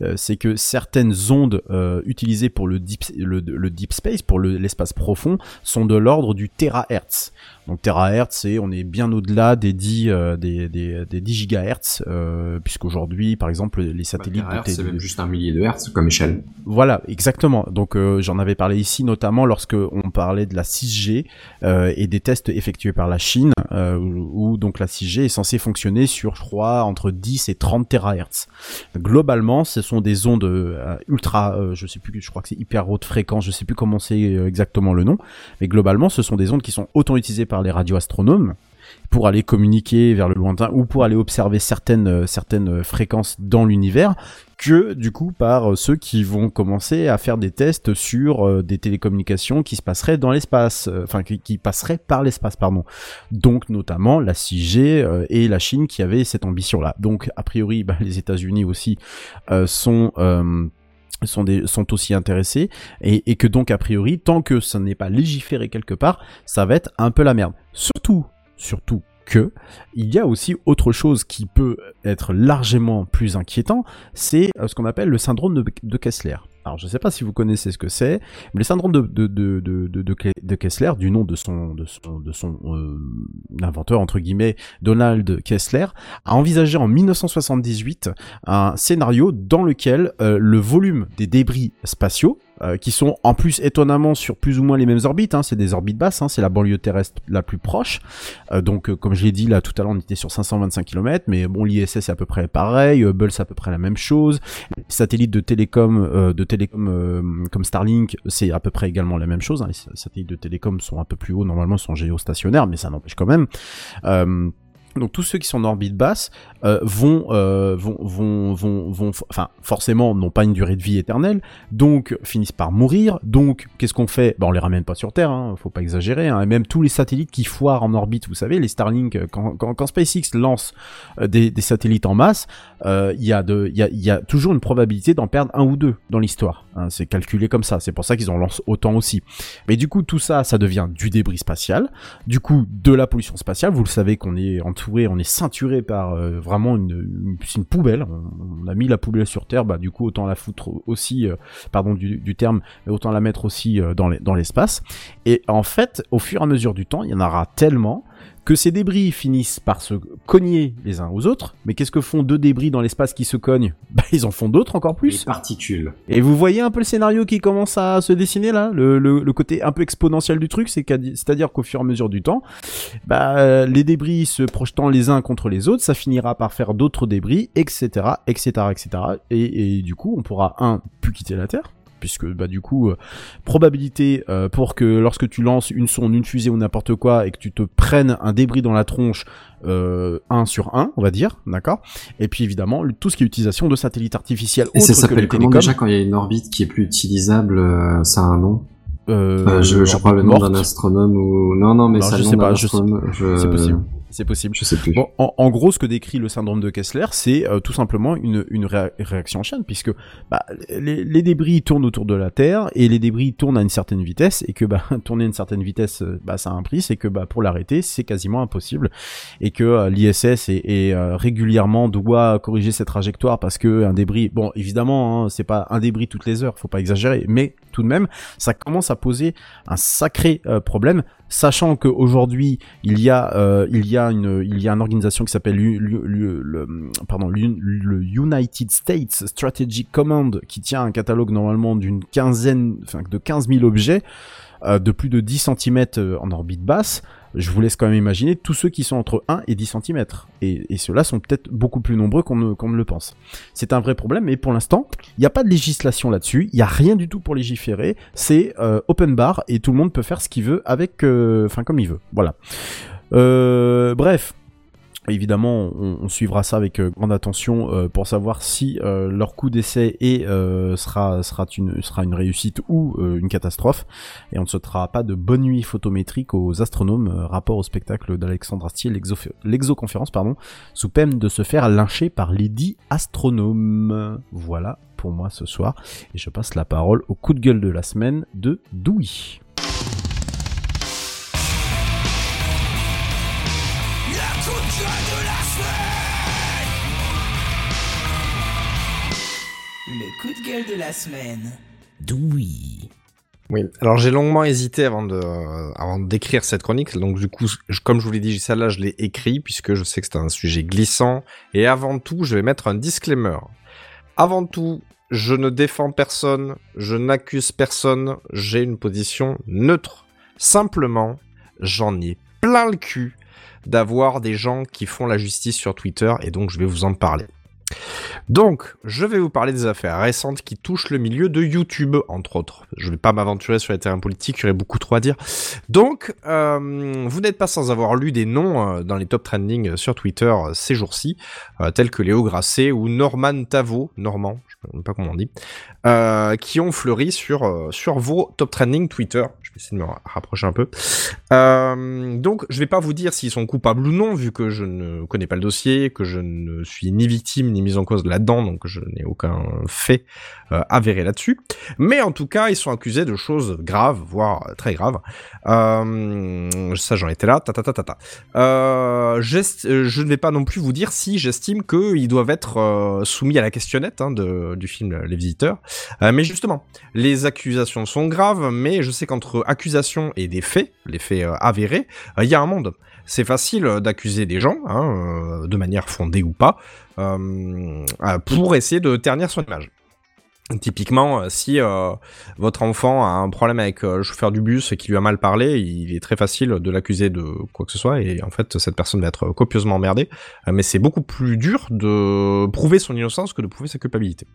euh, c'est que certaines ondes euh, utilisées pour le deep le, deep space pour le- l'espace profond sont de l'ordre du terahertz. Donc terahertz, c'est on est bien au-delà des 10 euh, des, des des 10 gigahertz euh, puisqu'aujourd'hui par exemple les satellites de Terahertz, c'est même juste un millier de hertz comme échelle. voilà, exactement. Donc euh, j'en avais parlé ici notamment lorsque on parlait de la 6G euh, et des tests effectués par la Chine, où, où donc la 6G est censée fonctionner sur, je crois, entre 10 et 30 terahertz. Globalement, ce sont des ondes ultra, je sais plus, je crois que c'est hyper haute fréquence, je sais plus comment c'est exactement le nom, mais globalement, ce sont des ondes qui sont autant utilisées par les radioastronomes pour aller communiquer vers le lointain ou pour aller observer certaines euh, certaines euh, fréquences dans l'univers que du coup par euh, ceux qui vont commencer à faire des tests sur des télécommunications qui se passeraient dans l'espace, enfin qui, qui passeraient par l'espace pardon. Donc notamment la 6G euh, et la Chine qui avaient cette ambition là. Donc a priori bah, les États-Unis aussi sont sont, aussi intéressés et, que donc a priori tant que ça n'est pas légiféré quelque part ça va être un peu la merde surtout surtout que il y a aussi autre chose qui peut être largement plus inquiétant, c'est euh, ce qu'on appelle le syndrome de Kessler. Alors je ne sais pas si vous connaissez ce que c'est, mais le syndrome de, Kessler, du nom de son euh, inventeur entre guillemets, Donald Kessler, a envisagé en 1978 un scénario dans lequel euh, le volume des débris spatiaux euh, qui sont en plus étonnamment sur plus ou moins les mêmes orbites, hein, c'est des orbites basses, hein, c'est la banlieue terrestre la plus proche. Euh, donc euh, comme je l'ai dit là tout à l'heure on était sur 525 km, mais bon l'ISS c'est à peu près pareil, Hubble c'est à peu près la même chose, les satellites de télécom euh, de télécom euh, comme Starlink c'est à peu près également la même chose. hein. Les satellites de télécom sont un peu plus hauts normalement sont géostationnaires, mais ça n'empêche quand même. Donc tous ceux qui sont en orbite basse euh, vont, euh, vont, vont, vont, vont, enfin forcément n'ont pas une durée de vie éternelle, donc finissent par mourir. Donc qu'est-ce qu'on fait? Ben on les ramène pas sur Terre, hein, faut pas exagérer. Hein. Et même tous les satellites qui foirent en orbite, vous savez, les Starlink, euh, quand, quand, quand SpaceX lance des, satellites en masse, il y a y a, y a toujours une probabilité d'en perdre un ou deux dans l'histoire. hein. C'est calculé comme ça. C'est pour ça qu'ils en lancent autant aussi. Mais du coup tout ça, ça devient du débris spatial, du coup de la pollution spatiale. Vous le savez qu'on est on est ceinturé par euh, vraiment une, poubelle. On, a mis la poubelle sur Terre, bah du coup autant la foutre aussi, euh, pardon du, terme, mais autant la mettre aussi euh, dans dans l'espace. Et en fait, au fur et à mesure du temps, il y en aura tellement que ces débris finissent par se cogner les uns aux autres. Mais qu'est-ce que font deux débris dans l'espace qui se cognent? Bah ils en font d'autres encore plus. Les particules. Et vous voyez un peu le scénario qui commence à se dessiner là, le, le, le côté un peu exponentiel du truc, c'est-à-dire qu'au fur et à mesure du temps, bah, euh, les débris se projetant les uns contre les autres, ça finira par faire d'autres débris, etc., etc., etc. Et, et du coup, on pourra un plus quitter la Terre. Puisque bah du coup euh, probabilité euh, pour que lorsque tu lances une sonde, une fusée ou n'importe quoi et que tu te prennes un débris dans la tronche euh, 1 sur 1, on va dire, d'accord? Et puis évidemment, tout ce qui est utilisation de satellites artificiels Et ça autres que les s'appelle comment télécoms. déjà quand il y a une orbite qui est plus utilisable, euh, ça a un nom? Euh, Euh, je, je crois le nom d'un astronome ou non non mais je sais d'un pas, je sais- astronome. je- C'est possible. C'est possible. Je sais plus. Bon, en, en gros, ce que décrit le syndrome de Kessler, c'est euh, tout simplement une, une réa- réaction en chaîne, puisque bah, les, les débris tournent autour de la Terre et les débris tournent à une certaine vitesse, et que bah, <laughs> tourner à une certaine vitesse, bah, ça a un prix, c'est que bah, pour l'arrêter, c'est quasiment impossible, et que euh, l'ISS est, est, régulièrement doit corriger cette trajectoire parce que un débris, bon, évidemment, hein, c'est pas un débris toutes les heures, faut pas exagérer, mais tout de même, ça commence à poser un sacré euh, problème, sachant qu'aujourd'hui il y a euh, il y a une organisation qui s'appelle le le United States Strategic Command qui tient un catalogue normalement d'une quinzaine enfin de 15 000 objets euh, de plus de 10 cm en orbite basse je vous laisse quand même imaginer tous ceux qui sont entre 1 et 10 cm. Et, ceux-là sont peut-être beaucoup plus nombreux qu'on ne, qu'on ne le pense. C'est un vrai problème, mais pour l'instant, il n'y a pas de législation là-dessus, il n'y a rien du tout pour légiférer, c'est euh, open bar et tout le monde peut faire ce qu'il veut avec, euh, enfin comme il veut. Voilà. Euh, bref. Évidemment, on, suivra ça avec euh, grande attention euh, pour savoir si euh, leur coup d'essai est, sera, une, réussite ou une catastrophe. Et on ne souhaitera pas de bonne nuit photométrique aux astronomes rapport au spectacle d'Alexandre Astier, l'exo- l'exoconférence, pardon, sous peine de se faire lyncher par les dix astronomes. Voilà pour moi ce soir. Et je passe la parole au coup de gueule de la semaine de Dewey. Le coup de gueule de la semaine. Doui. Oui, alors j'ai longuement hésité avant de, euh, avant d'écrire cette chronique, donc du coup, je- comme je vous l'ai dit, celle-là, je l'ai écrit puisque je sais que c'est un sujet glissant. Et avant tout, je vais mettre un disclaimer. Avant tout, je ne défends personne, je n'accuse personne, j'ai une position neutre. Simplement, j'en ai plein le cul d'avoir des gens qui font la justice sur Twitter et donc je vais vous en parler. Donc, je vais vous parler des affaires récentes qui touchent le milieu de YouTube, entre autres. Je vais pas m'aventurer sur les terrains politiques, aurait beaucoup trop à dire. Donc, euh, vous n'êtes pas sans avoir lu des noms euh, dans les top trending sur Twitter euh, ces jours-ci, tels que Léo Grasset ou Norman Tavo, Normand, je sais même pas comment on dit, qui ont fleuri sur, sur vos top trending Twitter. Essayer de me ra- rapprocher un peu. Euh, donc, je vais pas vous dire s'ils sont coupables ou non, vu que je ne connais pas le dossier, que je ne suis ni victime ni mise en cause là-dedans, donc je n'ai aucun fait euh, avéré là-dessus. Mais en tout cas, ils sont accusés de choses graves, voire très graves. Euh, ça, j'en étais là. Ta ta ta ta ta. Euh, je ne vais pas non plus vous dire si j'estime qu'ils doivent être soumis à la questionnette hein, de, du film Les Visiteurs. Mais justement, les accusations sont graves, mais je sais qu'entre accusations et des faits, les faits euh, avérés, euh, il y a un monde. C'est facile euh, d'accuser des gens, hein, de manière fondée ou pas, pour essayer de ternir son image. Typiquement, euh, si euh, votre enfant a un problème avec euh, le chauffeur du bus et qui lui a mal parlé, il est très facile de l'accuser de quoi que ce soit et en fait cette personne va être copieusement emmerdée. Mais c'est beaucoup plus dur de prouver son innocence que de prouver sa culpabilité.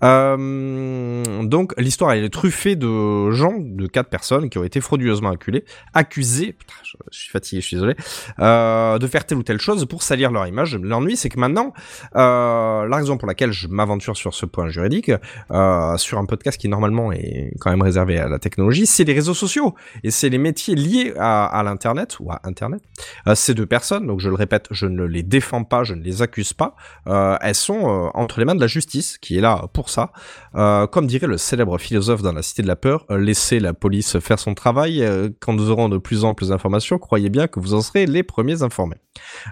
Donc l'histoire est truffée de gens, de quatre personnes qui ont été frauduleusement acculées, accusées, je, je suis fatigué, je suis désolé, de faire telle ou telle chose pour salir leur image. L'ennui c'est que maintenant, la raison pour laquelle je m'aventure sur ce point juridique, euh, sur un podcast qui normalement est quand même réservé à la technologie, c'est les réseaux sociaux et c'est les métiers liés à, l'internet ou à internet. Euh, ces deux personnes, donc je le répète, je ne les défends pas, je ne les accuse pas, euh, elles sont entre les mains de la justice qui est là pour ça. Comme dirait le célèbre philosophe dans la Cité de la peur, laissez la police faire son travail. quand nous aurons de plus amples informations, croyez bien que vous en serez les premiers informés.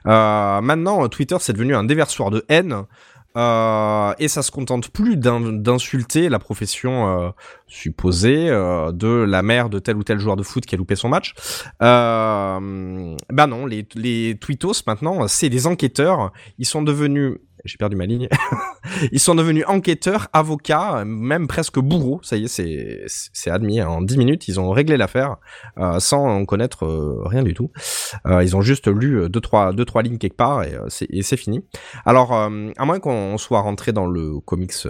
Maintenant, Twitter c'est devenu un déversoir de haine. Euh, et ça se contente plus d'in- d'insulter la profession euh, supposée euh, de la mère de tel ou tel joueur de foot qui a loupé son match. Bah non, les, les tweetos maintenant, c'est des enquêteurs. Ils sont devenus j'ai perdu ma ligne. <laughs> Ils sont devenus enquêteurs, avocats, même presque bourreaux. Ça y est, c'est c'est admis. En 10 minutes, ils ont réglé l'affaire euh, sans en connaître euh, rien du tout. Euh, ils ont juste lu deux trois deux trois lignes quelque part et c'est c'est fini. Alors, à moins qu'on soit rentré dans le comics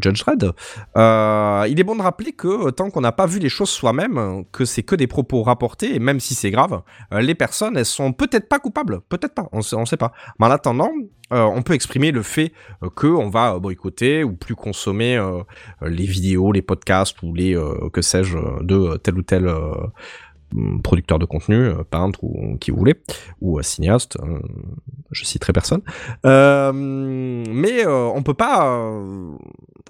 Judge Dredd, il est bon de rappeler que tant qu'on n'a pas vu les choses soi-même, que c'est que des propos rapportés et même si c'est grave, les personnes elles sont peut-être pas coupables, peut-être pas, on on sait pas. Mais en attendant, euh, on peut exprimer le fait euh, que on va boycotter ou plus consommer euh, les vidéos, les podcasts ou les euh, que sais-je de tel ou tel euh, producteur de contenu, euh, peintre ou qui vous voulez, ou euh, cinéaste, euh, je citerai personne. Euh, mais euh, on peut pas, euh,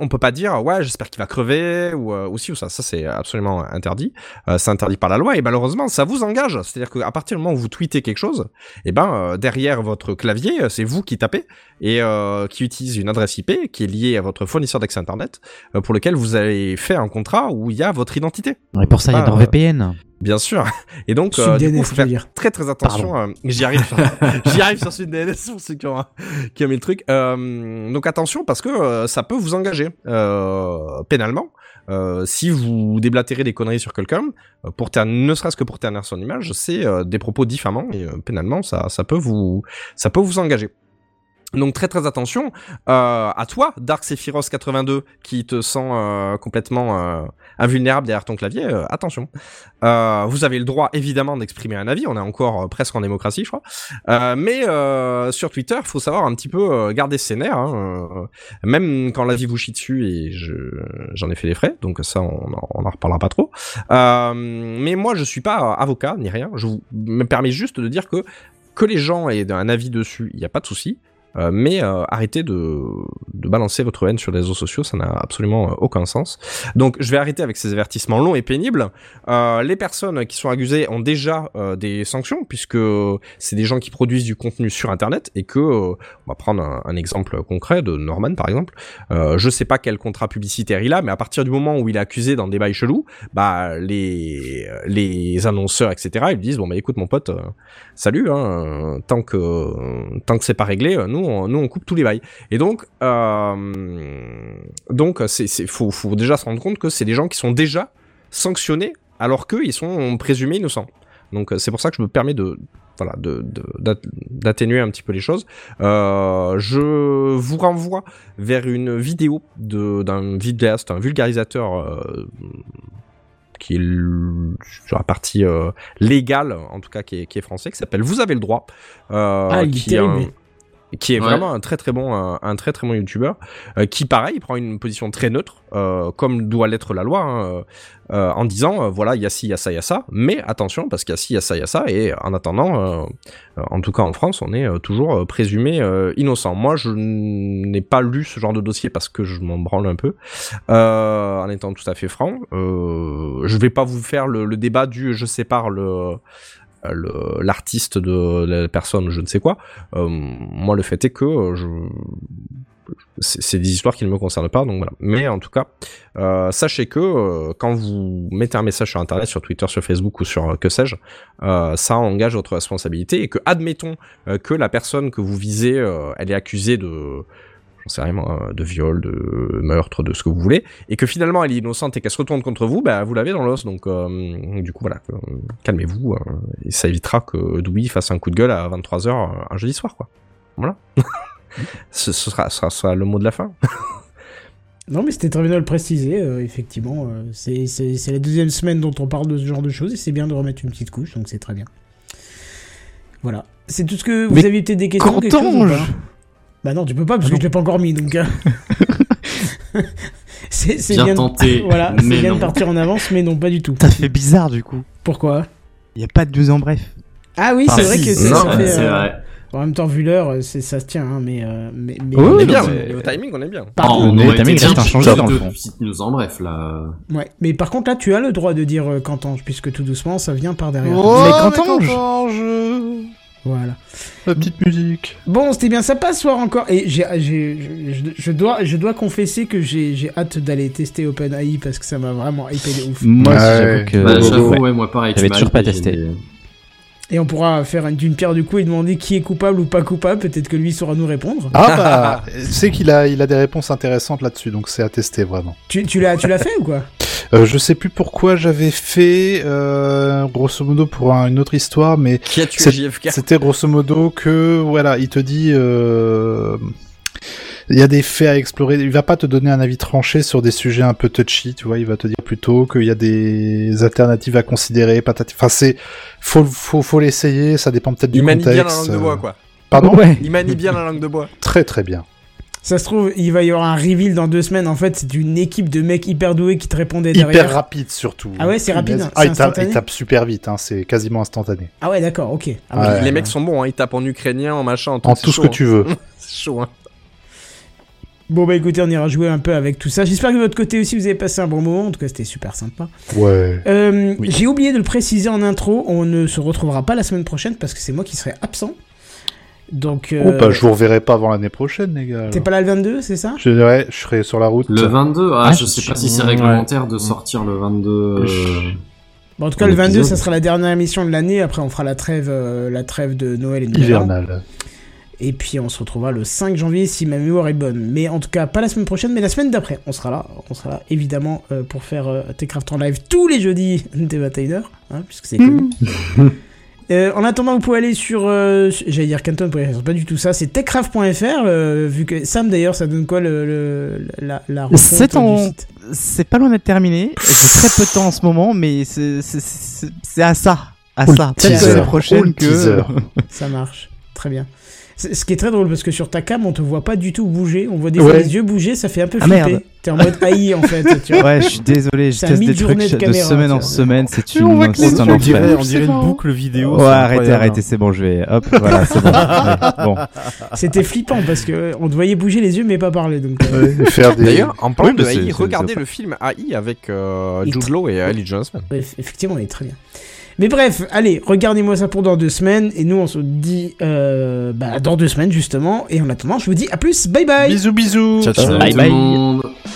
on peut pas dire ouais j'espère qu'il va crever ou euh, aussi ou ça, ça c'est absolument interdit. Euh, c'est interdit par la loi et malheureusement ça vous engage. C'est-à-dire qu'à partir du moment où vous tweetez quelque chose, et ben euh, derrière votre clavier euh, c'est vous qui tapez et euh, qui utilise une adresse IP qui est liée à votre fournisseur d'accès internet euh, pour lequel vous avez fait un contrat où il y a votre identité. Et pour ça, il y a NordVPN. Bien sûr. <laughs> Et donc, euh, du DNS, coup, faut je veux faire très très attention. euh, J'y arrive. Sur, <laughs> j'y arrive sur <laughs> pour ceux qui ont, qui ont mis le truc. Euh, donc attention parce que euh, ça peut vous engager euh, pénalement. Euh, si vous déblatérez des conneries sur quelqu'un, pour ne serait-ce que pour ternir son image, c'est euh, des propos diffamants et pénalement ça, ça peut vous, ça peut vous engager. Donc très très attention euh, à toi, Dark Sephiroth 82, qui te sent euh, complètement euh, invulnérable derrière ton clavier. attention. Vous avez le droit évidemment d'exprimer un avis. On est encore presque en démocratie, je crois. Mais sur Twitter, faut savoir un petit peu garder ses nerfs. hein, même quand la vie vous chie dessus, et je j'en ai fait les frais, donc ça on on en reparlera pas trop. Mais moi je suis pas avocat ni rien. Je vous me permets juste de dire que que les gens aient un avis dessus, il n'y a pas de souci. Euh, mais euh, arrêtez de, balancer votre haine sur les réseaux sociaux, ça n'a absolument euh, aucun sens. Donc je vais arrêter avec ces avertissements longs et pénibles. Les personnes qui sont accusées ont déjà des sanctions puisque c'est des gens qui produisent du contenu sur Internet et que, on va prendre un, exemple concret de Norman par exemple. Je sais pas quel contrat publicitaire il a, mais à partir du moment où il est accusé dans des bails chelous, bah les annonceurs etc. Ils disent bon bah écoute mon pote, salut, hein, tant que tant que c'est pas réglé, euh, nous on, nous on coupe tous les bails. Et donc euh, donc c'est c'est faut faut déjà se rendre compte que c'est des gens qui sont déjà sanctionnés alors qu'eux ils sont présumés innocents. Donc euh, c'est pour ça que je me permets de voilà de de- d'at- d'atténuer un petit peu les choses. Euh, je vous renvoie vers une vidéo de d'un vidéaste, un vulgarisateur euh, qui est sur la partie euh, légale, en tout cas qui est, qui est français, qui s'appelle Vous avez le droit. Ah, il qui est un- terrible. Qui est Ouais. vraiment un très très bon un, un très très bon youtubeur euh, qui pareil prend une position très neutre euh, comme doit l'être la loi hein, euh, en disant voilà il y a ci il y a ça il y a ça. Mais attention parce qu'il y a ci il y a ça il y a ça. Et en attendant en tout cas en France on est toujours présumé innocent. Moi je n'ai pas lu ce genre de dossier parce que je m'en branle un peu. En étant tout à fait franc je vais pas vous faire le, le débat du je sépare le- l'artiste de la personne je ne sais quoi euh, moi, le fait est que euh, je... c'est des histoires qui ne me concernent pas, donc voilà. Mais en tout cas, euh, sachez que euh, quand vous mettez un message sur Internet, sur Twitter, sur Facebook ou sur euh, que sais-je, euh, ça engage votre responsabilité et que admettons que la personne que vous visez, elle est accusée de j'en sais rien moi, de viol, de meurtre, de ce que vous voulez, et que finalement elle est innocente et qu'elle se retourne contre vous, bah vous l'avez dans l'os. Donc euh, du coup voilà, euh, calmez-vous, euh, et ça évitera que Dewey fasse un coup de gueule à 23h un jeudi soir, quoi. Voilà. <laughs> ce, ce sera, ce sera, le mot de la fin. Non, mais c'était très bien de le préciser, euh, effectivement. euh, c'est la deuxième semaine dont on parle de ce genre de choses et c'est bien de remettre une petite couche, donc c'est très bien. Voilà. C'est tout ce que vous Mais aviez peut-être des questions quelque Bah non, tu peux pas parce Ah que je l'ai pas encore mis donc. euh, <laughs> c'est c'est Bien bien, de- tenté, <laughs> voilà, c'est bien de partir en avance, mais non, pas du tout. Ça fait bizarre du coup. Pourquoi? Il n'y a pas de 12 ans bref. Ah oui, c'est vrai que c'est Non, ça fait. c'est euh, vrai. En même temps, vu l'heure, euh, c'est- ça se tient, hein, mais, euh, mais, mais- Oui, on est bien, au timing, on est bien. Par Oh, contre- on été que reste bien inchangé dans le fond. petite news en bref là. Ouais, mais par contre là, tu as le droit de dire euh, Cantange, puisque tout doucement, ça vient par derrière. Oh, Mais Cantange Voilà. La petite musique. Bon, c'était bien, ça passe soir encore. Et j'ai, j'ai, je, je- je dois, je dois confesser que j'ai, j'ai hâte d'aller tester OpenAI parce que ça m'a vraiment hypé de ouf. Moi aussi, Ouais. j'avoue que. Bah, ouais. j'avoue, ouais, moi pareil. J'avais toujours pas testé. Et on pourra faire une, d'une pierre du coup et demander qui est coupable ou pas coupable. Peut-être que lui saura nous répondre. Ah bah, sais qu'il a, il a des réponses intéressantes là-dessus, donc c'est à tester vraiment. Tu, tu l'as, tu l'as fait ou quoi? Euh, je sais plus pourquoi j'avais fait, euh, grosso modo pour un- une autre histoire, mais Qui a tué C'est- JFK c'était grosso modo que, voilà, il te dit, euh, il y a des faits à explorer. Il va pas te donner un avis tranché sur des sujets un peu touchy, tu vois. Il va te dire plutôt qu'il y a des alternatives à considérer. Patati. Enfin, c'est, faut, faut, faut l'essayer. Ça dépend peut-être du Il manie bien la contexte. langue de bois, quoi. Pardon? Ouais. Il manie bien la langue de bois. Très très bien. Ça se trouve, il va y avoir un reveal dans deux semaines. En fait, c'est une équipe de mecs hyper doués qui te répondaient Hyper derrière. rapide surtout. Ah ouais, c'est rapide, c'est Ah, il tape, instantané il tape super vite, hein, c'est quasiment instantané. Ah ouais, d'accord, ok. Ah Ouais. ouais. Les mecs sont bons, hein, ils tapent en ukrainien, en machin, en, En tout ce que tu veux. <laughs> C'est chaud, hein. Bon bah écoutez, on ira jouer un peu avec tout ça. J'espère que de votre côté aussi vous avez passé un bon moment. En tout cas, c'était super sympa. Ouais. Euh, Oui. J'ai oublié de le préciser en intro. On ne se retrouvera pas la semaine prochaine parce que c'est moi qui serai absent. Donc, euh, Oh, bah, je vous reverrai pas avant l'année prochaine, les gars. t'es pas là le 22, c'est ça? Je dirais, je serai sur la route. Le 22, ah, Ah, je sais pas si c'est ouais. réglementaire de sortir le 22. euh, Bon, en tout cas, le 22, épisode. ça sera la dernière émission de l'année. Après, on fera la trêve, euh, la trêve de Noël et de Nouvel An. Hivernal. Et puis, on se retrouvera le 5 janvier si ma mémoire est bonne. Mais en tout cas, pas la semaine prochaine, mais la semaine d'après. On sera là. On sera là, évidemment, euh, pour faire euh, Techcraft en live tous les jeudis dès 21h, hein, puisque c'est connu. <laughs> Euh, en attendant, vous pouvez aller sur. euh, sur- J'allais dire canton.fr, c'est pas du tout ça. C'est techcraft.fr. euh, vu que Sam, d'ailleurs, ça donne quoi le, le- la, la C'est du en- site C'est pas loin d'être terminé. J'ai très peu de temps en ce moment, mais c'est- à ça. À ça. Peut-être Oh, prochaine que. teaser. Ça marche. Très bien. C'est- Ce qui est très drôle parce que sur ta cam, on te voit pas du tout bouger. On voit des fois Ouais. les yeux bouger, ça fait un peu Ah, flipper. merde. T'es en mode <laughs> AI en fait. Tu vois. Ouais, je suis désolé, je teste des trucs de semaine en semaine, c'est une on c'est un On dirait, on dirait une boucle vidéo. Ouais, arrêtez, arrêtez, c'est bon, je vais. Hop, voilà, c'est bon. Ouais, <laughs> bon. C'était flippant parce que on te voyait bouger les yeux mais pas parler. Donc, euh, Ouais, et faire des... D'ailleurs, en parlant Oui, de AI, regardez le film AI avec euh, Jude Law et Ali Johnson. effectivement, il est très bien. Mais bref, allez, regardez-moi ça pour dans deux semaines et nous on se dit euh, bah, dans deux semaines justement. Et en attendant, je vous dis à plus, bye bye. Bisous, bisous. Ciao, ciao. Bye tout bye.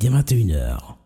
Dès 21h